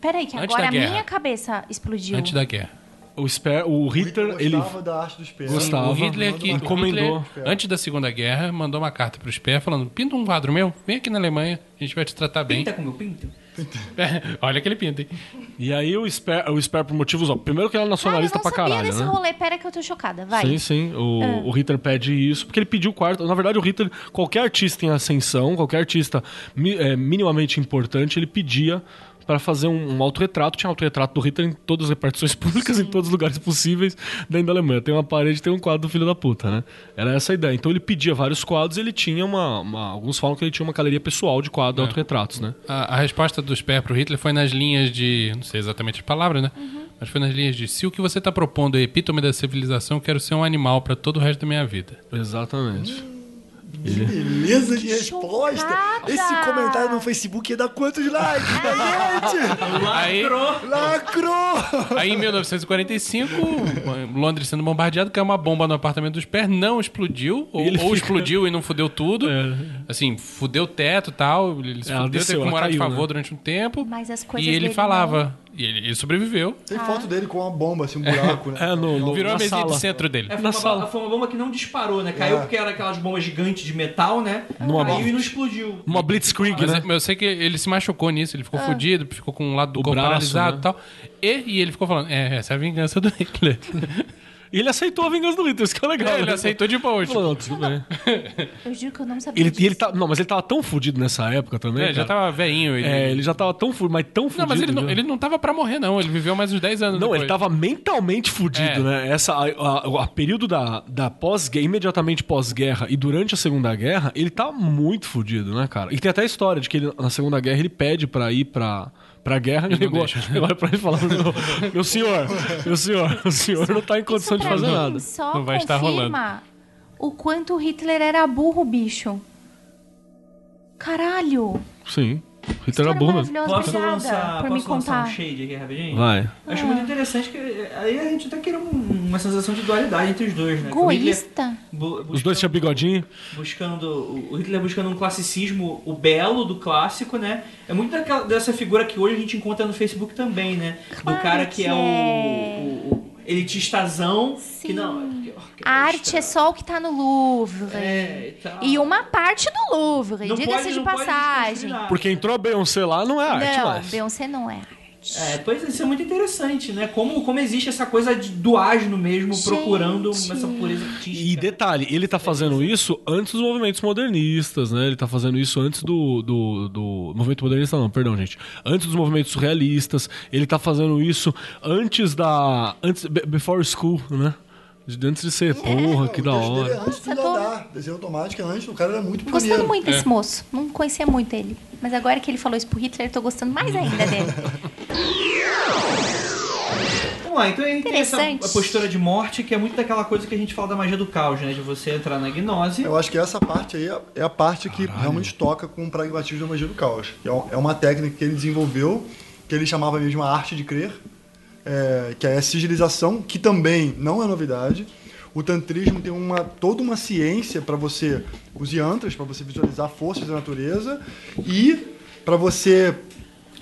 Peraí, que Antes agora a minha cabeça explodiu. Antes da guerra. O, Sper, o Hitler, ele. gostava da arte do Sper. Gostava. o Hitler que Encomendou. o Hitler, antes da Segunda Guerra, mandou uma carta pro Sper falando: Pinta um quadro meu, vem aqui na Alemanha, a gente vai te tratar bem. Pinta com meu pinto? <laughs> Olha que ele pinta, hein? E aí o Sper, o Sper por motivos. Ó, primeiro que ele é Ah, eu nacionalista não pra sabia caralho, desse né? rolê. Pera que eu tô chocada. Vai. Sim, sim. O, o Hitler pede isso, porque ele pediu o quarto. Na verdade, o Hitler, qualquer artista em ascensão, qualquer artista é, minimamente importante, ele pedia para fazer um, um autorretrato. Tinha autorretrato do Hitler em todas as repartições <laughs> públicas, em todos os lugares possíveis dentro da Alemanha. Tem uma parede, tem um quadro do filho da puta, né? Era essa a ideia. Então ele pedia vários quadros e ele tinha uma, uma- Alguns falam que ele tinha uma galeria pessoal de quadros, autorretratos, né? A, a resposta do Sper pro Hitler foi nas linhas de. Não sei exatamente a palavra, né? Mas foi nas linhas de: se o que você tá propondo é epítome da civilização, eu quero ser um animal pra todo o resto da minha vida. Exatamente. Beleza de resposta. Chocada. Esse comentário no Facebook ia dar quantos likes, né, gente? Aí, Lacrou! aí em 1945, Londres sendo bombardeado, caiu uma bomba no apartamento do Sper, não explodiu, ou, ou fica- explodiu e não fudeu tudo. É. Assim, fudeu o teto e tal, ele se fudeu, desceu, teve que morar de caiu, favor né? durante um tempo. Mas as coisas E ele falava. E ele, ele sobreviveu. Tem foto dele com uma bomba, assim, um buraco, né? É, no, no, Virou na a mesinha sala. de centro dele. É, foi, Na uma, sala. foi uma bomba que não disparou, né? Caiu É. porque era aquelas bombas gigantes de metal, né? Numa Caiu e não explodiu. Uma blitzkrieg, Mas né? eu, eu sei que ele se machucou nisso, ele ficou fudido, ficou com um lado do O corpo braço, paralisado né? e tal. E, e ele ficou falando: É, essa é a vingança do Hitler. <laughs> E ele aceitou a vingança do Hitler, isso que é legal. É, ele né? aceitou de boa. tipo, não, tudo bem. Eu juro que eu não sabia Ele, disso. ele tá, não, mas ele tava tão fudido nessa época também. É, já cara. tava velhinho. Ele... É, ele já tava tão fudido, mas tão fudido. Não, mas ele não, ele não tava pra morrer, não. Ele viveu mais uns 10 anos Não, depois. ele tava mentalmente fudido, É. né? Essa, a, a- a período da, da pós-guerra, imediatamente pós-guerra e durante a Segunda Guerra, ele tá muito fudido, né, cara? E tem até a história de que ele, na Segunda Guerra ele pede pra ir pra, pra guerra e não ligou, olha pra ele falou: meu, meu senhor, meu senhor, o senhor não tá em condição Isso de fazer mim nada. Só Não vai estar confirma o quanto o Hitler era burro, bicho. Caralho. Sim. Hitler História era maravilhosa. Posso Obrigada lançar, por me posso lançar um contar. shade aqui rapidinho? Vai. Eu Acho muito interessante que aí a gente até quer um- uma sensação de dualidade entre os dois, né? Que o Hitler Egoísta. bu- Os dois tinham bigodinho. buscando o Hitler buscando um classicismo, o belo do clássico, né? É muito daquela, dessa figura que hoje a gente encontra no Facebook também, né? do Claro cara que, que é, o, é. o- o elitistazão, que Sim. não, A arte é só o que tá no Louvre. É, e tal. E uma parte do Louvre, Não diga-se de passagem. Porque entrou a Beyoncé lá, não é arte, não, mas... Beyoncé não é arte. É, pois isso é muito interessante, né? Como, como existe essa coisa de, do asno mesmo, Gente. procurando essa pureza artística. E detalhe, ele tá fazendo isso antes dos movimentos modernistas, né? Ele tá fazendo isso antes do, do, do movimento modernista, não, perdão, gente. Antes dos movimentos surrealistas. Ele tá fazendo isso antes da. Antes, be- before school, né? De- Antes de ser, porra, que da é hora. antes de tô- andar. Desenho automático é antes, o cara era muito Gostando pioneiro. muito É. desse moço. Não conhecia muito ele. Mas agora que ele falou isso pro Hitler, eu tô gostando mais ainda dele. <laughs> Vamos lá, então a gente tem essa Interessante. a postura de morte, que é muito daquela coisa que a gente fala da magia do caos, né? De você entrar na gnose. Eu acho que essa parte aí é- é a parte que realmente toca com o pragmatismo da magia do caos. É É uma técnica que ele desenvolveu, que ele chamava mesmo a arte de crer, é, que é a sigilização, que também não é novidade. O tantrismo tem uma, toda uma ciência para você, os yantras, para você visualizar forças da natureza e para você.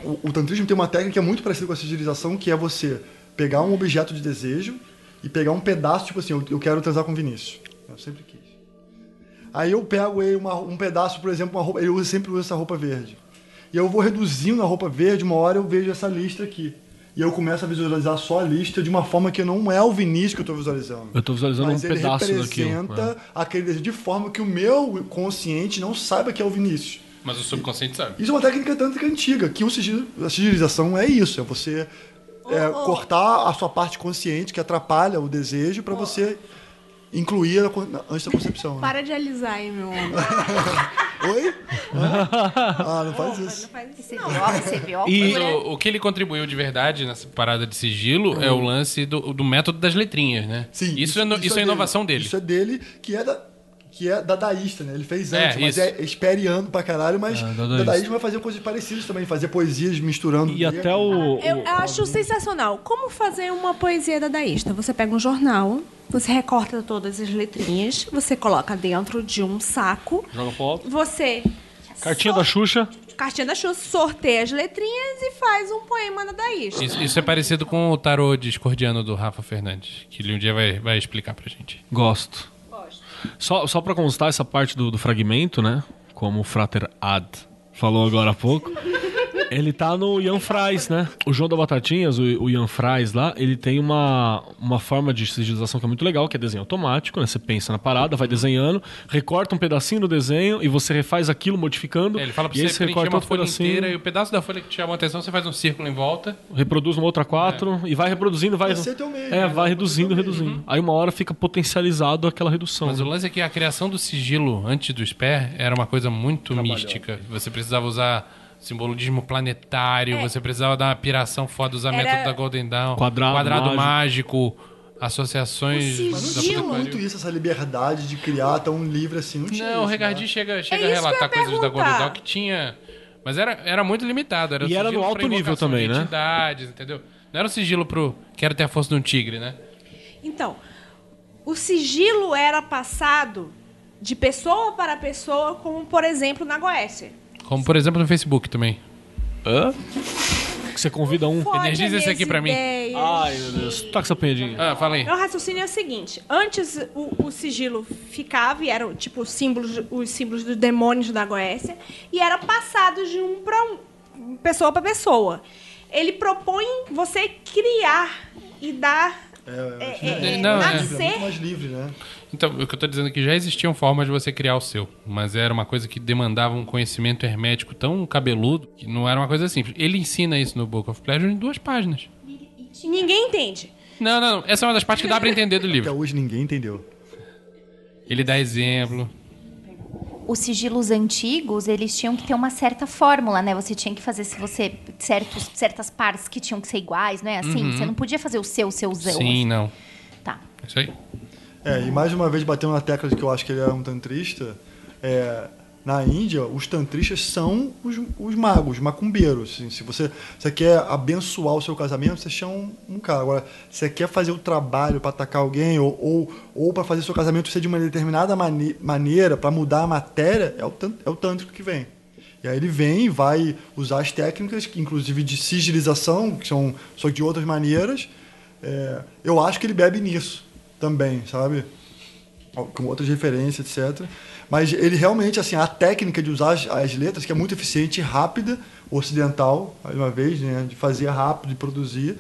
O, o tantrismo tem uma técnica é muito parecida com a sigilização, que é você pegar um objeto de desejo e pegar um pedaço, tipo assim, eu, eu quero transar com Vinícius. Eu sempre quis. Aí eu pego ele uma- um pedaço, por exemplo, uma roupa, ele usa, sempre usa essa roupa verde. E eu vou reduzindo a roupa verde, uma hora eu vejo essa lista aqui. E eu começo a visualizar só a lista de uma forma que não é o Vinícius que eu estou visualizando. Eu tô visualizando Mas um ele pedaço daquilo. representa aquele desejo de forma que o meu consciente não saiba que é o Vinícius. Mas o subconsciente sabe. Isso é uma técnica tântrica antiga, que o sigilo, a sigilização é isso, é você é, cortar a sua parte consciente que atrapalha o desejo para você incluir a con- antes da concepção. né? Para de alisar aí, meu homem. <laughs> Oi? Ah, não faz Não isso. isso, não. a Mas altura? o, o que ele contribuiu de verdade nessa parada de sigilo é o lance do, do método das letrinhas, né? Sim, isso, é, no- isso é inovação dele. Isso é dele, que é da, que é dadaísta, né? Ele fez É, antes, mas isso. é esperiano pra caralho, mas É, o dadaísta. dadaísmo vai fazer coisas parecidas também, fazer poesias misturando. E até o. Eu, o- eu acho sensacional. Como fazer uma poesia dadaísta? Você pega um jornal, você recorta todas as letrinhas, você coloca dentro de um saco, Joga foto. você. Cartinha da Xuxa. Cartinha da Xuxa, sorteia as letrinhas e faz um poema dadaísta. Isso, isso é parecido com o tarô discordiano do Rafa Fernandes, que ele um dia vai, vai explicar pra gente. Gosto. Só, só pra constar essa parte do, do fragmento, né? Como o Frater Ad falou agora há pouco. Ele tá no Ian Fries, né? O João da Batatinhas, o, o Ian Fries lá, ele tem uma, uma forma de sigilização que é muito legal, que é desenho automático, né? Você pensa na parada, vai desenhando, recorta um pedacinho do desenho e você refaz aquilo modificando. É, ele fala pra e aí você preencher uma outro folha pedacinho, inteira e o pedaço da folha que te chamou a atenção, você faz um círculo em volta. reproduz uma outra quatro e vai reproduzindo, vai. Teu meio, é, né? vai reduzindo, reduzindo. Aí uma hora fica potencializado aquela redução. Mas o né? lance é que a criação do sigilo antes do Sper era uma coisa muito mística. Você precisava usar simbolismo planetário, você precisava dar uma piração foda, usar Era- método da Golden Dawn, Quadrado mágico, associações O da Mas não tinha muito isso, essa liberdade de criar tão livre assim. Não, tinha Não, o Regardi né? chega, chega É a relatar coisas da Golden. Dawn que tinha. Mas era, era muito limitado. Era E era no alto nível também, né? entidades, entendeu? Não era um sigilo pro quero ter a força de um tigre, né? Então, o sigilo era passado de pessoa para pessoa, como por exemplo na Goécia. Como por exemplo no Facebook também. Hã? Que você convida um. Fode Energiza esse aqui pra mim. ideias. Ai, meu Deus. Toca essa penhadinha. Ah, fala aí. Meu raciocínio é o seguinte: antes o, o sigilo ficava e eram tipo símbolos, os símbolos dos demônios da Goécia, e era passado de um para um, pessoa para pessoa. Ele propõe você criar e dar. é, é, é, Não, é. É nascer. muito mais livre, né? Então, o que eu tô dizendo é que já existiam formas de você criar o seu, mas era uma coisa que demandava um conhecimento hermético tão cabeludo que não era uma coisa simples. Ele ensina isso no Book of Pleasure em duas páginas. Ninguém entende. Não, não, não. Essa é uma das partes que dá pra entender do Até livro. hoje ninguém entendeu. Ele dá exemplo. Os sigilos antigos, eles tinham que ter uma certa fórmula, né? Você tinha que fazer se você certos, certas partes que tinham que ser iguais, não é assim? Você não podia fazer o seu, seu, seu. Sim, não. Tá. É Isso aí. É, e mais uma vez batendo na tecla de que eu acho que ele é um tantrista, é, na Índia, os tantristas são os, os magos, os macumbeiros. assim. se você, você quer abençoar o seu casamento, você chama um, um cara. Agora, você quer fazer o trabalho para atacar alguém ou, ou, ou para fazer seu casamento ser de uma determinada mane- maneira, para mudar a matéria, é o, é o tântrico que vem. E aí ele vem e vai usar as técnicas, inclusive de sigilização, que são só de outras maneiras. É, eu acho que ele bebe nisso também, sabe? com outras referências, etc. Mas ele realmente, assim, a técnica de usar as, as letras, que é muito eficiente e rápida, ocidental, mais uma vez, né, de fazer rápido, de produzir,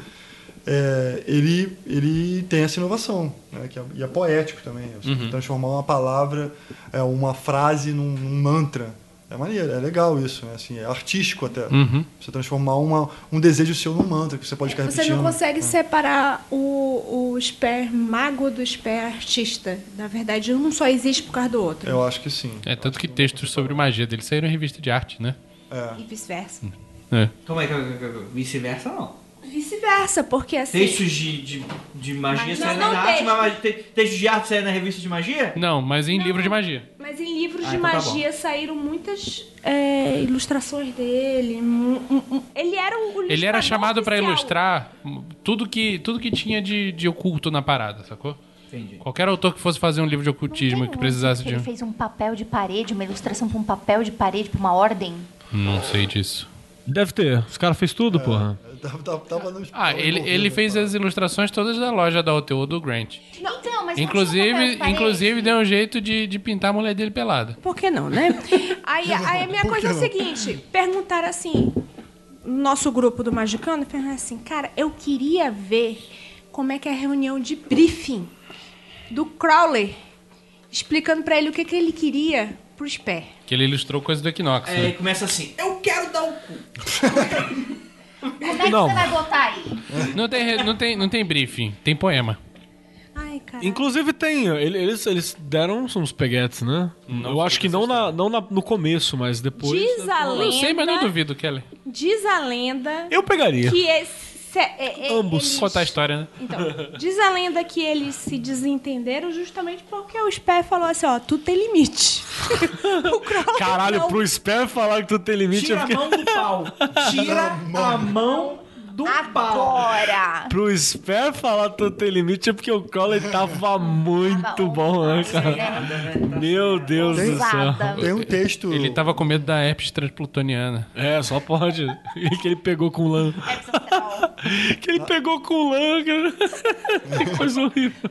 é, ele, ele tem essa inovação, né, que é, e é poético também. Assim, Transformar uma palavra, é, uma frase num, num mantra. É maneiro, é legal isso, né? Assim, é artístico até. Uhum. Você transformar uma, um desejo seu num mantra, que você pode ficar Você repetindo. não consegue né? separar o, o Sper mago do Sper artista. Na verdade, um só existe por causa do outro. Eu acho que sim. É, tanto que textos sobre magia dele saíram em revista de arte, né? É. E vice-versa. É. Calma aí, calma aí. vice-versa não. Vice-versa, porque assim. Textos de, de, de magia saem não, na não arte, mas mas te- textos de arte saem na revista de magia? Não, mas em livro de magia. Mas em livros Ah, de então tá magia saíram muitas é, ilustrações dele. Um- um- um- Ele era o Ele era chamado pra oficial. ilustrar tudo que, tudo que tinha de, de oculto na parada, sacou? Entendi. Qualquer autor que fosse fazer um livro de Não ocultismo que precisasse que de. Ele fez um papel de parede, uma ilustração pra um papel de parede, pra uma ordem. Não sei disso. Deve ter. Os caras fez tudo, porra. Tava, tava, tava no- Ah, ele, ele fez tá? as ilustrações todas da loja da OTO do Grant. Não, então, mas Inclusive, parede? inclusive deu um jeito de, de pintar a mulher dele pelada. Por que não, né? <laughs> Aí, aí a minha Por coisa é que o seguinte: perguntaram assim, no nosso grupo do Magicano, perguntaram assim, cara, eu queria ver como é que é a reunião de briefing do Crowley, explicando pra ele o que, que ele queria pro Sper. Que ele ilustrou coisa do Equinox. É, né? e começa assim, eu quero dar o cu. <laughs> Como é que Não. você vai botar aí? Não, tem, re- não, tem, não tem briefing, tem poema. Ai, cara. Inclusive tem, ele- eles, eles deram uns peguetes, né? Eu acho que não, na, não na- no começo, mas depois. Diz a Eu não sei, mas não lenda, duvido, Kelly. diz a lenda Eu pegaria. que esse, é, é, Ambos. eles- Contar a história, né? Então, diz a lenda que eles se desentenderam justamente porque o Sper falou assim, ó, tu tem limite. <laughs> Caralho, não. pro Sper falar que tu tem limite, Tira eu a mão do pau. <laughs> Tira a mão do. Agora! Pro Sper falar que tu tem limite é porque o Crowley tava muito bom, né, cara? Meu Deus do céu. Tem um texto. Ele tava com medo da herpes transplutoniana. É, só pode. E <laughs> que ele pegou com lã. Que ele pegou com lã, cara. <laughs> Que coisa horrível.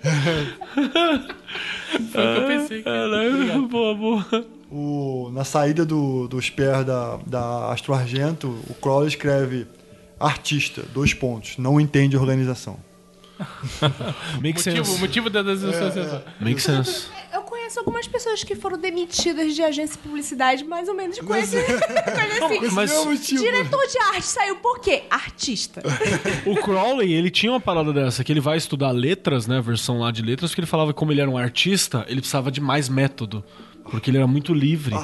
Foi o que eu pensei. Caralho, boa, boa. O, na saída do, do Sper da, da Astro Argento, o Crowley escreve artista, dois pontos, não entende organização. <laughs> Make Motivo, sense. motivo da desassociação. Make sense. Eu conheço algumas pessoas que foram demitidas de agência de publicidade, mais ou menos com esse... Mas <laughs> Não, motivo. Diretor de arte saiu por quê? Artista. <laughs> o Crowley, ele tinha uma parada dessa, que ele vai estudar letras, né, a versão lá de letras, porque ele falava que como ele era um artista, ele precisava de mais método, porque ele era muito livre.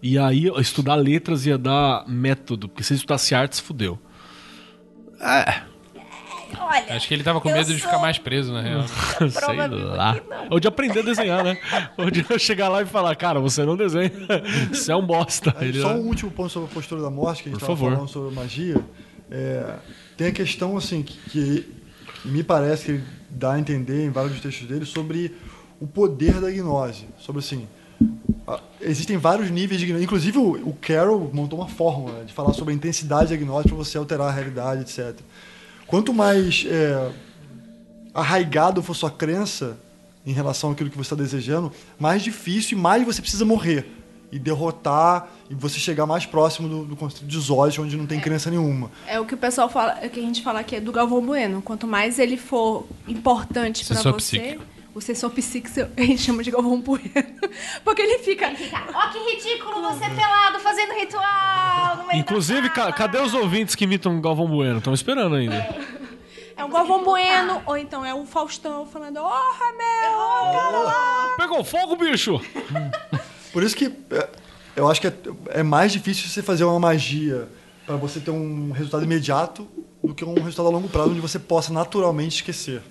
E aí, estudar letras ia dar método, porque se ele estudasse artes, fudeu. Olha, Acho que ele tava com medo de sou- ficar mais preso, na real. <laughs> Sei lá. Ou de aprender a desenhar, né? Ou de eu chegar lá e falar, cara, você não desenha. Você é um bosta. Aí, Ele só é- um último ponto sobre a postura da morte, que a gente Por estava favor. falando sobre magia. É, tem a questão, assim, que, que me parece que ele dá a entender em vários dos textos dele sobre o poder da gnose. Sobre, assim, existem vários níveis de gnose. Inclusive, o, o Carroll montou uma fórmula de falar sobre a intensidade da gnose para você alterar a realidade, etc. Quanto mais é, arraigado for sua crença em relação àquilo que você está desejando, mais difícil e mais você precisa morrer. E derrotar, e você chegar mais próximo do, do conceito de Zod, onde não tem crença nenhuma. É o que o pessoal fala, é o que a gente fala aqui é do Galvão Bueno. Quanto mais ele for importante pra Sensor você, psíquico. O sensor psíquico a gente chama de Galvão Bueno. Porque ele fica. fica, ó que ridículo você pelado fazendo ritual no meio Inclusive, da ca- cadê os ouvintes que imitam Galvão Bueno? Estão esperando ainda. É um Galvão Bueno, ou então é o Faustão falando, oh, Ramel, oh, cara. Pegou fogo, bicho! Por isso que é, eu acho que é, é mais difícil você fazer uma magia para você ter um resultado imediato do que um resultado a longo prazo onde você possa naturalmente esquecer.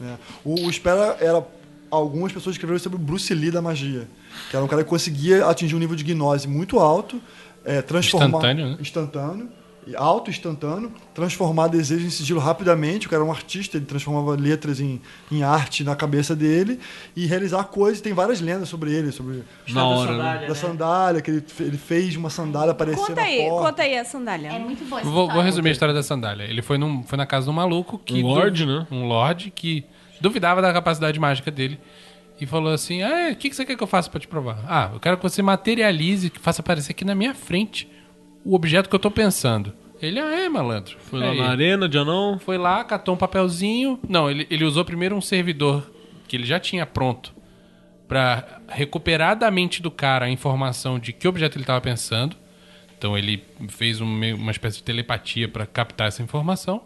Né? O, o Espera era algumas pessoas escreveram sobre o Bruce Lee da magia, que era um cara que conseguia atingir um nível de gnose muito alto, é, transformar Instantâneo, né? instantâneo, alto instantâneo, transformar desejos em sigilo rapidamente. O cara era um artista, ele transformava letras em, em arte na cabeça dele e realizar coisas. Tem várias lendas sobre ele, sobre Na hora, né? sandália, da sandália, que ele, ele fez uma sandália aparecer Conta na aí, porta. conta aí a sandália. É muito boa essa Vou, vou resumir a história da sandália. Ele foi, num, foi na casa de um maluco que. Um lorde, né? Um lorde que duvidava da capacidade mágica dele. e falou assim: Ah, o que, que você quer que eu faça pra te provar? Ah, eu quero que você materialize, que faça aparecer aqui na minha frente o objeto que eu tô pensando. Ele, ah, é, malandro. Foi lá na arena de anão. Foi lá, catou um papelzinho. Não, ele, ele usou primeiro um servidor que ele já tinha pronto pra recuperar da mente do cara a informação de que objeto ele estava pensando. Então ele fez um uma espécie de telepatia pra captar essa informação.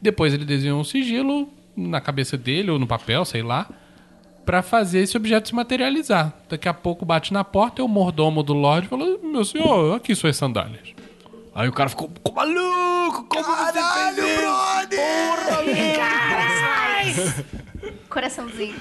Depois ele desenhou um sigilo na cabeça dele ou no papel, sei lá, pra fazer esse objeto se materializar. Daqui a pouco bate na porta e o mordomo do Lorde falou: Meu senhor, aqui suas sandálias. Aí o cara ficou, maluco! Como você fez isso? Coraçãozinho.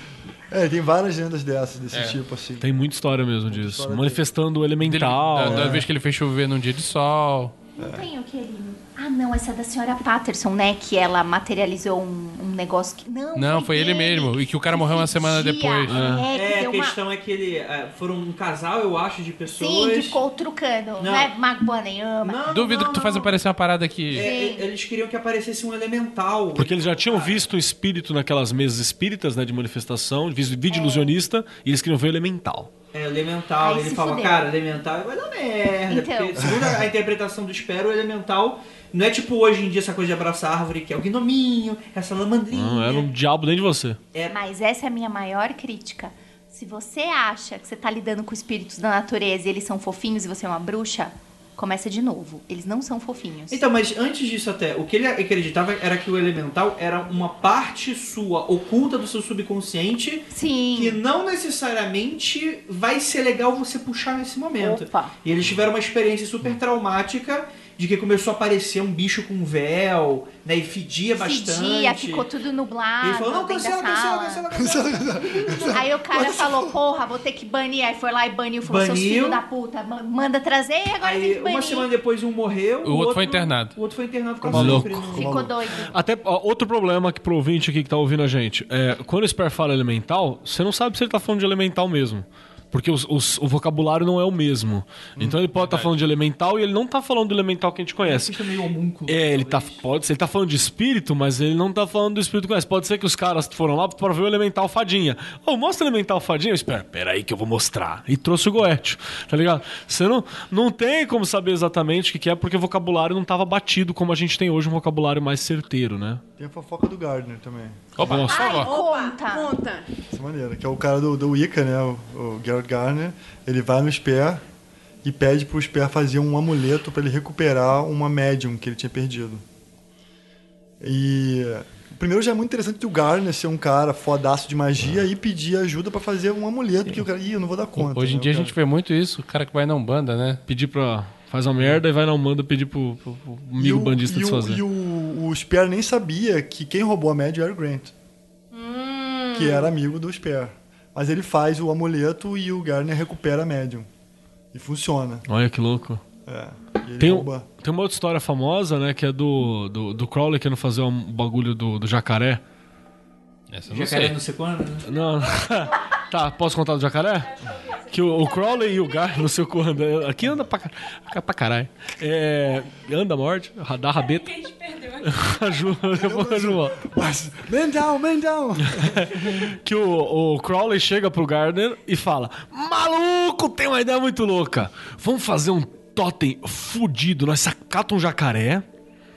É, tem várias lendas dessas, desse É. tipo, assim. Tem muita história mesmo disso. história Manifestando o Dele- elemental. da, da né? vez que ele fez chover num dia de sol. Não tem o que ele... Ah, não, essa é da senhora Patterson, né? Que ela materializou um, um negócio que... Não, Não, foi ele dele. mesmo, e que o cara morreu uma semana fedia. depois. É, que É, a deu uma... questão é que ele é, foram um casal, eu acho, de pessoas. Sim, que ficou trucando. Não, Não. é Mago Boaneyama. Não, Duvido não, que tu faz não. aparecer uma parada aqui. É, eles queriam que aparecesse um elemental. Porque eles já tinham visto o espírito naquelas mesas espíritas, né, de manifestação, visto vídeo ilusionista, e eles queriam ver o elemental. É, elemental. Ai, ele fala, fudeu. cara, elemental vai dar merda. Então. Porque, segundo a, a interpretação do Espero, o elemental não é tipo hoje em dia essa coisa de abraçar árvore, que é o gnominho, essa lamandrinha. Não era um diabo dentro de você. Mas essa é a minha maior crítica. Se você acha que você tá lidando com espíritos da natureza e eles são fofinhos e você é uma bruxa, começa de novo. Eles não são fofinhos. Então, mas antes disso até, o que ele acreditava era que o elemental era uma parte sua, oculta do seu subconsciente, Sim. que não necessariamente vai ser legal você puxar nesse momento. Opa. E eles tiveram uma experiência super traumática de que começou a aparecer um bicho com véu, né, e fedia bastante. Fedia, ficou tudo nublado Ele falou, não, cancela, sala. cancela, cancela, cancela. <laughs> Aí o cara falou, porra, vou ter que banir. Aí foi lá e baniu. Falou, seus Baniu. filhos da puta, ma- manda trazer e agora tem Aí, que banir. uma semana depois, um morreu. O outro foi internado. O outro foi internado Ficou maluco. não- Ficou doido. Até ó, outro problema que pro ouvinte aqui que tá ouvindo a gente, é, quando o Sper fala elemental, você não sabe se ele tá falando de elemental mesmo. Porque os- os- o vocabulário não é o mesmo. Então ele pode estar falando de elemental e ele não tá falando do elemental que a gente conhece. É meio homúnculo. É, ele tá, pode ser, ele tá falando de espírito, mas ele não tá falando do espírito que conhece. Pode ser que os caras foram lá pra ver o elemental fadinha. Ô, mostra o elemental fadinha. Eu espero, peraí que eu vou mostrar. E trouxe o goethe, tá ligado? Você não, não tem como saber exatamente o que, que é, porque o vocabulário não tava batido como a gente tem hoje, um vocabulário mais certeiro, né? Tem a fofoca do Gardner também. Opa, Nossa. favor. Conta. Conta. Dessa maneira, que é o cara do, do Wicca, né? O, o Gerard Gardner. Ele vai no Spear e pede pro Spear fazer um amuleto para ele recuperar uma médium que ele tinha perdido. E primeiro já é muito interessante o Gardner ser um cara fodaço de magia e pedir ajuda para fazer um amuleto que o cara, ih, eu não vou dar conta. Hoje em né? dia a gente vê muito isso, o cara que vai na Umbanda, né? Pedir pra. Faz uma merda e vai na Umbanda pedir pro, pro- pro amigo e o, bandista o, desfazer. E o, o Spear nem sabia que quem roubou a médium era o Grant. Hum. Que era amigo do Spear. Mas ele faz o amuleto e o Gardner recupera a médium. E funciona. Olha que louco. É. E ele Tem, rouba. tem uma outra história famosa, né? Que é do, do, do Crowley querendo fazer um bagulho do, do jacaré. Essa eu não Jacaré sei. não sei quando, né? Não. <laughs> tá, posso contar do jacaré? Que o, o Crowley e o Gar, não sei quando. Aqui anda pra, pra caralho. É, anda, morde, dá rabeta. A gente perdeu aqui. <laughs> A Ju, a Ju man down, man down! <laughs> que o, o Crowley chega pro Gardner e fala: Maluco, tem uma ideia muito louca. Vamos fazer um totem fudido. Nós sacata um jacaré.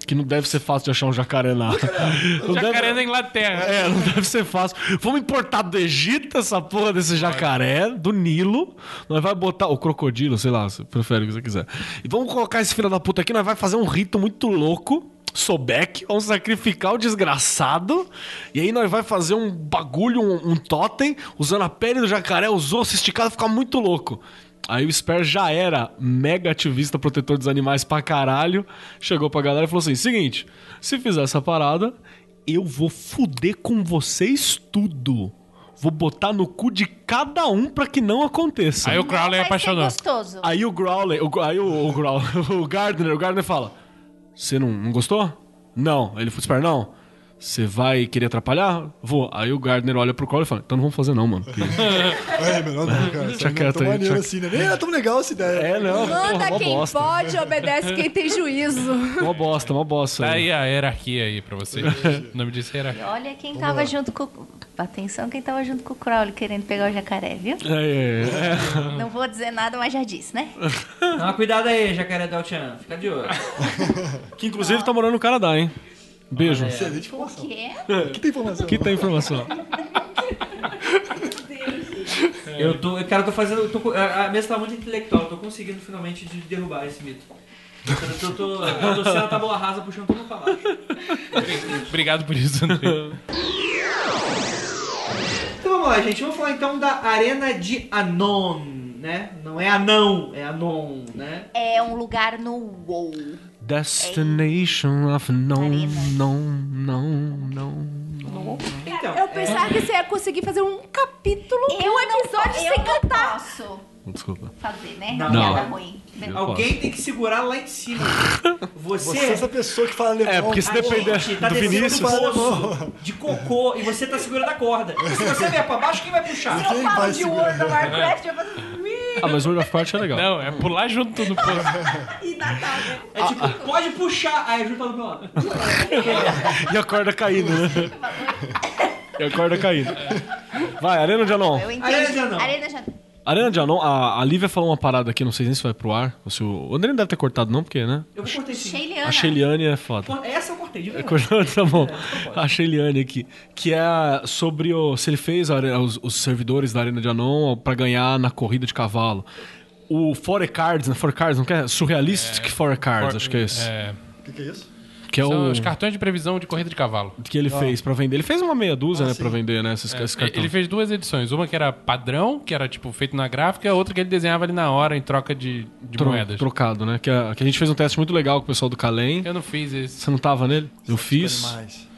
Que não deve ser fácil de achar um jacaré lá. <laughs> Não deve- Jacaré na Inglaterra. É, não deve ser fácil. Vamos importar do Egito essa porra desse jacaré, do Nilo. Nós vai botar o crocodilo, sei lá, você prefere o que você quiser. E vamos colocar esse filho da puta aqui, nós vai fazer um rito muito louco. Sobek, vamos sacrificar o desgraçado. E aí nós vai fazer um bagulho, um, um totem, usando a pele do jacaré, os ossos esticados, ficar muito louco. Aí o Sper já era mega ativista, protetor dos animais pra caralho. Chegou pra galera e falou assim: seguinte, se fizer essa parada, eu vou fuder com vocês tudo. Vou botar no cu de cada um pra que não aconteça. Aí o vai ser apaixonou. gostoso. Aí o Growler, o, aí o, o, Growl- <laughs> o Gardner, o Gardner fala: Você não, não gostou? Não. Ele falou: Espera, não. Você vai querer atrapalhar? Vou. Aí o Gardner olha pro Crowley e fala: Então não vamos fazer, não, mano. porque- <laughs> É, melhor não, cara. Deixa aí não é quieto tão aí, maneiro deixa- assim, né? É tão legal essa ideia. É, não. Manda porra, quem bosta. pode, obedece quem tem juízo. <laughs> Mó bosta, mó bosta. Tá aí. a hierarquia aí pra vocês. <laughs> o nome disso é hierarquia. Olha quem tava junto com, Atenção quem tava junto com o Crowley querendo pegar o jacaré, viu? É, é, é. Não vou dizer nada, mas já disse, né? Uma cuidado aí, jacaré Daltian. Fica de olho. Que inclusive tá morando no Canadá, hein? Beijo. Excelente informação. Que? Aqui tem informação. Tá a informação. Eu tô, cara, eu tô fazendo. eu tô a, a mesa tá muito intelectual, eu tô conseguindo finalmente de derrubar esse mito. Eu tô, tô, eu tô sendo a tábua rasa puxando tudo pra baixo. Obrigado por isso, André. Então vamos lá, gente. Vamos falar então da Arena de Anon, né? Não é Anão, é Anon, né? É um lugar no WoW. Destination of no, no, no, no. Então, Eu pensava que você ia conseguir fazer um capítulo, Eu um não, episódio eu sem não cantar. posso Desculpa. fazer, né? Não. Piada Não. ruim. Eu alguém posso. tem que segurar lá em cima. <laughs> Você Você, é essa pessoa que fala alemão. É, porque se a depender gente tá do descendo Vinícius. um poço de cocô e você tá segurando a corda. Se você vier pra baixo, quem vai puxar? Se eu Quem falo vai de segurar? World of Warcraft, eu vou. Ah, mas World of Warcraft é legal. Não, é pular junto no poço. <laughs> E Natal, né? É tipo, pode puxar. Aí a Ju tá do meu lado. E a corda caindo, né? <laughs> E a corda caindo. Vai, Arena de Anon. Eu entendi. Arena de Anão. Arena de Arena de Anon, a, a Lívia falou uma parada aqui, não sei nem se vai pro ar. Ou se o, o André não deve ter cortado, não, porque, né? Eu cortar sim. Sheiliana. A Sheiliane é foda. Essa eu cortei, de É verdade. <laughs> cortado, tá bom. A Sheiliane aqui. Que é sobre o. Se ele fez a os, os servidores da Arena de Anon pra ganhar na corrida de cavalo. O Forecards, né? Forecards, não quer? Surrealistic Forecards, acho que é esse. É, O que, que é isso? Que é são o. os cartões de previsão de corrida de cavalo. Que ele fez pra vender. Ele fez uma meia dúzia, Ah, né, pra vender, né? Esses, É, esses cartões. ele fez duas edições. Uma que era padrão, que era tipo feito na gráfica, e a outra que ele desenhava ali na hora em troca de, de Tro- moedas. Trocado, né? Que a, que a gente fez um teste muito legal com o pessoal do Calem. Eu não fiz esse. Você não tava nele? Eu fiz. Animais.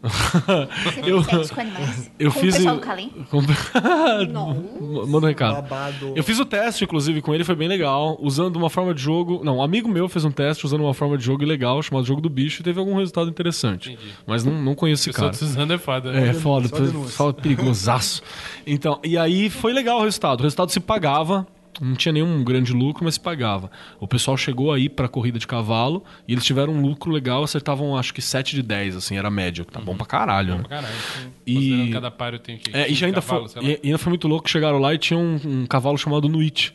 Você <laughs> Eu- com animais? Eu com fiz. o pessoal do? Com- Manda um recado. Babado. Eu fiz o teste, inclusive, com ele, foi bem legal. Usando uma forma de jogo. Não, um amigo meu fez um teste usando uma forma de jogo legal, chamado Jogo do Bicho, e teve algum resultado interessante. Entendi. Mas não, não conheço esse cara. do Suzano é foda. É, foda, só só perigosaço. <laughs> Então, e aí foi legal o resultado. O resultado se pagava, não tinha nenhum grande lucro, mas se pagava. O pessoal chegou aí pra corrida de cavalo e eles tiveram um lucro legal, acertavam acho que 7 de 10, assim, era médio, que tá bom pra caralho, né? Caralho. E- cada páreo tem que. É, e já ainda cavalo, foi, e, e ainda foi muito louco que chegaram lá e tinha um, um cavalo chamado Nuit.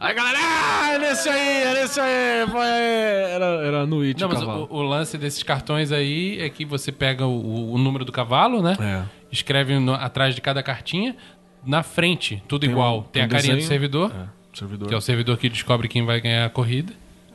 Aí galera, ah, é nesse aí, é nesse aí, foi aí. Era, era Nuit Não, o mas o, o lance desses cartões aí é que você pega o, o número do cavalo, né? É. Escreve no- atrás de cada cartinha, na frente, tudo Tem um- igual. tem tem a um carinha do desenho. servidor, É, servidor. que é o servidor que descobre quem vai ganhar a corrida.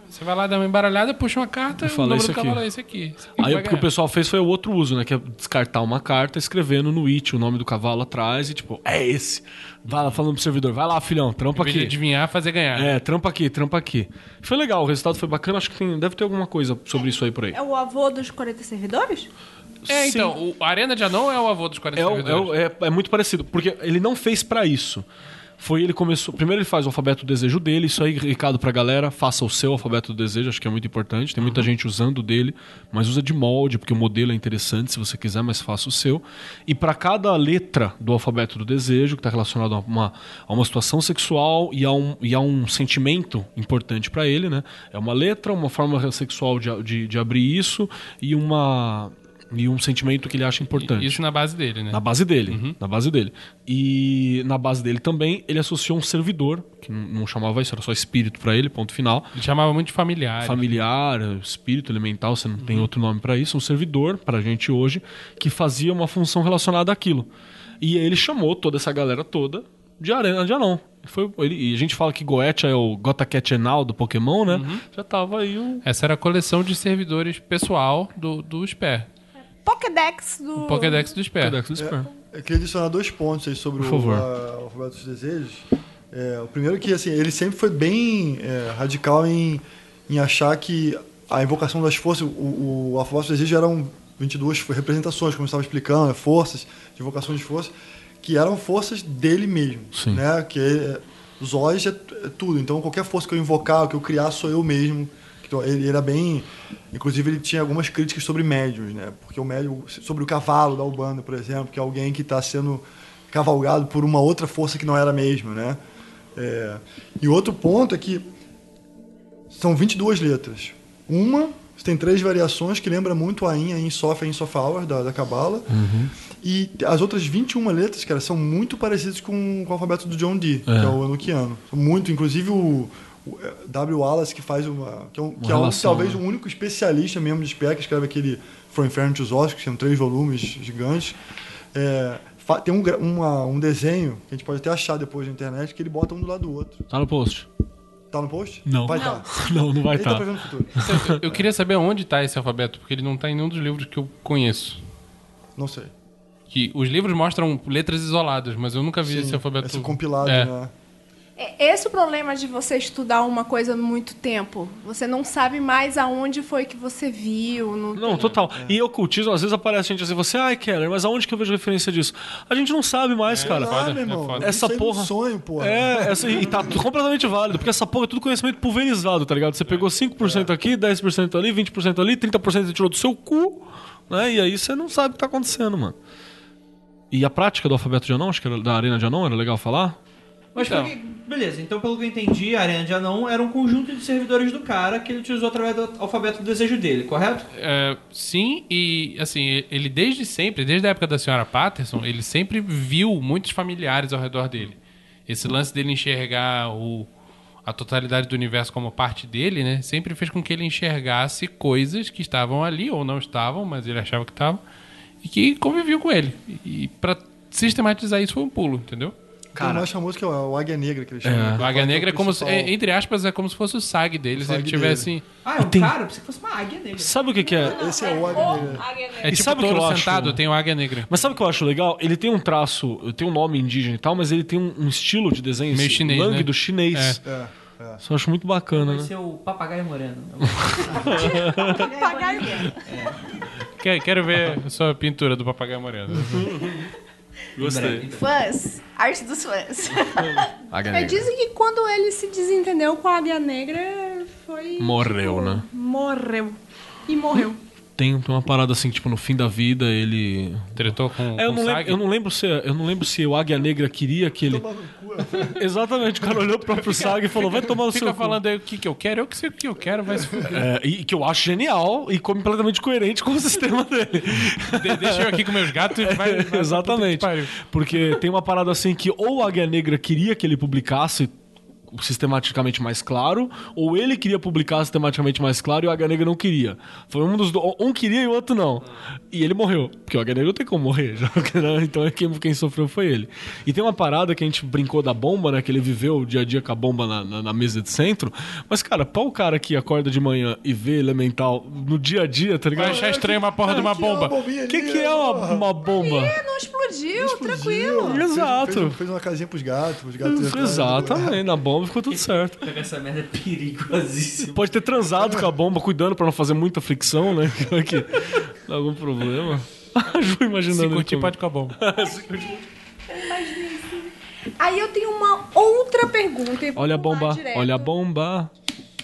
Você vai lá, dá uma embaralhada, puxa uma carta, E o fala, número "Esse do cavalo aqui." é esse aqui. Esse aqui Aí o que o pessoal fez foi o outro uso, né? Que é descartar uma carta, escrevendo no it o nome do cavalo atrás e tipo, é esse. Vai lá falando pro servidor, vai lá, filhão, trampa vez de aqui. adivinhar, fazer ganhar. É, trampa aqui, trampa aqui. Foi legal, o resultado foi bacana, acho que tem- deve ter alguma coisa sobre isso aí por aí. É o avô dos 40 servidores? É, Sim. então, o a Arena de Anão é o avô dos 40 É, o- é, é- é muito parecido, porque ele não fez pra isso. Foi ele começou. Primeiro ele faz o alfabeto do desejo dele. Isso aí, recado pra galera, faça o seu alfabeto do desejo, acho que é muito importante. Tem muita gente usando dele, mas usa de molde, porque o modelo é interessante, se você quiser, mas faça o seu. E pra cada letra do alfabeto do desejo, que está relacionado a uma, a uma situação sexual e a um, e a um sentimento importante pra ele, né? É uma letra, uma forma sexual de, de, de abrir isso e uma. E um sentimento que ele acha importante. Isso na base dele, né? Na base dele, na base dele. E na base dele também, ele associou um servidor, que não, chamava isso, era só espírito pra ele, ponto final. Ele chamava muito de familiar. Familiar, espírito elemental, você não tem outro nome pra isso, um servidor pra gente hoje, que fazia uma função relacionada àquilo. E ele chamou toda essa galera toda de Arena de Anão. Foi, ele, e a gente fala que Goetia é o Gotaketchenal do Pokémon, né? Já tava aí o. Essa era a coleção de servidores pessoal do, do Sper. Pokédex do... O Pokédex do Sper. Codex do Sper. Eu queria adicionar dois pontos aí sobre Por o, favor. a- o alfabeto dos desejos. É, o primeiro que assim, ele sempre foi bem é, radical em, em achar que a invocação das forças, o, o alfabeto dos desejos eram 22 representações, como eu estava explicando, né, forças, de invocação de forças, que eram forças dele mesmo. Sim. Né? Que é, os olhos é, é tudo. Então qualquer força que eu invocar, que eu criar, sou eu mesmo. Então, ele era bem. Inclusive, ele tinha algumas críticas sobre médiums, né? Porque o médium. Sobre o cavalo da Ubanda, por exemplo, que é alguém que está sendo cavalgado por uma outra força que não era a mesma, né? É, e outro ponto é que são 22 letras. Uma Você tem três variações que lembra muito a In, a In Sof, a In Sof Hour da, da Kabbalah. E as outras 21 letras, cara, são muito parecidas com, com o alfabeto do John Dee, que é o Enochiano. São muito, inclusive o, W. Wallace, que faz uma. que é, um, que é um- relação, talvez né? o único especialista mesmo de SPEC, que escreve aquele From Inferno to Zos, que são três volumes gigantes. É, tem um, uma- um desenho que a gente pode até achar depois na internet, que ele bota um do lado do outro. Tá no post. Tá no post? Não. Vai Não. estar. <laughs> Não, não vai Ele tá estar. prevendo o futuro. Eu queria saber onde tá esse alfabeto, porque ele não tá em nenhum dos livros que eu conheço. Não sei. Que os livros mostram letras isoladas, mas eu nunca vi esse alfabeto. Esse compilado, É. né? É esse o problema de você estudar uma coisa há muito tempo. Você não sabe mais aonde foi que você viu. Não, Não, tem- total. E ocultismo, às vezes aparece gente assim, você, ai, Keller, mas aonde que eu vejo referência disso? A gente não sabe mais, cara. foda, Ah, meu irmão. é foda. Essa isso aí é um porra- sonho, porra. É, essa, e tá completamente válido, porque essa porra é tudo conhecimento pulverizado, tá ligado? Você pegou 5% aqui, 10% ali, 20% ali, 30% você tirou do seu cu, né? E aí você não sabe o que tá acontecendo, mano. E a prática do alfabeto de anão, acho que era da arena de anão, era legal falar? Mas Então. porque- beleza, então pelo que eu entendi, a Arena de Anão era um conjunto de servidores do cara que ele utilizou através do alfabeto do desejo dele, correto? É, sim, e assim, ele desde sempre, desde a época da senhora Patterson, ele sempre viu muitos familiares ao redor dele. Esse lance dele enxergar o, a totalidade do universo como parte dele, né? Sempre fez com que ele enxergasse coisas que estavam ali ou não estavam, mas ele achava que estavam, e que conviviam com ele. E pra sistematizar isso foi um pulo, entendeu? Tem o mais famoso que é o Águia Negra, que eles chamam. O Águia Negra é como se, é, entre aspas, é como se fosse o SAG dele, se ele SAG tivesse. Ah, é um tem- cara? Pensei que fosse uma águia negra. Sabe o que, que é? Esse é o Águia Negra. É E tipo sabe o que eu acho? sentado, tem o Águia Negra. Mas sabe o que eu acho legal? Ele tem um traço, tem um nome indígena e tal, mas ele tem um, um estilo de desenho Meio esse chinês, lânguido né? chinês. É, é. Isso eu acho muito bacana, Vai né? ser o papagaio moreno. <laughs> Papagaio. Quer- Quero ver a sua pintura do papagaio moreno. <laughs> Gostei. Fãs. Arte dos fãs. <laughs> É, dizem que quando ele se desentendeu com a Águia Negra, foi. Morreu, tipo, né? Morreu. E morreu. Tem, tem uma parada assim, tipo, no fim da vida ele. Tretou com, É, eu, com não o lembro, eu não lembro se eu não lembro se o Águia Negra queria que ele. <laughs> Exatamente, o cara olhou pro próprio Sag e falou: vai tomar no Fica seu cu." falando aí o que, que eu quero, eu que sei o que eu quero, vai se fuder. É, e que eu acho genial e completamente coerente com o sistema dele. De- deixa eu aqui com meus gatos e vai. <laughs> Exatamente. Porque tem uma parada assim que ou a Águia Negra queria que ele publicasse sistematicamente mais claro, ou ele queria publicar sistematicamente mais claro e o Águia Negra não queria. Foi um dos do... um queria e o outro não. E ele morreu, porque o Águia Negra não tem como morrer, <laughs> já, né? então é quem, quem sofreu foi ele. E tem uma parada que a gente brincou da bomba, né, que ele viveu o dia a dia com a bomba na, na- na mesa de centro, mas cara, para o cara que acorda de manhã e vê elemental no dia a dia, tá ligado? Vai achar estranho uma porra de uma é bomba. O que, que é uma, porra. uma bomba? Não explodiu, Explodiu. tranquilo. Fez- Exato. Fez, fez uma casinha pros gatos, os gatos. Exatamente, na bomba ficou tudo certo. <laughs> Pegar essa merda é perigosíssimo. Pode ter transado com a bomba, cuidando pra não fazer muita fricção, né? <laughs> Que dá algum problema. <laughs> Ju imaginando. Se curtir, pode com a bomba. Aí eu tenho uma outra pergunta. Olha a bomba, olha a bomba.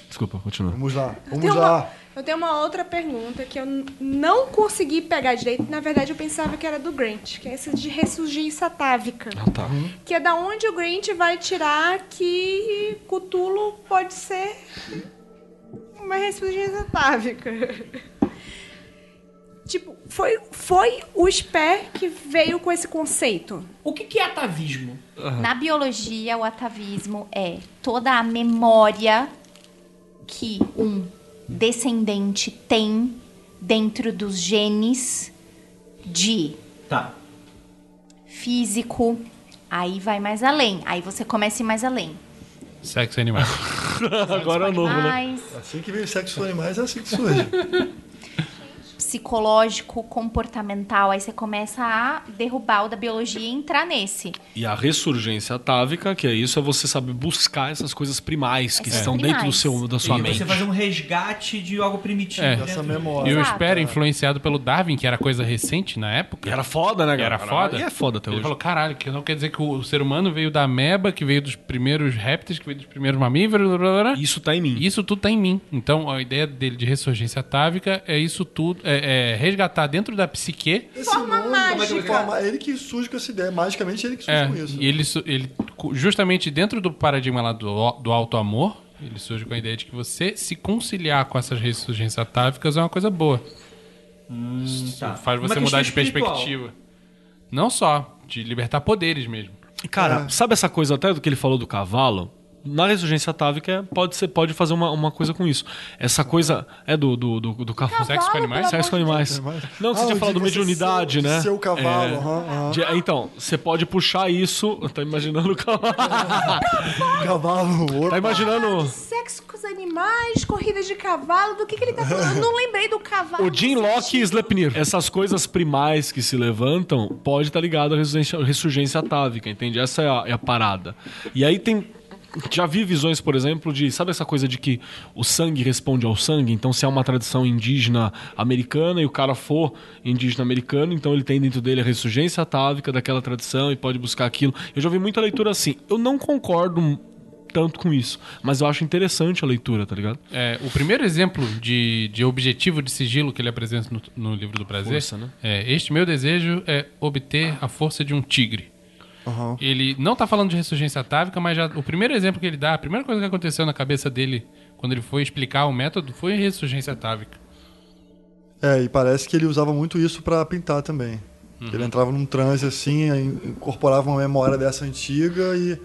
Desculpa, continua. Vamos lá, vamos uma- lá. Eu tenho uma outra pergunta que eu não consegui pegar direito. Na verdade, eu pensava que era do Grant, que é esse de ressurgência atávica. Ah, tá. Que é da onde o Grant vai tirar que Cthulhu pode ser uma ressurgência atávica. <laughs> tipo, foi, foi o Sper que veio com esse conceito. O que, que é atavismo? Na biologia, o atavismo é toda a memória que um descendente tem dentro dos genes de Tá. físico. Aí vai mais além. Aí você começa a ir mais além. Sexo animal. <laughs> Agora é novo, né? Assim que vem o sexo animais, é assim que surge. <laughs> psicológico, comportamental. Aí você começa a derrubar o da biologia e entrar nesse. E a ressurgência atávica, que é isso, é você saber buscar essas coisas primais que Essas estão dentro do primais. seu, da sua E mente. você fazer um resgate de algo primitivo. É. dentro Essa de- memória. E o Exato. Sper, influenciado pelo Darwin, que era coisa recente na época. E era foda, né, que cara? era foda. E é foda até Ele hoje. falou, caralho, que não quer dizer que o ser humano veio da ameba, que veio dos primeiros répteis, que veio dos primeiros mamíferos, blá, blá, blá. Isso tá em mim. Isso tudo tá em mim. Então, a ideia dele de ressurgência atávica é isso tudo, é, é resgatar dentro da psique. Esse Forma nome, mágica. forma- ele que surge com essa ideia. Magicamente, ele que surge É, com isso. e ele, ele, justamente dentro do paradigma lá do, do alto amor, ele surge com a ideia de que você se conciliar com essas ressurgências atávicas é uma coisa boa. Isso tá. faz você mudar de espiritual. perspectiva. Não só, de libertar poderes mesmo. Cara, sabe essa coisa até do que ele falou do cavalo? Na ressurgência atávica é- pode, ser, pode fazer uma, uma coisa com isso. Essa coisa é do, do, do, do cavalo. Sexo com animais? Sexo com animais. Não, que você Ah, tinha falado mediunidade, ser- né? Seu cavalo, É. aham, aham. De- então, você pode puxar isso. Tá imaginando o cavalo? <laughs> Cavalo, opa. Tá imaginando. Sexo com os animais, corridas de cavalo, do que, que ele tá falando? Eu não lembrei do cavalo. O Jim Locke e Sleipnir. Essas coisas primais que se levantam pode estar ligado à ressurgência, ressurgência atávica, entende? Essa é a, é a parada. E aí tem. Já vi visões, por exemplo, de. Sabe essa coisa de que o sangue responde ao sangue? Então, se é uma tradição indígena americana e o cara for indígena americano, então ele tem dentro dele a ressurgência atávica daquela tradição e pode buscar aquilo. Eu já vi muita leitura assim. Eu não concordo tanto com isso, mas eu acho interessante a leitura, tá ligado? É, o primeiro exemplo de, de objetivo de sigilo que ele apresenta no, no livro do prazer Força, né? é este meu desejo é obter a força de um tigre. Aham. Ele não tá falando de ressurgência atávica, mas já, o primeiro exemplo que ele dá, a primeira coisa que aconteceu na cabeça dele quando ele foi explicar o método foi ressurgência atávica. É, e parece que ele usava muito isso pra pintar também. Ele entrava num transe assim, incorporava uma memória dessa antiga e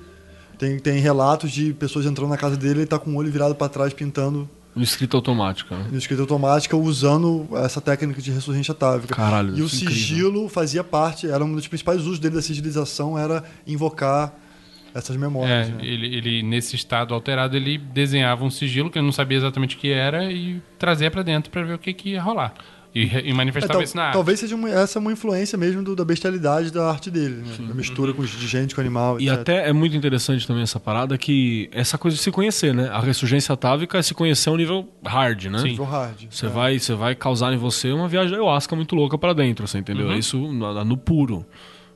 tem, tem relatos de pessoas entrando na casa dele e ele tá com o olho virado pra trás pintando No escrita automática, né? no escrita automática usando essa técnica de ressurgência atávica. Caralho, e o é incrível. sigilo fazia parte, era um dos principais usos dele da sigilização, era invocar essas memórias. É, né? ele, ele, nesse estado alterado, ele desenhava um sigilo que ele não sabia exatamente o que era e trazia pra dentro pra ver o que, que ia rolar. E, e É, manifestava tal- isso na arte. talvez seja uma, essa uma influência mesmo do- da bestialidade da arte dele, né? A mistura com, de gente com animal, E etc. até é muito interessante também essa parada que essa coisa de se conhecer, né? A ressurgência atávica é se conhecer a um nível hard, né? Sim. Nível hard. Você É. vai, você vai causar em você uma viagem ayahuasca muito louca pra dentro, você entendeu? É Isso no, no puro.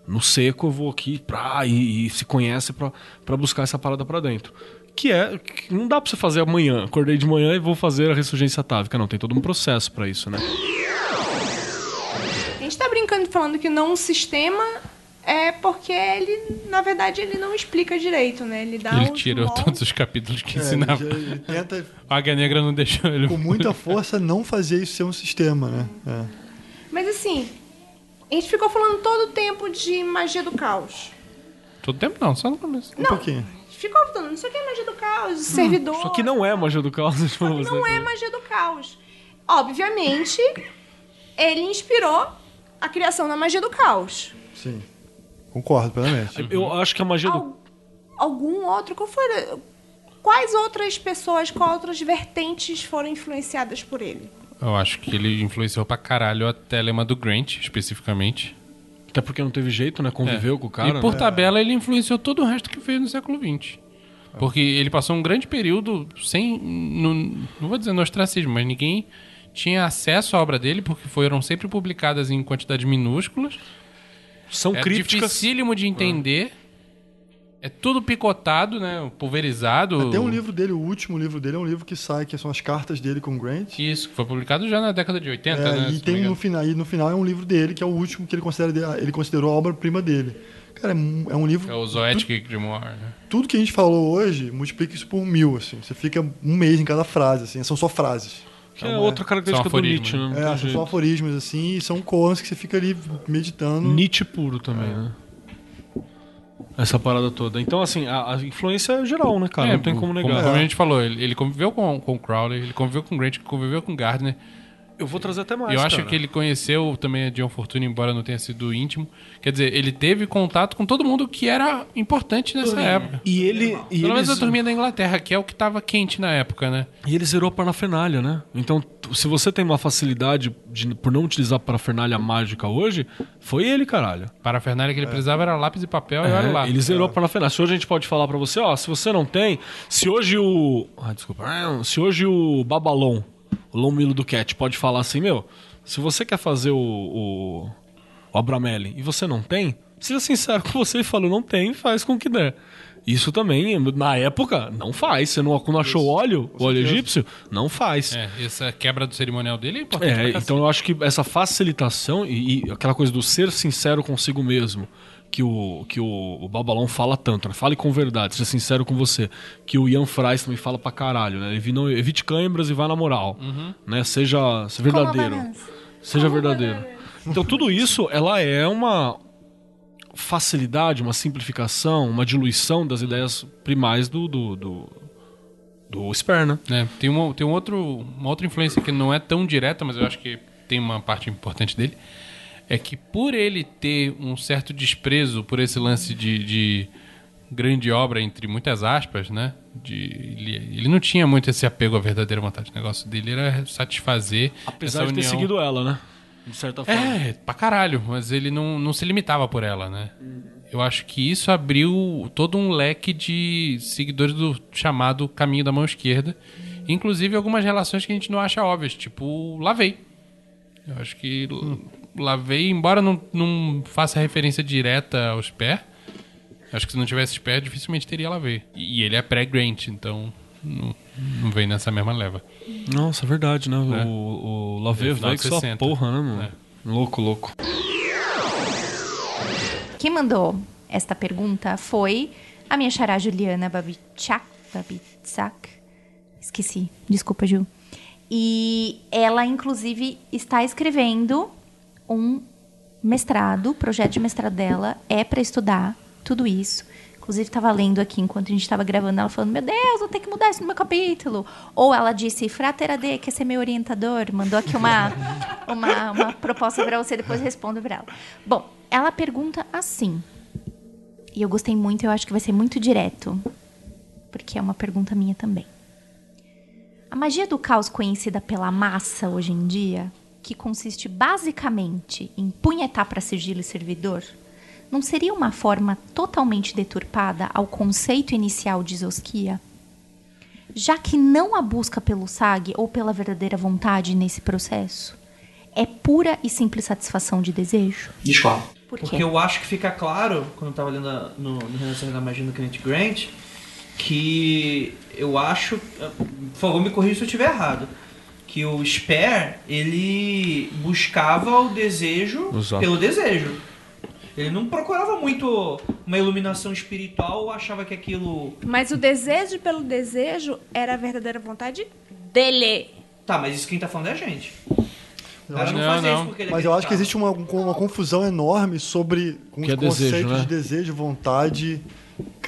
No seco eu vou aqui pra, e, e se conhece pra, pra buscar essa parada pra dentro. Que é. Que não dá pra você fazer amanhã. Acordei de manhã e vou fazer a ressurgência atávica. Não, tem todo um processo pra isso, né? Falando que não um sistema é porque ele, na verdade, ele não explica direito, né? Ele dá Ele tirou moldes. todos os capítulos que É, ensinava. ele, ele tenta, <laughs> A Águia Negra não deixou ele. com muita força, não fazer isso ser um sistema, né? É. Mas assim, a gente ficou falando todo o tempo de magia do caos. Todo tempo não, só no começo. Um pouquinho. A gente ficou falando, não sei o que é magia do caos, servidor. Só que não é magia do caos. Só que não é magia do caos. Obviamente, ele inspirou a criação da magia do caos. Sim. Concordo plenamente. Eu acho que a magia do. Al- algum outro? Qual foi? Quais outras pessoas, quais outras vertentes foram influenciadas por ele? Eu acho que ele influenciou pra caralho a Telema do Grant, especificamente. Até porque não teve jeito, né? Conviveu É. com o cara. E por né? tabela ele influenciou todo o resto que veio no século XX. Porque ele passou um grande período sem. Não, não vou dizer no ostracismo, mas ninguém tinha acesso à obra dele, porque foram sempre publicadas em quantidades minúsculas. São é críticas. dificílimo de entender. É tudo picotado, né? Pulverizado. Tem um livro dele, o último livro dele é um livro que sai, que são as cartas dele com o Grant. Isso, que foi publicado já na década de 80, É, né? e tem no final, e no final é um livro dele, que é o último que ele, considera, ele considerou a obra-prima dele. Cara, é um- é um livro. É o Zoetic Grimoire, né? Tudo que a gente falou hoje, multiplica isso por mil, assim. Você fica um mês em cada frase, assim. São só frases. Que é Então, outra característica do Nietzsche, né? É, são jeito. só aforismos, assim, e são koans que você fica ali meditando. Nietzsche puro também, né? Essa parada toda. Então, assim, a, a influência é geral, né, cara? É, não tem como negar. Como, a gente falou, ele, ele conviveu com, com o Crowley, ele conviveu com o Grant, conviveu com o Gardner. Eu vou trazer até mais. E eu acho cara. que ele conheceu também a John Fortune, embora não tenha sido íntimo. Quer dizer, ele teve contato com todo mundo que era importante nessa época. E ele. E Pelo menos ele, a turminha da Inglaterra, que é o que tava quente na época, né? e ele zerou a parafernália, né? Então, se você tem uma facilidade de, por não utilizar parafernália mágica hoje, foi ele, caralho. Para a Fernália que ele precisava era lápis e papel e É, olha lá. Ele zerou a parafernália. Se hoje a gente pode falar pra você, ó, se você não tem, se hoje o. Ah, desculpa. Se hoje o Babalon, o Lomilo do Cat, pode falar assim, meu, se você quer fazer o. o, o Abramelli e você não tem, seja sincero com você e fala, não tem, faz com o que der. Isso também, na época, não faz. Você não, não achou óleo, o óleo egípcio? Não faz. É, essa quebra do cerimonial dele é importante. É, então eu acho que essa facilitação e, e aquela coisa do ser sincero consigo mesmo, que o, que o, o Babalão fala tanto, né? Fale com verdade, seja sincero com você. Que o Ian Fries também fala pra caralho, né? Não, evite câimbras e vá na moral. Né? Seja, seja verdadeiro. Seja verdadeiro. Então tudo isso, ela é uma facilidade, uma simplificação, uma diluição das ideias primais do, do, do, do Sper, né? É, tem uma, tem um outro, uma outra influência que não é tão direta, mas eu acho que tem uma parte importante dele. É que por ele ter um certo desprezo por esse lance de, de grande obra, entre muitas aspas, né? De, ele, ele não tinha muito esse apego à verdadeira vontade. O negócio dele era satisfazer Apesar de ter união. seguido ela, né? De certa forma. É, pra caralho, mas ele não, não se limitava por ela, né? Eu acho que isso abriu todo um leque de seguidores do chamado caminho da mão esquerda. Inclusive algumas relações que a gente não acha óbvias, tipo Lavei. Eu acho que hum. Lavei, embora não, não faça referência direta aos pés, acho que se não tivesse pés, dificilmente teria Lavei. E ele é pré-Grant, então não, não vem nessa mesma leva. Nossa, é verdade, né? É. O, o Lavey É, sua 60. porra, né, mano? É. Louco, louco. Quem mandou esta pergunta foi a minha xará Juliana Babichak. Babitzak. Esqueci. Desculpa, Ju. E ela, inclusive, está escrevendo um mestrado. O projeto de mestrado dela é para estudar tudo isso. Inclusive, estava lendo aqui enquanto a gente estava gravando, ela falando: Meu Deus, vou ter que mudar isso no meu capítulo. Ou ela disse: Fratera D, quer ser meu orientador? Mandou aqui uma, <laughs> uma, uma proposta para você, depois respondo para ela. Bom, ela pergunta assim. E eu gostei muito, eu acho que vai ser muito direto. Porque é uma pergunta minha também. A magia do caos conhecida pela massa hoje em dia, que consiste basicamente em punhetar para sigilo e servidor, não seria uma forma totalmente deturpada ao conceito inicial de Zoskia? Já que não há busca pelo SAG ou pela verdadeira vontade nesse processo, é pura e simples satisfação de desejo? Discordo. Por quê? Porque eu acho que fica claro, quando eu tava lendo a- no, no Renascer da Magia do Kenneth Grant, que eu acho. Por favor, me corrija se eu estiver errado. Que o Spare, ele buscava o desejo Exato. pelo desejo. Ele não procurava muito uma iluminação espiritual ou achava que aquilo. Mas o desejo pelo desejo era a verdadeira vontade dele. Tá, mas isso quem tá falando é a gente. Eu acho- não, Não, Mas eu acho que existe uma, uma confusão enorme sobre com Que os é desejo, conceitos né? de desejo, vontade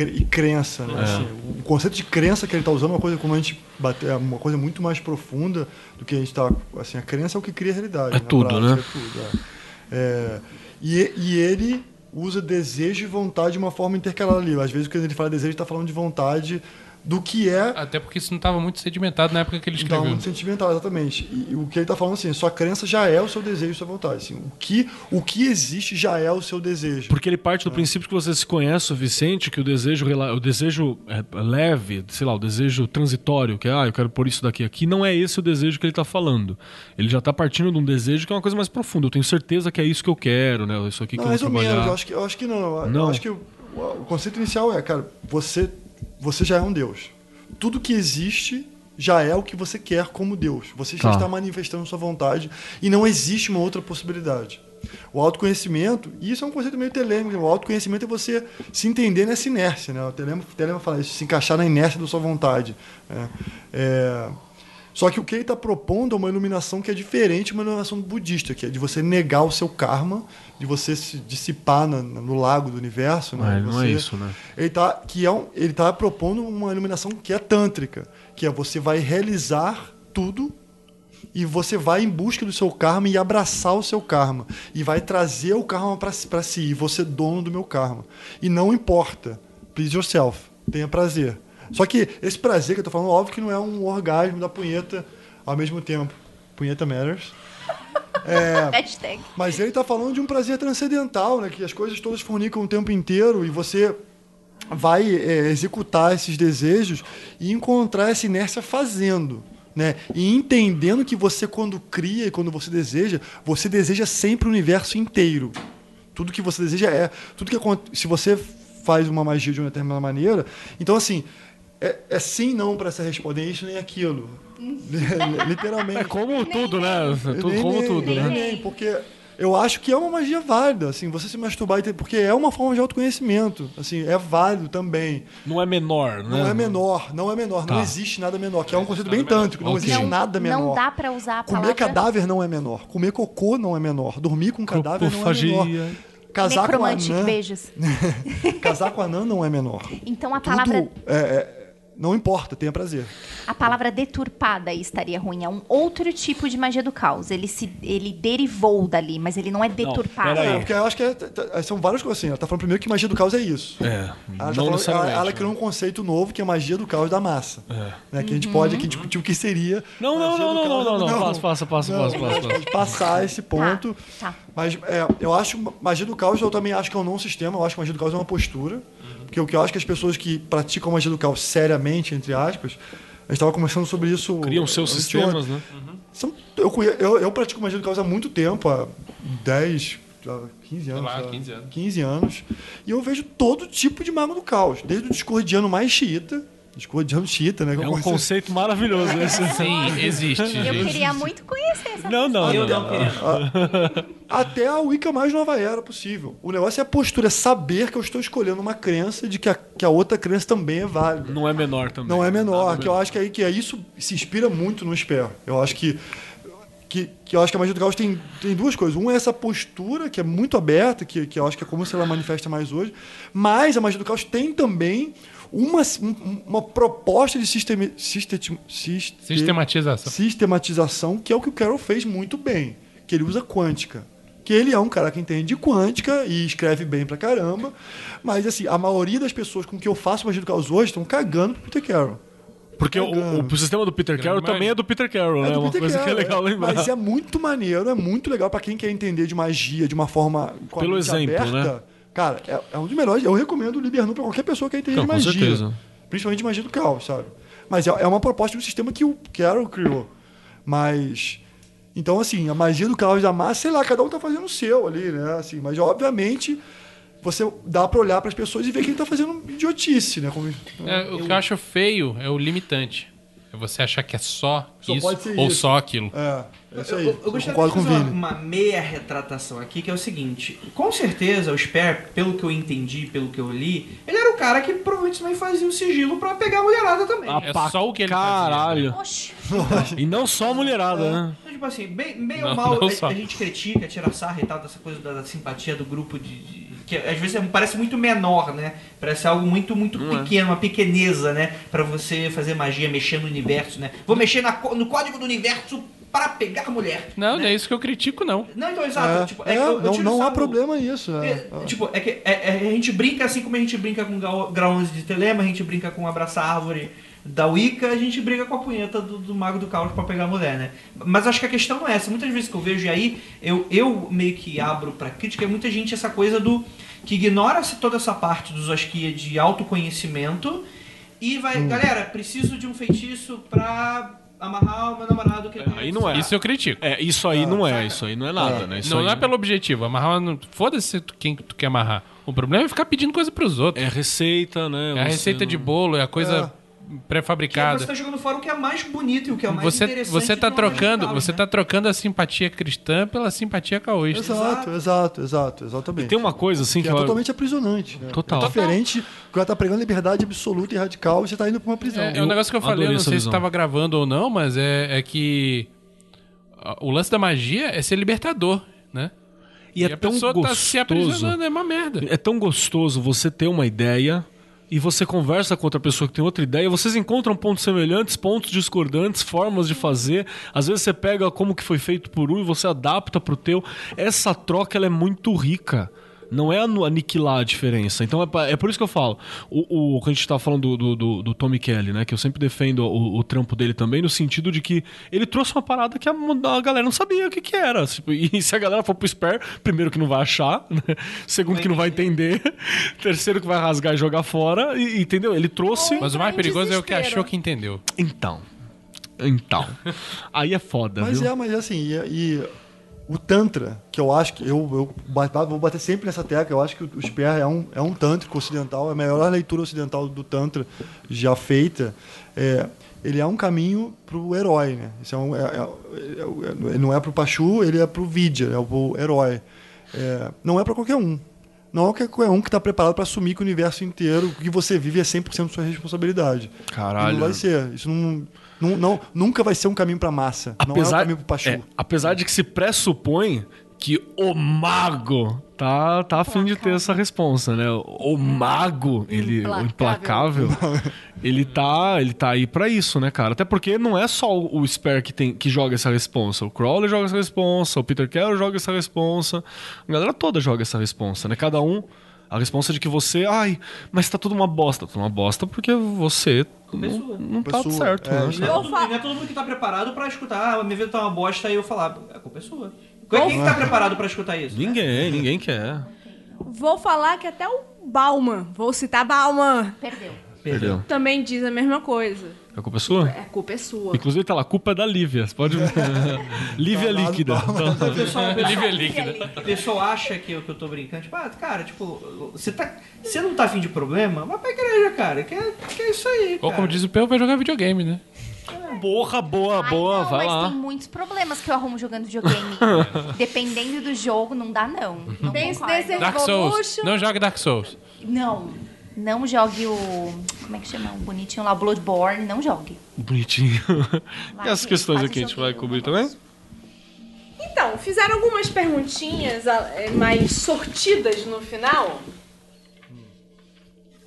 e crença. Né? É. Assim, o conceito de crença que ele está usando é uma coisa como a gente bate, é uma coisa muito mais profunda do que a gente está. Assim, a crença é o que cria a realidade. É na tudo, prática, né? É tudo, é. É, e, e ele usa desejo e vontade de uma forma intercalada ali. Às vezes, quando ele fala desejo, está falando de vontade do que é Até porque isso não estava muito sedimentado na época que ele escreveu. muito sentimental, exatamente. E, e o que ele está falando assim, sua crença já é o seu desejo, sua vontade. Assim, o, que, o que existe já é o seu desejo. Porque ele parte do princípio que você se conhece o suficiente, que o desejo, rela- o desejo é, leve, sei lá, o desejo transitório, que é, ah, eu quero pôr isso daqui aqui, não é esse o desejo que ele está falando. Ele já está partindo de um desejo que é uma coisa mais profunda. Eu tenho certeza que é isso que eu quero, né? Isso aqui que Não, eu mais vou ou menos. Eu acho que, eu acho que não. Eu Não. acho que o, o conceito inicial é, cara, você, você já é um Deus. Tudo que existe já é o que você quer como Deus. Você já Tá. está manifestando sua vontade e não existe uma outra possibilidade. O autoconhecimento, e isso é um conceito meio telêmico, o autoconhecimento é você se entender nessa inércia, né? O telema, fala isso, se encaixar na inércia da sua vontade. né? É, só que o que ele está propondo é uma iluminação que é diferente de uma iluminação budista, que é de você negar o seu karma, de você se dissipar na- no lago do universo. Né? Ah, não é Você- isso, né? Ele está que é um, ele tá propondo uma iluminação que é tântrica, que é você vai realizar tudo e você vai em busca do seu karma e abraçar o seu karma e vai trazer o karma para si e você é dono do meu karma. E não importa, please yourself, tenha prazer. Só que esse prazer que eu tô falando, óbvio que não é um orgasmo da punheta ao mesmo tempo. Punheta matters. É, <laughs> Hashtag. mas ele está falando de um prazer transcendental, né? Que as coisas todas fornicam o tempo inteiro e você vai é, executar esses desejos e encontrar essa inércia fazendo. Né? E entendendo que você, quando cria e quando você deseja, você deseja sempre o universo inteiro. Tudo que você deseja é. Tudo que Se você faz uma magia de uma determinada maneira. Então, assim, é, é sim, não para essa resposta, nem isso nem aquilo. Literalmente. É como tudo, né? É tudo, Nem, como nem, tudo, nem, né? nem, porque eu acho que é uma magia válida, assim, você se masturbar, e ter- porque é uma forma de autoconhecimento, assim, é válido também. Não é menor, né? Não é menor, não é menor, não Tá. existe nada menor, que é um conceito bem tântrico, não existe Não, nada menor. não dá pra usar a Comer palavra... cadáver não é menor, comer cocô não é menor, dormir com cadáver não é menor. Casar com anã, beijos. <laughs> casar com anã não é menor. Então a Tudo palavra, é- é- não importa, tenha prazer. a palavra deturpada estaria ruim. É um outro tipo de magia do caos. Ele, se, ele derivou dali, mas ele não é deturpado. pera É, porque eu acho que é- são várias coisas assim. Ela tá falando primeiro que magia do caos é isso. É, Ela, tá não falando- ela, ela criou um conceito novo que é magia do caos da massa. É. Né, que a gente pode aqui discutir o que seria. Não, não, não, não, caos. não, não, não. Passa, passa, passa, Não, passa, a passa, gente passa. pode passar esse ponto. Tá. Mas é, eu acho magia do caos, eu também acho que é um não sistema. Eu acho que magia do caos é uma postura. Porque o que eu acho que as pessoas que praticam magia do caos seriamente, entre aspas, a gente estava conversando sobre isso. Criam seus sistemas, né? São- eu, eu, eu pratico magia do caos há muito tempo, há 10, sei lá, 15 anos. lá, 15 anos. 15 anos. E eu vejo todo tipo de mago do caos, desde o discordiano mais xiita, discordiano xiita, né? que É eu um conheço- conceito maravilhoso esse. Sim, existe. <laughs> Eu queria muito conhecer essa Não, não, Eu não. não queria. Até a Wicca mais nova era possível. O negócio é a postura, é saber que eu estou escolhendo uma crença de que a, que a outra crença também é válida. Não é menor também. Não é menor, Nada que eu acho que, aí, que é isso se inspira muito no Sper. Eu acho que, que, que eu acho que a magia do caos tem, tem duas coisas. Um é essa postura, que é muito aberta, que, que eu acho que é como se ela manifesta mais hoje. Mas a magia do caos tem também uma, um- uma proposta de sistemi, sistemi, siste- Sistematização. sistematização, que é o que o Carroll fez muito bem, que ele usa quântica. Que ele é um cara que entende de quântica e escreve bem pra caramba, mas assim, a maioria das pessoas com que eu faço magia do caos hoje estão cagando pro Peter Carroll. Porque o, o- o sistema do Peter Carroll também é do Peter Carroll, É né? do Uma Peter coisa que é Carroll, legal é. lembrar. Mas é muito maneiro, é muito legal pra quem quer entender de magia de uma forma Pelo exemplo, aberta. né? Cara, é, é um dos melhores. Eu recomendo o Libernu pra qualquer pessoa que Não, de com magia. certeza. Principalmente de magia do caos, sabe? Mas é, é uma proposta do sistema que o Carroll criou. Mas. Então, assim, a magia do caos da massa, sei lá, cada um tá fazendo o seu ali, né? Assim, mas, obviamente, você dá pra olhar pras pessoas e ver quem tá fazendo idiotice, né? Como, É, o que eu acho feio é o limitante. É você achar que é só, Só isso ou isso. só aquilo. é, é isso aí. Eu, eu gostaria concordo de fazer uma, uma meia retratação aqui, que é o seguinte. Com certeza, o Sper, pelo que eu entendi, pelo que eu li, ele era o cara que provavelmente também fazia o sigilo pra pegar a mulherada também. Ah, É pra só o que ele Caralho. Oxe, <laughs> E não só a mulherada, né? Então, tipo assim, bem, bem ou Não, mal, não a, a gente critica, tira sarra e tal, dessa coisa da, da simpatia do grupo de. de- que às vezes é- parece muito menor, né? Parece algo muito, muito pequeno, uma pequeneza, né? Pra você fazer magia, mexer no universo, né? Vou mexer na no código do universo para pegar a mulher. Não, né? não é isso que eu critico, não. Não, então, exato. É, tipo, é, que eu- eu não, há problema nisso. é. é, tipo, é que é- é- a gente brinca assim como a gente brinca com grau, grau 11 de Telema, a gente brinca com abraçar árvore da Wicca, a gente briga com a punheta do, do Mago do Caos pra pegar a mulher, né? Mas acho que a questão não é essa. Muitas vezes que eu vejo e aí, eu, eu meio que abro pra crítica, é muita gente essa coisa do que ignora -se toda essa parte do Zosquia de autoconhecimento e vai, Hum. galera, preciso de um feitiço pra amarrar o meu namorado que Aí não é. Isso eu critico. É, isso aí não é, isso aí não é nada, né? Isso não, aí não é pelo objetivo. Amarrar. não- Foda-se tu- quem tu quer amarrar. O problema é ficar pedindo coisa pros outros. É receita, né? É, a receita de não- bolo, é a coisa É. que você pré-fabricada. tá jogando fora o que é mais bonito e o que é mais Você, interessante. você tá magia do trocando, você né? tá trocando a simpatia cristã pela simpatia caoísta. Exato, exato, exato, exatamente. Tem uma coisa assim que que é eu... totalmente aprisionante. Né? Total. É diferente, quando ela tá pregando liberdade absoluta e radical, você tá indo pra uma prisão. É, é um negócio que eu falei, eu não sei visão. se tava gravando ou não, mas é, é que o lance da magia é ser libertador, né? E é a tão pessoa tá se gostoso. aprisionando, é uma merda. É tão gostoso você ter uma ideia e você conversa com outra pessoa que tem outra ideia, vocês encontram pontos semelhantes, pontos discordantes, formas de fazer. Às vezes você pega como que foi feito por um e você adapta pro teu. Essa troca ela é muito rica. Não é aniquilar a diferença. Então é, é por isso que eu falo. O, o que a gente tá falando do, do, do, Tommy Kelly, né? Que eu sempre defendo o, o trampo dele também, no sentido de que ele trouxe uma parada que a, a galera não sabia o que, que era. Tipo, E <laughs> se a galera for pro Spare, primeiro que não vai achar, né? segundo que não vai entender, <laughs> terceiro que vai rasgar e jogar fora, e, entendeu? Ele trouxe. Mas o mais perigoso é o que achou que entendeu. Então. Então. Aí é foda, Mas viu? é, mas assim, e, e O Tantra, que eu acho que. Eu, eu vou bater sempre nessa tecla, eu acho que o Sper é um, é um tântrico ocidental, é a melhor leitura ocidental do Tantra já feita. É, ele é um caminho para o herói, né? Isso é um, é, é- é- não é para o Pachu, ele é para o Vidya, é o herói. É, não é para qualquer um. Não é qualquer um que está preparado para assumir que o universo inteiro, que você vive, é 100% sua responsabilidade. Caralho. E não vai ser. Isso não, não, não- nunca vai ser um caminho para massa. não é um Apesar, caminho para Pachu. é, apesar de que se pressupõe que o mago tá, tá a fim de ter essa responsa, né? O mago, ele, o implacável, ele tá, ele tá aí pra isso, né, cara? Até porque não é só o Spare que, tem, que joga essa responsa. O Crowley joga essa responsa, o Peter Carroll joga essa responsa. A galera toda joga essa responsa, né? Cada um... A resposta de que você, ai, mas tá tudo uma bosta. Tá tudo uma bosta porque você não, não tá Pessoa, certo, é, né? Não é, todo, mundo- não é todo mundo que tá preparado pra escutar, ah, minha vida tá uma bosta e eu falar, a culpa é sua. Quem que tá preparado pra escutar isso? Ninguém, ninguém quer. Vou falar que até o Bauman, vou citar Bauman, Perdeu. Perdeu. também diz a mesma coisa. A culpa é sua? É, a culpa é sua. Inclusive tá lá, a culpa é da Lívia. Você pode. <laughs> Lívia Tá lá no líquida. Bauman. O pessoal, Lívia líquida. O pessoal acha que eu, que eu tô brincando. Tipo, ah, cara, tipo, você tá. Você não tá afim de problema? Vai pra igreja, cara. Que é, que é isso aí. Ou como diz o Peu, vai jogar videogame, né? Porra, boa, Ai, boa, não, vai mas lá. tem muitos problemas que eu arrumo jogando videogame. <laughs> Dependendo do jogo, não dá não. Não Dark Souls. Não joga Dark Souls. Não. Não jogue o... Como é que chama? O bonitinho lá, o Bloodborne. Não jogue. Bonitinho. Vai, e essas gente, questões aqui a gente vai cobrir também? Então, fizeram algumas perguntinhas ah, é, mais sortidas no final.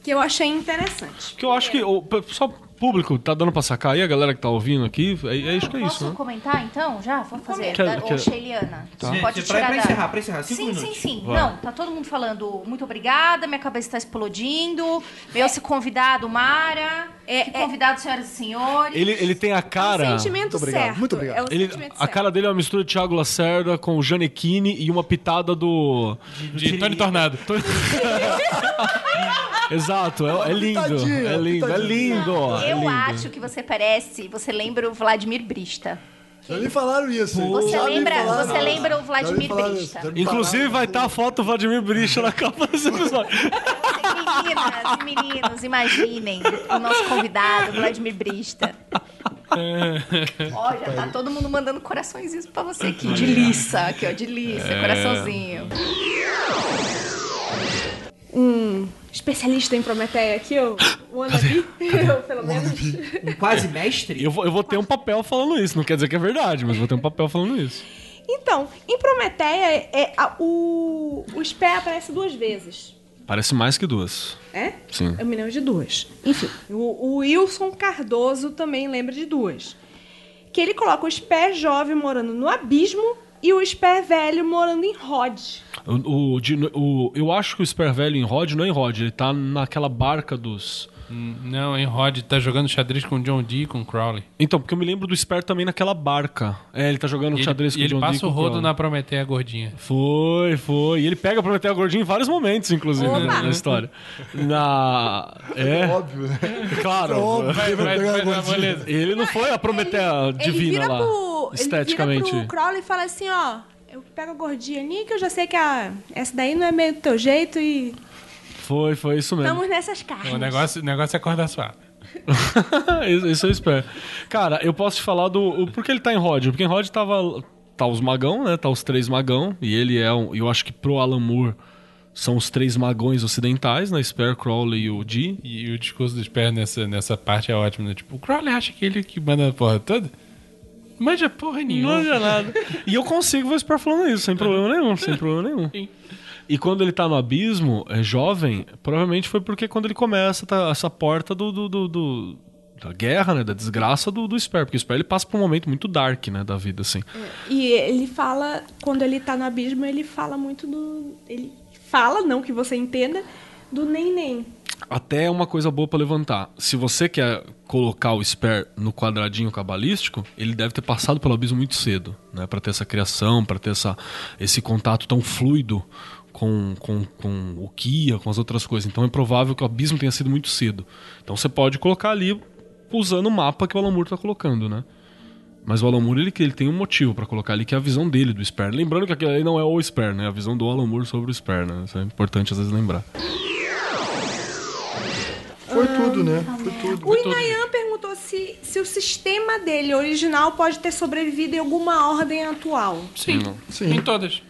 Que eu achei interessante. Porque eu acho que o pessoal público tá dando pra sacar aí, a galera que tá ouvindo aqui, é, é isso que é Posso isso, né? comentar então? Já? Vamos fazer. Quer- Da, quer- Ô, Sheiliana. Gente, Pode pra, tirar pra da- encerrar, pra encerrar, cinco Sim, minutos. sim, sim. Vai. Não, tá todo mundo falando muito obrigada, minha cabeça tá explodindo. Meu se convidado, Mara. É, que é- convidado, senhoras e senhores. Ele, ele tem a É cara. o sentimento Muito obrigado, certo. muito obrigado. É o Ele, a certo. cara dele é uma mistura de Thiago Lacerda com o Janequine e uma pitada do. De Tony Tornado. <laughs> Exato, é, é lindo. É lindo, é lindo. ó, é Eu lindo. acho que você parece. Você lembra o Vladimir Brista. Já me falaram isso. Você Já me lembra, falaram. você lembra o Vladimir falaram Brista. Inclusive vai estar a foto do Vladimir Bricha na capa desse episódio. Meninas e meninos, imaginem o nosso convidado, Vladimir Brista. Ó, já tá todo mundo mandando coraçõezinhos pra você aqui. De liça, aqui, ó, de liça, coraçãozinho. Um especialista em Prometeia aqui, o <gasps> Wannabe, eu, pelo menos. Um quase mestre? Eu vou, eu vou ter um papel falando isso. Não quer dizer que é verdade, mas vou ter um papel falando isso. Então, em Prometeia, é, a- o, o Spé aparece duas vezes. Parece mais que duas. É? Sim. Eu me lembro de duas. Enfim, o, o Wilson Cardoso também lembra de duas. Que ele coloca o Spé jovem morando no abismo e o Spé velho morando em Rod. O, o, o- eu acho que o Sper Velho em Rod não é em Rod, ele tá naquela barca dos. Hum, Não, em Rod tá jogando xadrez com o John Dee e com o Crowley. Então, porque eu me lembro do Sper também naquela barca. É, ele tá jogando E xadrez ele, com o John ele Dee passa o rodo Crowley. na Prometeia gordinha. Foi, foi. E ele pega a gordinha em vários momentos, inclusive, Opa! na, história. Na. É, Óbvio, né? claro. Óbvio. Vai, vai, pegar vai, a vai, gordinha. beleza. Ele não foi a Prometeia ele divina vira lá. pro, esteticamente. Ele vira pro Crowley e fala assim, ó... Eu pego a gordinha ali, que eu já sei que a, essa daí não é meio do teu jeito e Foi, foi isso mesmo. estamos nessas carnes. O negócio, o negócio é acordar suave. <laughs> isso, isso eu espero. Cara, eu posso te falar do. O, por que ele tá em Rod? Porque em Rod tava. Tá os magão, né? Tá os três magão. E ele é um. Eu acho que pro Alan Moore são os três magões ocidentais, né? Spare, Crowley e o Dee. E o discurso do Sper nessa, nessa parte é ótimo, né? Tipo, o Crowley acha que ele que manda a porra toda? Manja porra nenhuma. Não é nada. e eu consigo ver o Spare falando isso, sem <laughs> problema nenhum, sem problema nenhum. Sim. E quando ele tá no abismo, é jovem, provavelmente foi porque quando ele começa tá, essa porta do, do, do- do- da guerra, né, da desgraça do, do Sper, porque o Sper ele passa por um momento muito dark, né, da vida assim. E ele fala, quando ele tá no abismo, ele fala muito do. Ele fala, não que você entenda, do nem-nem. Até é uma coisa boa pra levantar. Se você quer colocar o Sper no quadradinho cabalístico, ele deve ter passado pelo abismo muito cedo, né, Pra ter essa criação, pra ter essa, esse contato tão fluido com, com, com o Kia, com as outras coisas. Então é provável que o abismo tenha sido muito cedo. Então você pode colocar ali usando o mapa que o Alan Moore tá colocando, né? Mas o Alan Moore, ele, ele tem um motivo pra colocar ali, que é a visão dele do Sper. Lembrando que aquilo ali não é o Sper, né? É a visão do Alan Moore sobre o Sper, né? Isso é importante às vezes lembrar. Foi tudo, né? Foi tudo. O Inayan perguntou se, se o sistema dele original pode ter sobrevivido em alguma ordem atual. Sim, Sim. em todas.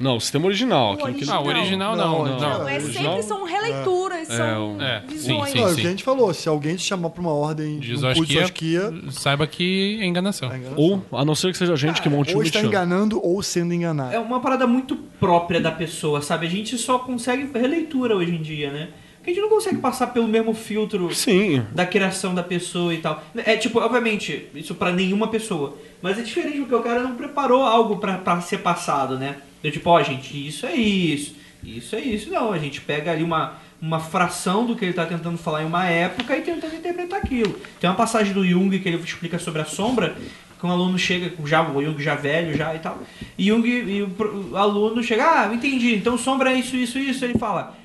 Não, o sistema original. aquilo que ele- Ah, o original não. Não, não. Não, é original- sempre são releituras, É, são o- É, sim, visões. sim, Não, é o sim. que a gente falou, se alguém te chamar pra uma ordem De Zosquia, saiba que é enganação. tá enganando. Ou, a não ser que seja gente que monte um ou está enganando ou sendo enganado. É uma parada muito própria da pessoa, sabe? A gente só consegue releitura hoje em dia, né? Porque a gente não consegue passar pelo mesmo filtro Sim. da criação da pessoa e tal. É tipo, obviamente, isso pra nenhuma pessoa. Mas é diferente porque o cara não preparou algo pra ser passado, né? Eu, tipo, ó, gente, isso é isso, isso é isso. Não, a gente pega ali uma, uma fração do que ele tá tentando falar em uma época e tentando interpretar aquilo. Tem uma passagem do Jung que ele explica sobre a sombra, que um aluno chega, já, o Jung já velho já e tal, e Jung e o, o aluno chega, ah, entendi, então sombra é isso, isso, isso. Ele fala,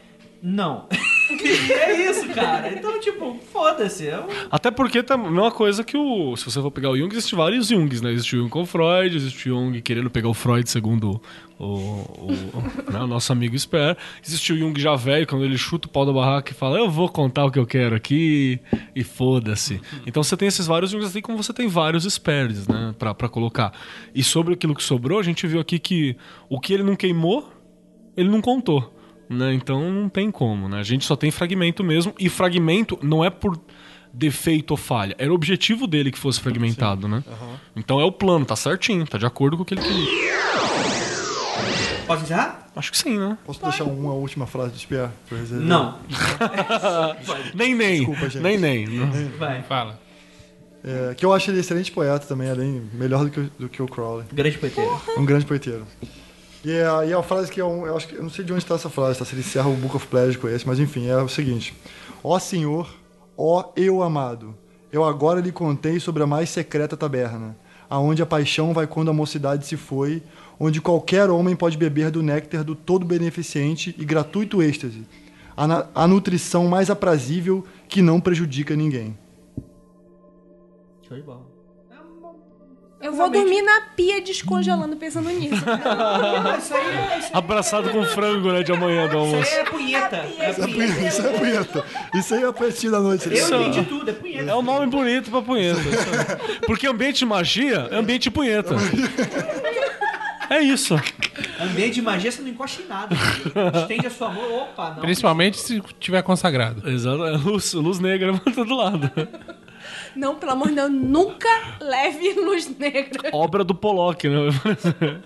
não. <laughs> é isso, cara. Então, tipo, foda-se. É um Até porque tá a mesma coisa que o. Se você for pegar o Jung, existem vários Jungs, né? Existe o Jung com Freud, existe o Jung querendo pegar o Freud segundo o, o, né, o nosso amigo Sper. Existe o Jung já velho, quando ele chuta o pau da barraca e fala, eu vou contar o que eu quero aqui e foda-se. Então você tem esses vários Jungs assim como você tem vários Spers, né? Pra, pra colocar. E sobre aquilo que sobrou, a gente viu aqui que o que ele não queimou, ele não contou. Né? Então não tem como, né? A gente só tem fragmento mesmo, e fragmento não é por defeito ou falha, era o objetivo dele que fosse fragmentado, né? Então é o plano, tá certinho, tá de acordo com o que ele queria. Posso encerrar? Acho que sim, né? Posso deixar uma última frase eu reservar? Não. <laughs> Nem nem. Desculpa, gente. Nem nem. Vai. Fala. É, que eu acho ele excelente poeta também, além melhor do que, o- do que o Crowley. Grande poeteiro. Um grande poeteiro. E é, a- e a frase que é um, eu acho que eu não sei de onde está essa frase, tá? se ele encerra o Book of Pleasure com esse, mas enfim, é o seguinte: Ó Senhor, ó eu amado, eu agora lhe contei sobre a mais secreta taberna, aonde a paixão vai quando a mocidade se foi, onde qualquer homem pode beber do néctar do todo beneficente e gratuito êxtase, a, a nutrição mais aprazível que não prejudica ninguém. Show de bola. Eu vou dormir na pia descongelando pensando nisso. <laughs> Isso aí é, isso Abraçado com frango, né, de amanhã do aí almoço. é punheta. É Isso é punheta. punheta, isso é punheta. Isso aí é a partir da noite. Eu entendi tudo, é punheta. É um nome bonito pra punheta. Porque ambiente de magia é ambiente de punheta. É isso. Ambiente de magia, você não encosta em nada. Estende a sua mão, opa, não. Principalmente se tiver consagrado. Exato. É luz, luz negra pra todo lado. Não, pelo amor de Deus, nunca leve luz negra. Obra do Pollock, né?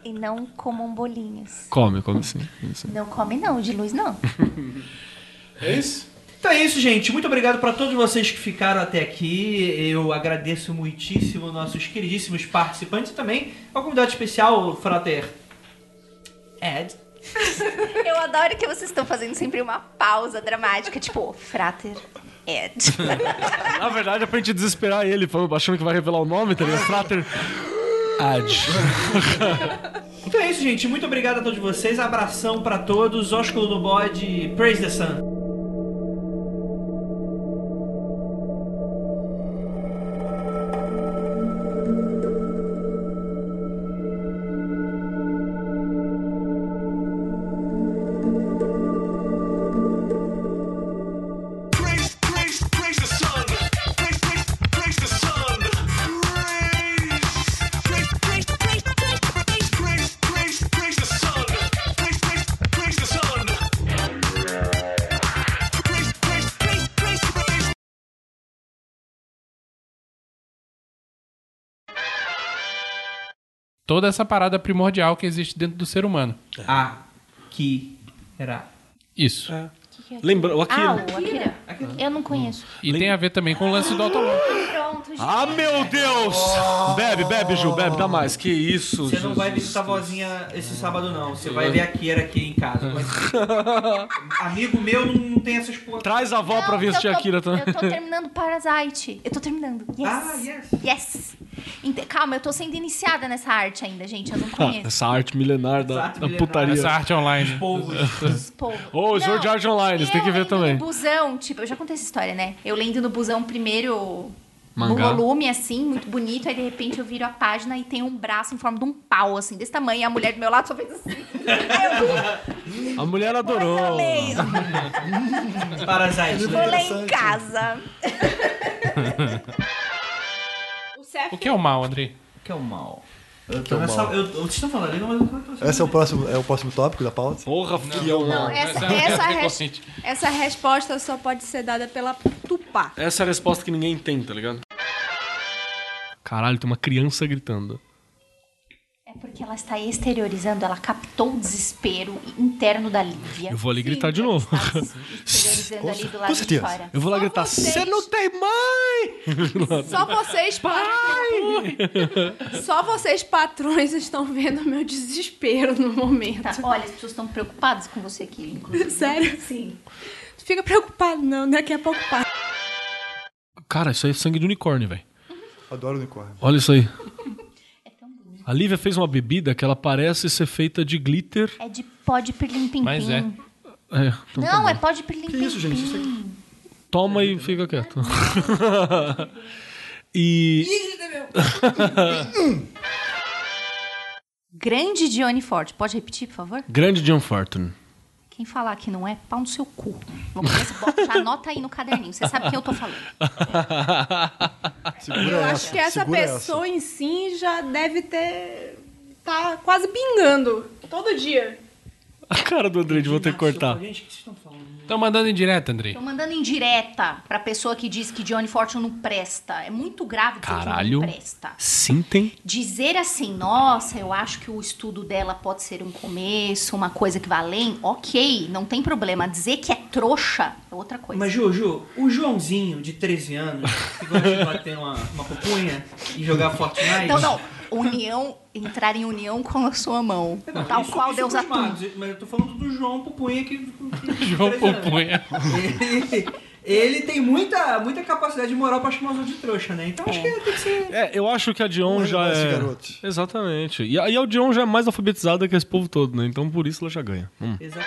E não comam bolinhos. Come, come sim. sim. Não come não, de luz não. <laughs> É isso? Então é isso, gente. Muito obrigado para todos vocês que ficaram até aqui. Eu agradeço muitíssimo nossos queridíssimos participantes e também ao convidado especial, o Frater Ed. <laughs> Eu adoro que vocês estão fazendo sempre uma pausa dramática, tipo, frater Ed. <laughs> Na verdade, é pra gente desesperar ele, achando que vai revelar o nome, tá ligado? Frater Ad. <laughs> Então é isso, gente. Muito obrigado a todos vocês. Abração para todos. Ósculo no bode. Praise the Sun. Toda essa parada primordial que existe dentro do ser humano. Aqui. Era. Isso. Lembra, o Ah, Akira. o Akira. Eu não conheço. E tem a ver também com o lance do automóvel. <laughs> Ah, meu Deus! Bebe, bebe, Ju, bebe, dá mais. Que isso, Você não vai visitar a vozinha esse sábado, não. Você vai ver a Kira aqui em casa. Mas- <laughs> Amigo meu não, não tem essas porra. Traz a avó Não, pra ver eu assistir tô- Akira também. Eu tô <laughs> terminando Parasite. Eu tô terminando. Yes. Ah, yes. Yes. Ente- Calma, eu tô sendo iniciada nessa arte ainda, gente. Eu não conheço. Essa arte milenar da, Essa arte da milenar. putaria. Essa arte online. Povos. Esse povo. Ô, Sword Não, Art Online, você tem que ver também. no busão, tipo, eu já contei essa história, né? Eu lendo no busão primeiro Mangá. no volume, assim, muito bonito. Aí, de repente, eu viro a página e tem um braço em forma de um pau, assim, desse tamanho. E a mulher do meu lado só fez assim. Eu A mulher adorou. eu leio. Parasite. Vou ler em casa. O O que é o mal, Andrei? que é o mal? Eu tô nessa, eu, eu- vocês estão falando ali, mas eu não tô Esse é o próximo, é o próximo tópico da pauta? Porra, que é o Não, essa, Não, essa, é res- essa resposta só pode ser dada pela Tupá. Essa é a resposta que ninguém tem, tá ligado? Caralho, tem uma criança gritando. É porque ela está exteriorizando, ela captou o desespero interno da Lívia. Eu vou ali Sim, gritar de novo. se <laughs> exteriorizando ali do lado de fora. Eu vou lá Só gritar, vocês. você não tem mãe! <laughs> Só vocês, <laughs> Só vocês, patrões, estão vendo meu desespero no momento. Tá, olha, as pessoas estão preocupadas com você aqui, inclusive. Sério? Sim. Não fica preocupado, não. Daqui a pouco passa. Cara, isso aí é sangue de unicórnio, velho. Adoro unicórnio. Olha isso aí. <laughs> É tão bonito. A Lívia fez uma bebida que ela parece ser feita de glitter. É de pó de pirlim-pim-pim. Mas é. É, então tá Não, bom. é pó de pirlim-pim-pim. Que isso, gente? Isso aqui. Toma e fica quieto. <laughs> e. <laughs> Grande Johnny Ford. Pode repetir, por favor? Grande John Fortune. Quem falar que não é, pau no seu cu. Vamos ver se bota, já anota aí no caderninho. Você sabe quem eu tô falando. <laughs> Segura Eu essa. acho que essa pessoa em si já deve ter. tá quase pingando. Todo dia. A cara do André de vou ter que cortar. Gente, o que vocês estão falando? Estão mandando em direto, Andrei. Tô mandando indireta pra pessoa que diz que Johnny Fortune não presta. É muito grave dizer Caralho. que não presta. Sintem. Dizer assim, nossa, eu acho que o estudo dela pode ser um começo, uma coisa que vai além, ok, não tem problema. Dizer que é trouxa é outra coisa. Mas, Ju, Ju, o Joãozinho, de 13 anos, que gosta de bater uma, uma pupunha e jogar Fortnite... Não, não. União, entrar em união com a sua mão. Não, tal isso- qual isso Deus atua. Mas eu tô falando do João Pupunha que... João 13 anos. Pupunha. Ele, <laughs> ele tem muita, muita capacidade moral pra chamar os outros de trouxa, né? Então acho que tem que ser... É, eu acho que a Dion já é. garoto. Exatamente. E aí a Dion já é mais alfabetizada que esse povo todo, né? Então por isso ela já ganha. Hum. Exato.